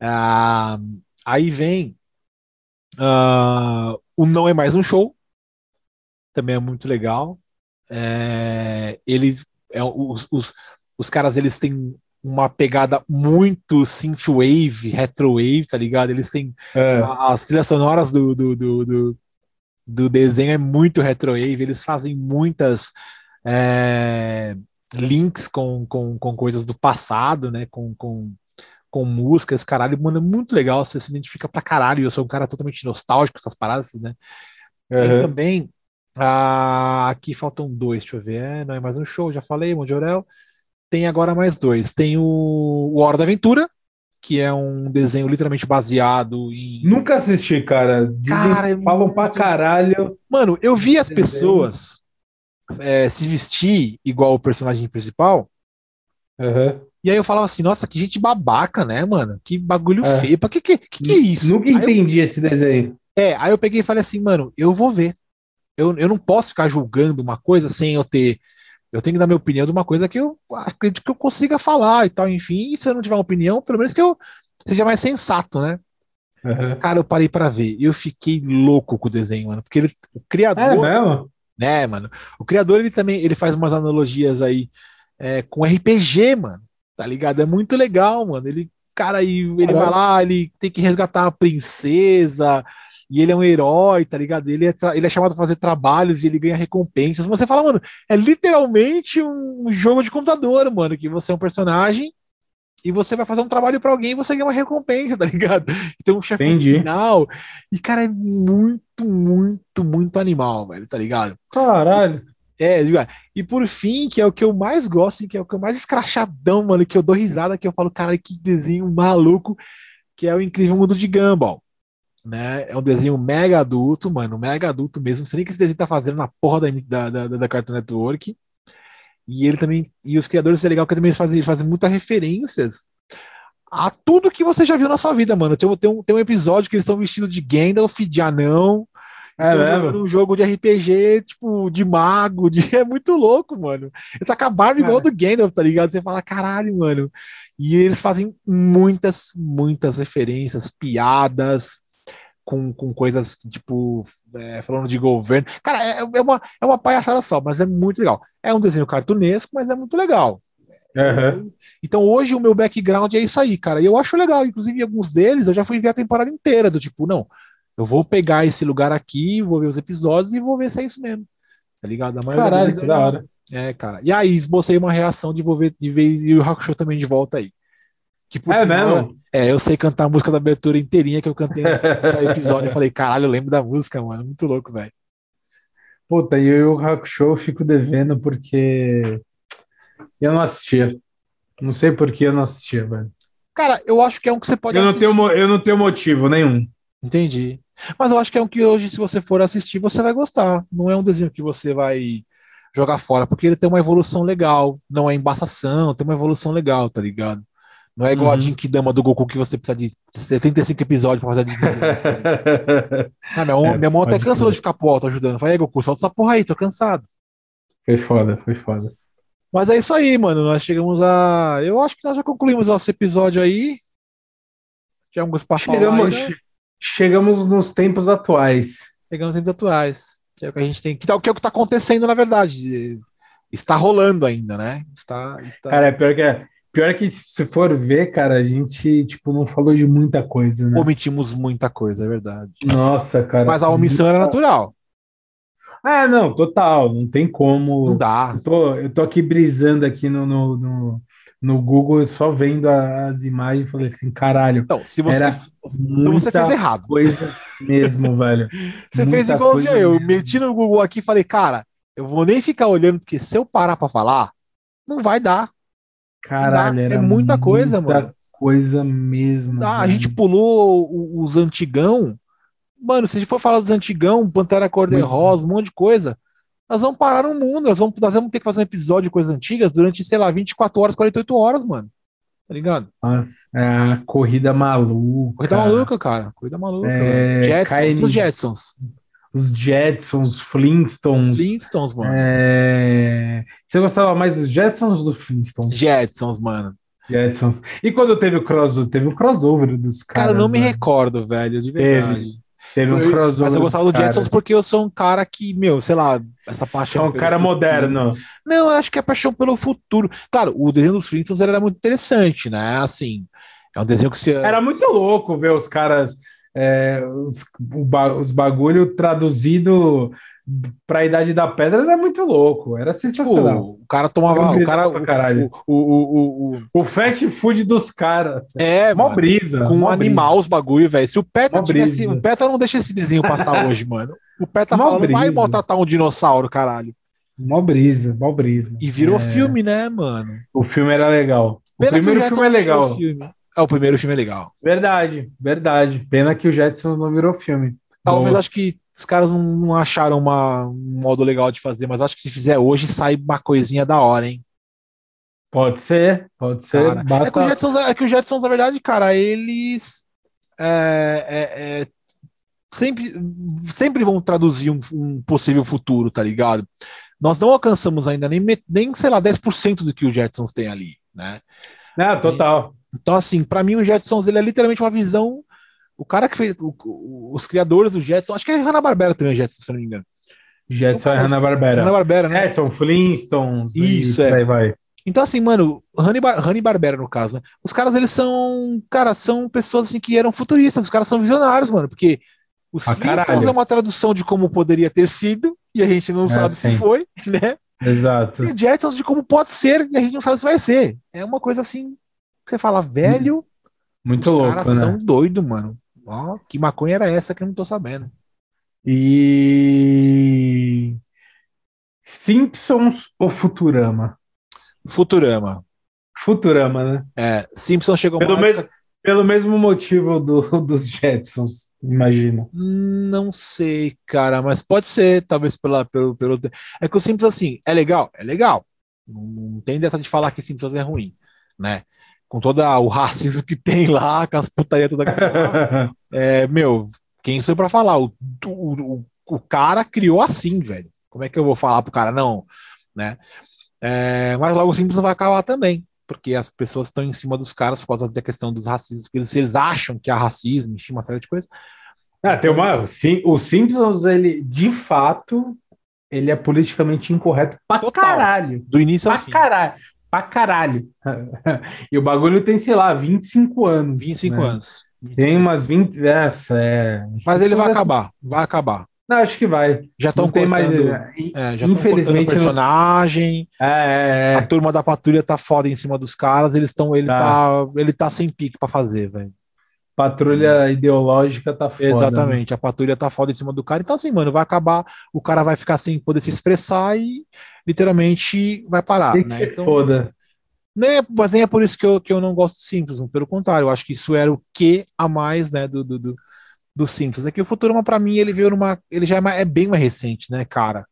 Ah, aí vem ah, o Não É Mais Um Show, também é muito legal. É, ele, é, os, os, os caras, eles têm uma pegada muito synthwave, retrowave, tá ligado? Eles têm É. as trilhas sonoras do, do, do, do, do desenho é muito retrowave, eles fazem muitas é, links com, com, com coisas do passado, né? Com, com, com músicas, caralho, mano, é muito legal, você se identifica pra caralho. Eu sou um cara totalmente nostálgico essas paradas, né? Tem Aham. também. ah, aqui faltam dois, deixa eu ver. É, não é mais um show, já falei, Monte Orel. Tem agora mais dois. Tem o, o Hora da Aventura, que é um desenho literalmente baseado em. Nunca assisti, cara. Dizem, Cara, é falam pra muito- caralho. Mano, eu vi as pessoas é, se vestir igual o personagem principal. Aham. E aí eu falava assim, nossa, que gente babaca, né, mano? Que bagulho É. feio. Pra que que, que, que é isso? Nunca Aí eu- entendi esse desenho. É, aí eu peguei e falei assim, mano, eu vou ver. Eu, eu não posso ficar julgando uma coisa sem eu ter. Eu tenho que dar minha opinião de uma coisa que eu acredito que eu consiga falar e tal, enfim. E se eu não tiver uma opinião, pelo menos que eu seja mais sensato, né? Aham. Cara, eu parei pra ver. Eu fiquei louco com o desenho, mano. Porque ele, o É criador, mesmo? Né, mano? O criador, ele também ele faz umas analogias aí é, com RPG, mano. Tá ligado? É muito legal, mano. Ele, cara, aí ele vai lá, ele tem que resgatar a princesa, e ele é um herói, tá ligado? Ele é, ele é chamado pra fazer trabalhos e ele ganha recompensas. Você fala, mano, é literalmente um jogo de computador, mano, que você é um personagem e você vai fazer um trabalho pra alguém e você ganha uma recompensa, (laughs) tá ligado? Então um chefe final. E, cara, é muito, muito, muito animal, velho, tá ligado? Caralho. É, e por fim, que é o que eu mais gosto, que é o que eu mais escrachadão, mano, que eu dou risada, que eu falo, cara, que desenho maluco, que é o Incrível Mundo de Gumball. Né? É um desenho mega adulto, mano, mega adulto mesmo. Não sei nem o que esse desenho tá fazendo na porra da, da, da, da Cartoon Network. E ele também, e os criadores é legal que também eles fazem, eles fazem muitas referências a tudo que você já viu na sua vida, mano. Tem, um- tem, um, tem um episódio que eles estão vestidos de Gandalf, de anão, É jogando um jogo de RPG, tipo, de mago, de... (laughs) é muito louco, mano. Ele tá com a barba igual do Gandalf, tá ligado? Você fala, caralho, mano. E eles fazem muitas, muitas referências, piadas, com, com coisas tipo é, falando de governo. Cara, é, é, uma, é uma palhaçada só, mas é muito legal. É um desenho cartunesco, mas é muito legal. Uhum. Então hoje o meu background é isso aí, cara. E eu acho legal. Inclusive, alguns deles eu já fui ver a temporada inteira, do tipo, não, eu vou pegar esse lugar aqui, vou ver os episódios e vou ver se é isso mesmo. Tá ligado? A maioria Caralho, que da hora. É, cara. E aí, esbocei uma reação de, vou ver, de ver e o Hakusho também de volta aí. Que por é sinal, mesmo? É, eu sei cantar a música da abertura inteirinha que eu cantei nesse (laughs) episódio e falei, caralho, eu lembro da música, mano. Muito louco, velho. Puta, e eu e o Hakusho eu fico devendo porque eu não assistia. Não sei por que eu não assistia, velho. Cara, eu acho que é um que você pode eu não assistir. Tenho, eu não tenho motivo nenhum. Entendi. Mas eu acho que é um que hoje, se você for assistir, você vai gostar. Não é um desenho que você vai jogar fora, porque ele tem uma evolução legal, não é embaçação, tem uma evolução legal, tá ligado? Não é igual uhum. a Jinkidama do Goku que você precisa de 75 episódios pra fazer a (laughs) ah, minha, é, minha mão até cansou de ficar pro alto ajudando. Falei, Goku, solta essa porra aí, tô cansado. Foi foda, foi foda. Mas é isso aí, mano. Nós chegamos a. Eu acho que nós já concluímos nosso episódio aí. Tinha pra chegamos, falar. Né? Chegamos nos tempos atuais. Chegamos nos tempos atuais. Que é o que a gente tem. Tá, que é o que tá acontecendo, na verdade. Está rolando ainda, né? Está, está... Cara, é pior que é. Pior que se for ver, cara, a gente, tipo, não falou de muita coisa, né? Omitimos muita coisa, é verdade. Nossa, cara. Mas a omissão era natural. Ah, não, total, não tem como. Não dá. Eu tô, eu tô aqui brisando aqui no, no, no, no Google, só vendo as imagens e falei assim, caralho. Então, se você, então você fez errado. Coisa mesmo, (laughs) velho. Você muita fez igual eu. Eu meti no Google aqui e falei, cara, eu vou nem ficar olhando, porque se eu parar pra falar, não vai dar. Caralho, é muita coisa, muita mano. Coisa mesmo. Ah, a gente pulou os antigão. Mano, se a gente for falar dos antigão, Pantera Cor-de-Rosa, um monte de coisa, nós vamos parar no mundo. Nós vamos, nós vamos ter que fazer um episódio de coisas antigas durante, sei lá, 24 horas, 48 horas, mano. Tá ligado? Nossa, é a corrida maluca. Corrida maluca, cara. Corrida maluca. É, Jetsons, os Jetsons os Jetsons, Flintstones. Flintstones, mano. É... Você gostava mais dos Jetsons ou dos Flintstones? Jetsons, mano. Jetsons. E quando teve o crossover? Teve um crossover dos caras. Cara, eu não me recordo, velho, de verdade. Teve. Teve um crossover. Mas eu gostava do Jetsons porque eu sou um cara que, meu, sei lá, essa paixão. É um cara futuro. moderno. Não, eu acho que é paixão pelo futuro. Claro, o desenho dos Flintstones era muito interessante, né? Assim, é um desenho que se. Era muito louco ver os caras é, os, os bagulho traduzido para a idade da pedra era muito louco, era sensacional. Tipo, o cara tomava. O cara. O, o, o, o, fast food dos caras. É, mó brisa. Com mó animal os bagulho, velho. Se o Peta tivesse. O Peta não deixa esse desenho passar (laughs) hoje, mano. O Peta mó falando, vai maltratar um dinossauro, caralho. Mó brisa, mó brisa. E virou é... filme, né, mano? O filme era legal. O primeiro filme é legal. Ah, o primeiro filme é legal. Verdade, verdade. Pena que o Jetsons não virou filme. Talvez acho que os caras não acharam uma, um modo legal de fazer, mas acho que se fizer hoje sai uma coisinha da hora, hein? Pode ser, pode ser. Cara, basta... é, que Jetsons, é, que o Jetsons, na verdade, cara, eles é, é, é, sempre, sempre vão traduzir um, um, possível futuro, tá ligado? Nós não alcançamos ainda nem, nem sei lá, 10% do que o Jetsons tem ali, né? Não, total. Então, assim, para mim o Jetsons ele é literalmente uma visão. O cara que fez. O, os criadores do Jetsons, acho que é Hanna-Barbera também, o Jetsons, se não me engano. Jetson então, é Hanna-Barbera. Hanna-Barbera, né? Jetson, Flintstones. Isso, é. Aí vai. Então, assim, mano, Hanna-Barbera, no caso, né? Os caras, eles são. Cara, são pessoas assim, que eram futuristas, os caras são visionários, mano, porque os ah, Flintstones caralho. é uma tradução de como poderia ter sido, e a gente não é, sabe sim. se foi, (laughs) né? Exato. E Jetsons de como pode ser, e a gente não sabe se vai ser. É uma coisa assim você fala, velho. Muito os louco. Caras né? são doidos, mano. Ó, que maconha era essa que eu não tô sabendo. E. Simpsons ou Futurama? Futurama. Futurama, né? É, Simpsons chegou pelo, mais... pelo mesmo motivo do, (laughs) dos Jetsons, imagina. Não sei, cara, mas pode ser, talvez pela, pelo, pelo. É que o Simpsons, assim, é legal? É legal. Não, não tem dessa de falar que Simpsons é ruim, né? Com todo o racismo que tem lá, com as putarias toda (laughs) é, meu, quem sou para falar? O, o, o cara criou assim, velho. Como é que eu vou falar pro cara? Não, né? É, mas logo o Simpsons vai acabar também, porque as pessoas estão em cima dos caras por causa da questão dos racismos, eles, eles acham que há racismo, enfim, uma série de coisas. Ah, tem uma. Sim, o Simpsons, ele, de fato, ele é politicamente incorreto pra Total. caralho. Do início ao Pra fim. caralho. Pra caralho. (laughs) e o bagulho tem, sei lá, 25 anos. 25 né? anos. Tem umas 20. Essa, é. Mas ele vai é- acabar, vai acabar. Não, acho que vai. Já estão Não tem mais. cortando, é, é, já cortando Infelizmente, não- personagem. É, é, A é. turma da patrulha tá foda em cima dos caras, eles estão, ele Tá. tá. ele tá sem pique pra fazer, velho. Patrulha ideológica tá foda. né? Exatamente, a patrulha tá foda em cima do cara. Então, assim, mano, vai acabar, o cara vai ficar sem poder se expressar e literalmente vai parar. Tem que né? se Então, foda. nem é- mas nem é por isso que eu, que eu não gosto de Simpsons, pelo contrário, eu acho que isso era o que a mais, né, do, do, do, do Simpsons. É que o Futurama, pra mim, ele veio numa. Ele já é, mais- é bem mais recente, né, cara?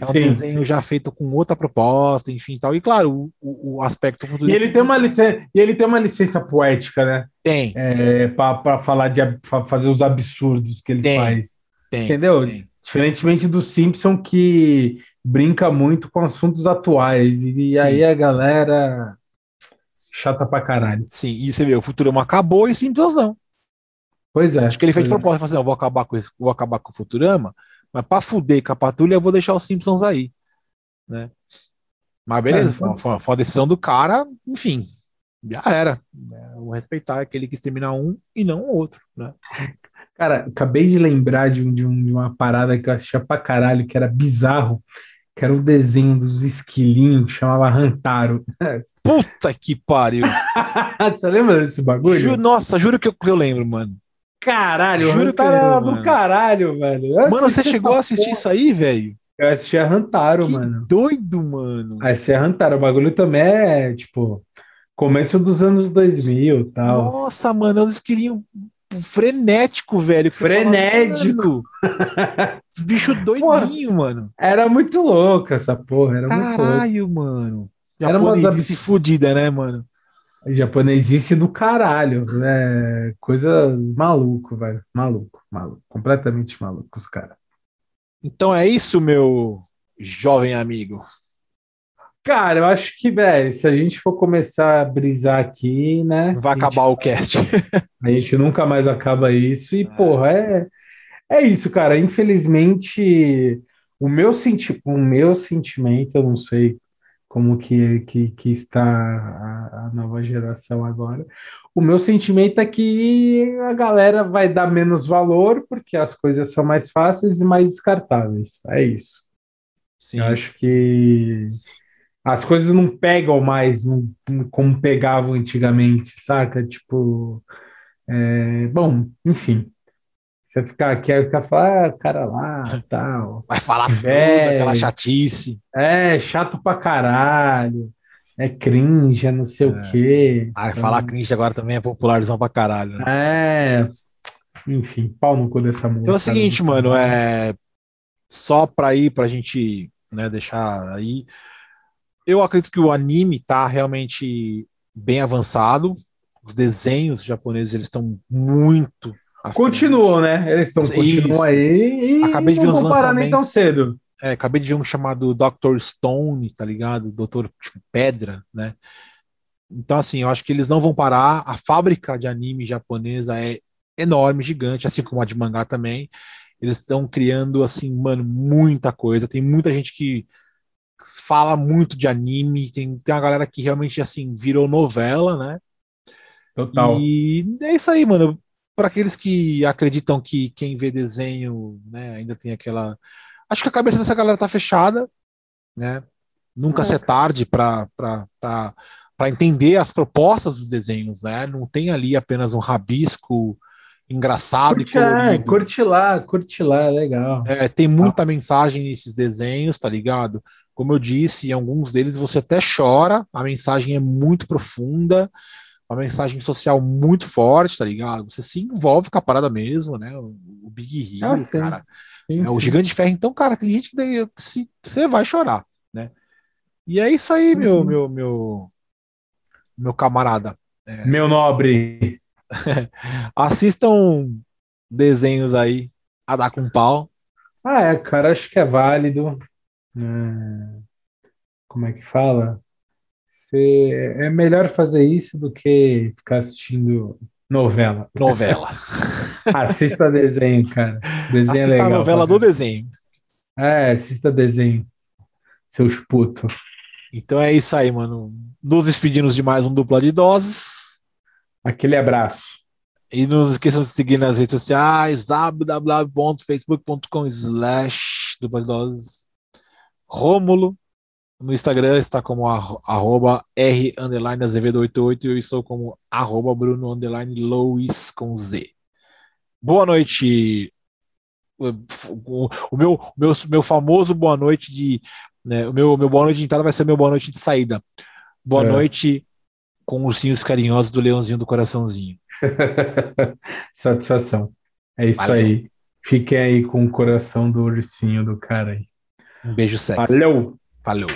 É um Sim. desenho já feito com outra proposta, enfim tal. E claro, o, o, aspecto E ele tem uma licença, e ele tem uma licença poética, né? tem, É, para falar de pra fazer os absurdos que ele Tem, faz. tem, Entendeu? tem. Diferentemente do Simpson que brinca muito com assuntos atuais. E, Sim. aí a galera chata pra caralho. Sim, e você vê, o Futurama acabou e o Simpsons não. Pois é. Acho que ele fez de é. propósito, falou assim, vou acabar com esse, vou acabar com o Futurama, mas pra fuder com a patrulha, eu vou deixar os Simpsons aí, né? Mas beleza, É, foi, uma- foi foi uma decisão do cara, enfim, já era. né? Vou respeitar aquele que quis terminar um e não o outro, né? Cara, acabei de lembrar de, um- de um- de uma parada que eu assistia pra caralho, que era bizarro, que era o desenho dos esquilinhos, chamava Rantaro. (laughs) Puta que pariu. (laughs) Você lembra desse bagulho? Ju- nossa, juro que eu, que eu lembro, mano. Caralho, Juro Juro que Rantaro era do mano. caralho, velho. Mano, você assisti chegou a assistir porra. isso aí, velho? Eu assistia Rantaro, Que mano. doido, mano. Aí você Rantaro, o bagulho também é, tipo, começo dos anos 2000 e tal. Nossa, mano, é um esquilinho frenético, velho. fala, Frenético. mano, (laughs) Os bichos doidinhos, mano. Era muito louco essa porra, era muito louco. Caralho, mano. Era uma das- fudida, né, mano? Japonesice do caralho, né? Coisa maluco, velho. Maluco, maluco. Completamente maluco, os caras. Então é isso, meu jovem amigo. Cara, eu acho que, velho, se a gente for começar a brisar aqui, né? Vai a gente- acabar o cast. (laughs) A gente nunca mais acaba isso. E, porra, é, é isso, cara. Infelizmente, o meu, senti o meu sentimento, eu não sei como que, que, que está a, a nova geração agora. O meu sentimento é que a galera vai dar menos valor porque as coisas são mais fáceis e mais descartáveis. É isso. Sim. Eu acho que as coisas não pegam mais não- como pegavam antigamente, saca? Tipo, é, bom, enfim. Você ficar aqui, aí ficar falar, ah, cara lá, tal. (laughs) Vai falar tudo, Velho. aquela chatice. É chato pra caralho. É cringe, é não sei o quê. Ai, Então, falar cringe agora também é popularzão pra caralho. né? É, enfim, pau no cu dessa mulher. Então é o seguinte, mano, é só pra ir pra gente, né, deixar aí. Eu acredito que o anime tá realmente bem avançado. Os desenhos japoneses eles estão muito à frente. Continuam, né? Eles estão continuam aí e Acabei de ver não vão parar nem tão cedo. É, acabei de ver um chamado Dr. Stone, tá ligado? Doutor tipo, Pedra, né? Então, assim, eu acho que eles não vão parar. A fábrica de anime japonesa é enorme, gigante, assim como a de mangá também. Eles estão criando, assim, mano, muita coisa. Tem muita gente que fala muito de anime. Tem, tem uma galera que realmente, assim, virou novela, né? Total. E é isso aí, mano. Para aqueles que acreditam que quem vê desenho, né, ainda tem aquela. Acho que a cabeça dessa galera tá fechada, né? Nunca É. ser tarde para entender as propostas dos desenhos, né? Não tem ali apenas um rabisco engraçado Curte, e é, colorido. curte lá, curte lá, é legal. É, tem muita mensagem nesses desenhos, tá ligado? Como eu disse, em alguns deles você até chora, a mensagem é muito profunda, uma mensagem social muito forte, tá ligado? Você se envolve com a parada mesmo, né? O, o Big Hero, Ah, cara. Sim, É, o sim. Gigante de Ferro, então, cara, tem gente que daí, se, você vai chorar, né? E é isso aí, meu, Uhum. meu, meu, meu camarada. Meu nobre. (laughs) Assistam desenhos aí a dar com pau, Ah, é, cara, acho que é válido. É, Como é que fala? Cê- É melhor fazer isso do que ficar assistindo novela. Novela. (laughs) Assista desenho, cara. Desenho é Assista a legal. novela pra do desenho. É, assista desenho. Seus putos. Então é isso aí, mano. Nos despedimos de mais um dupla de doses. Aquele abraço. E não esqueçam de seguir nas redes sociais, www.facebook.com slash dupla de doses. Rômulo, no Instagram está como arro- arroba R underline Azevedo 88 e eu estou como arroba Bruno underline Louis com Z. Boa noite. O, o meu, o meu, meu famoso boa noite de. né, o meu, meu boa noite de entrada vai ser meu boa noite de saída. Boa É. noite com ursinhos carinhosos do leãozinho do coraçãozinho. (laughs) Satisfação. É isso Valeu. aí. Fiquem aí com o coração do ursinho do cara aí. Um beijo sexy. Valeu! Falou.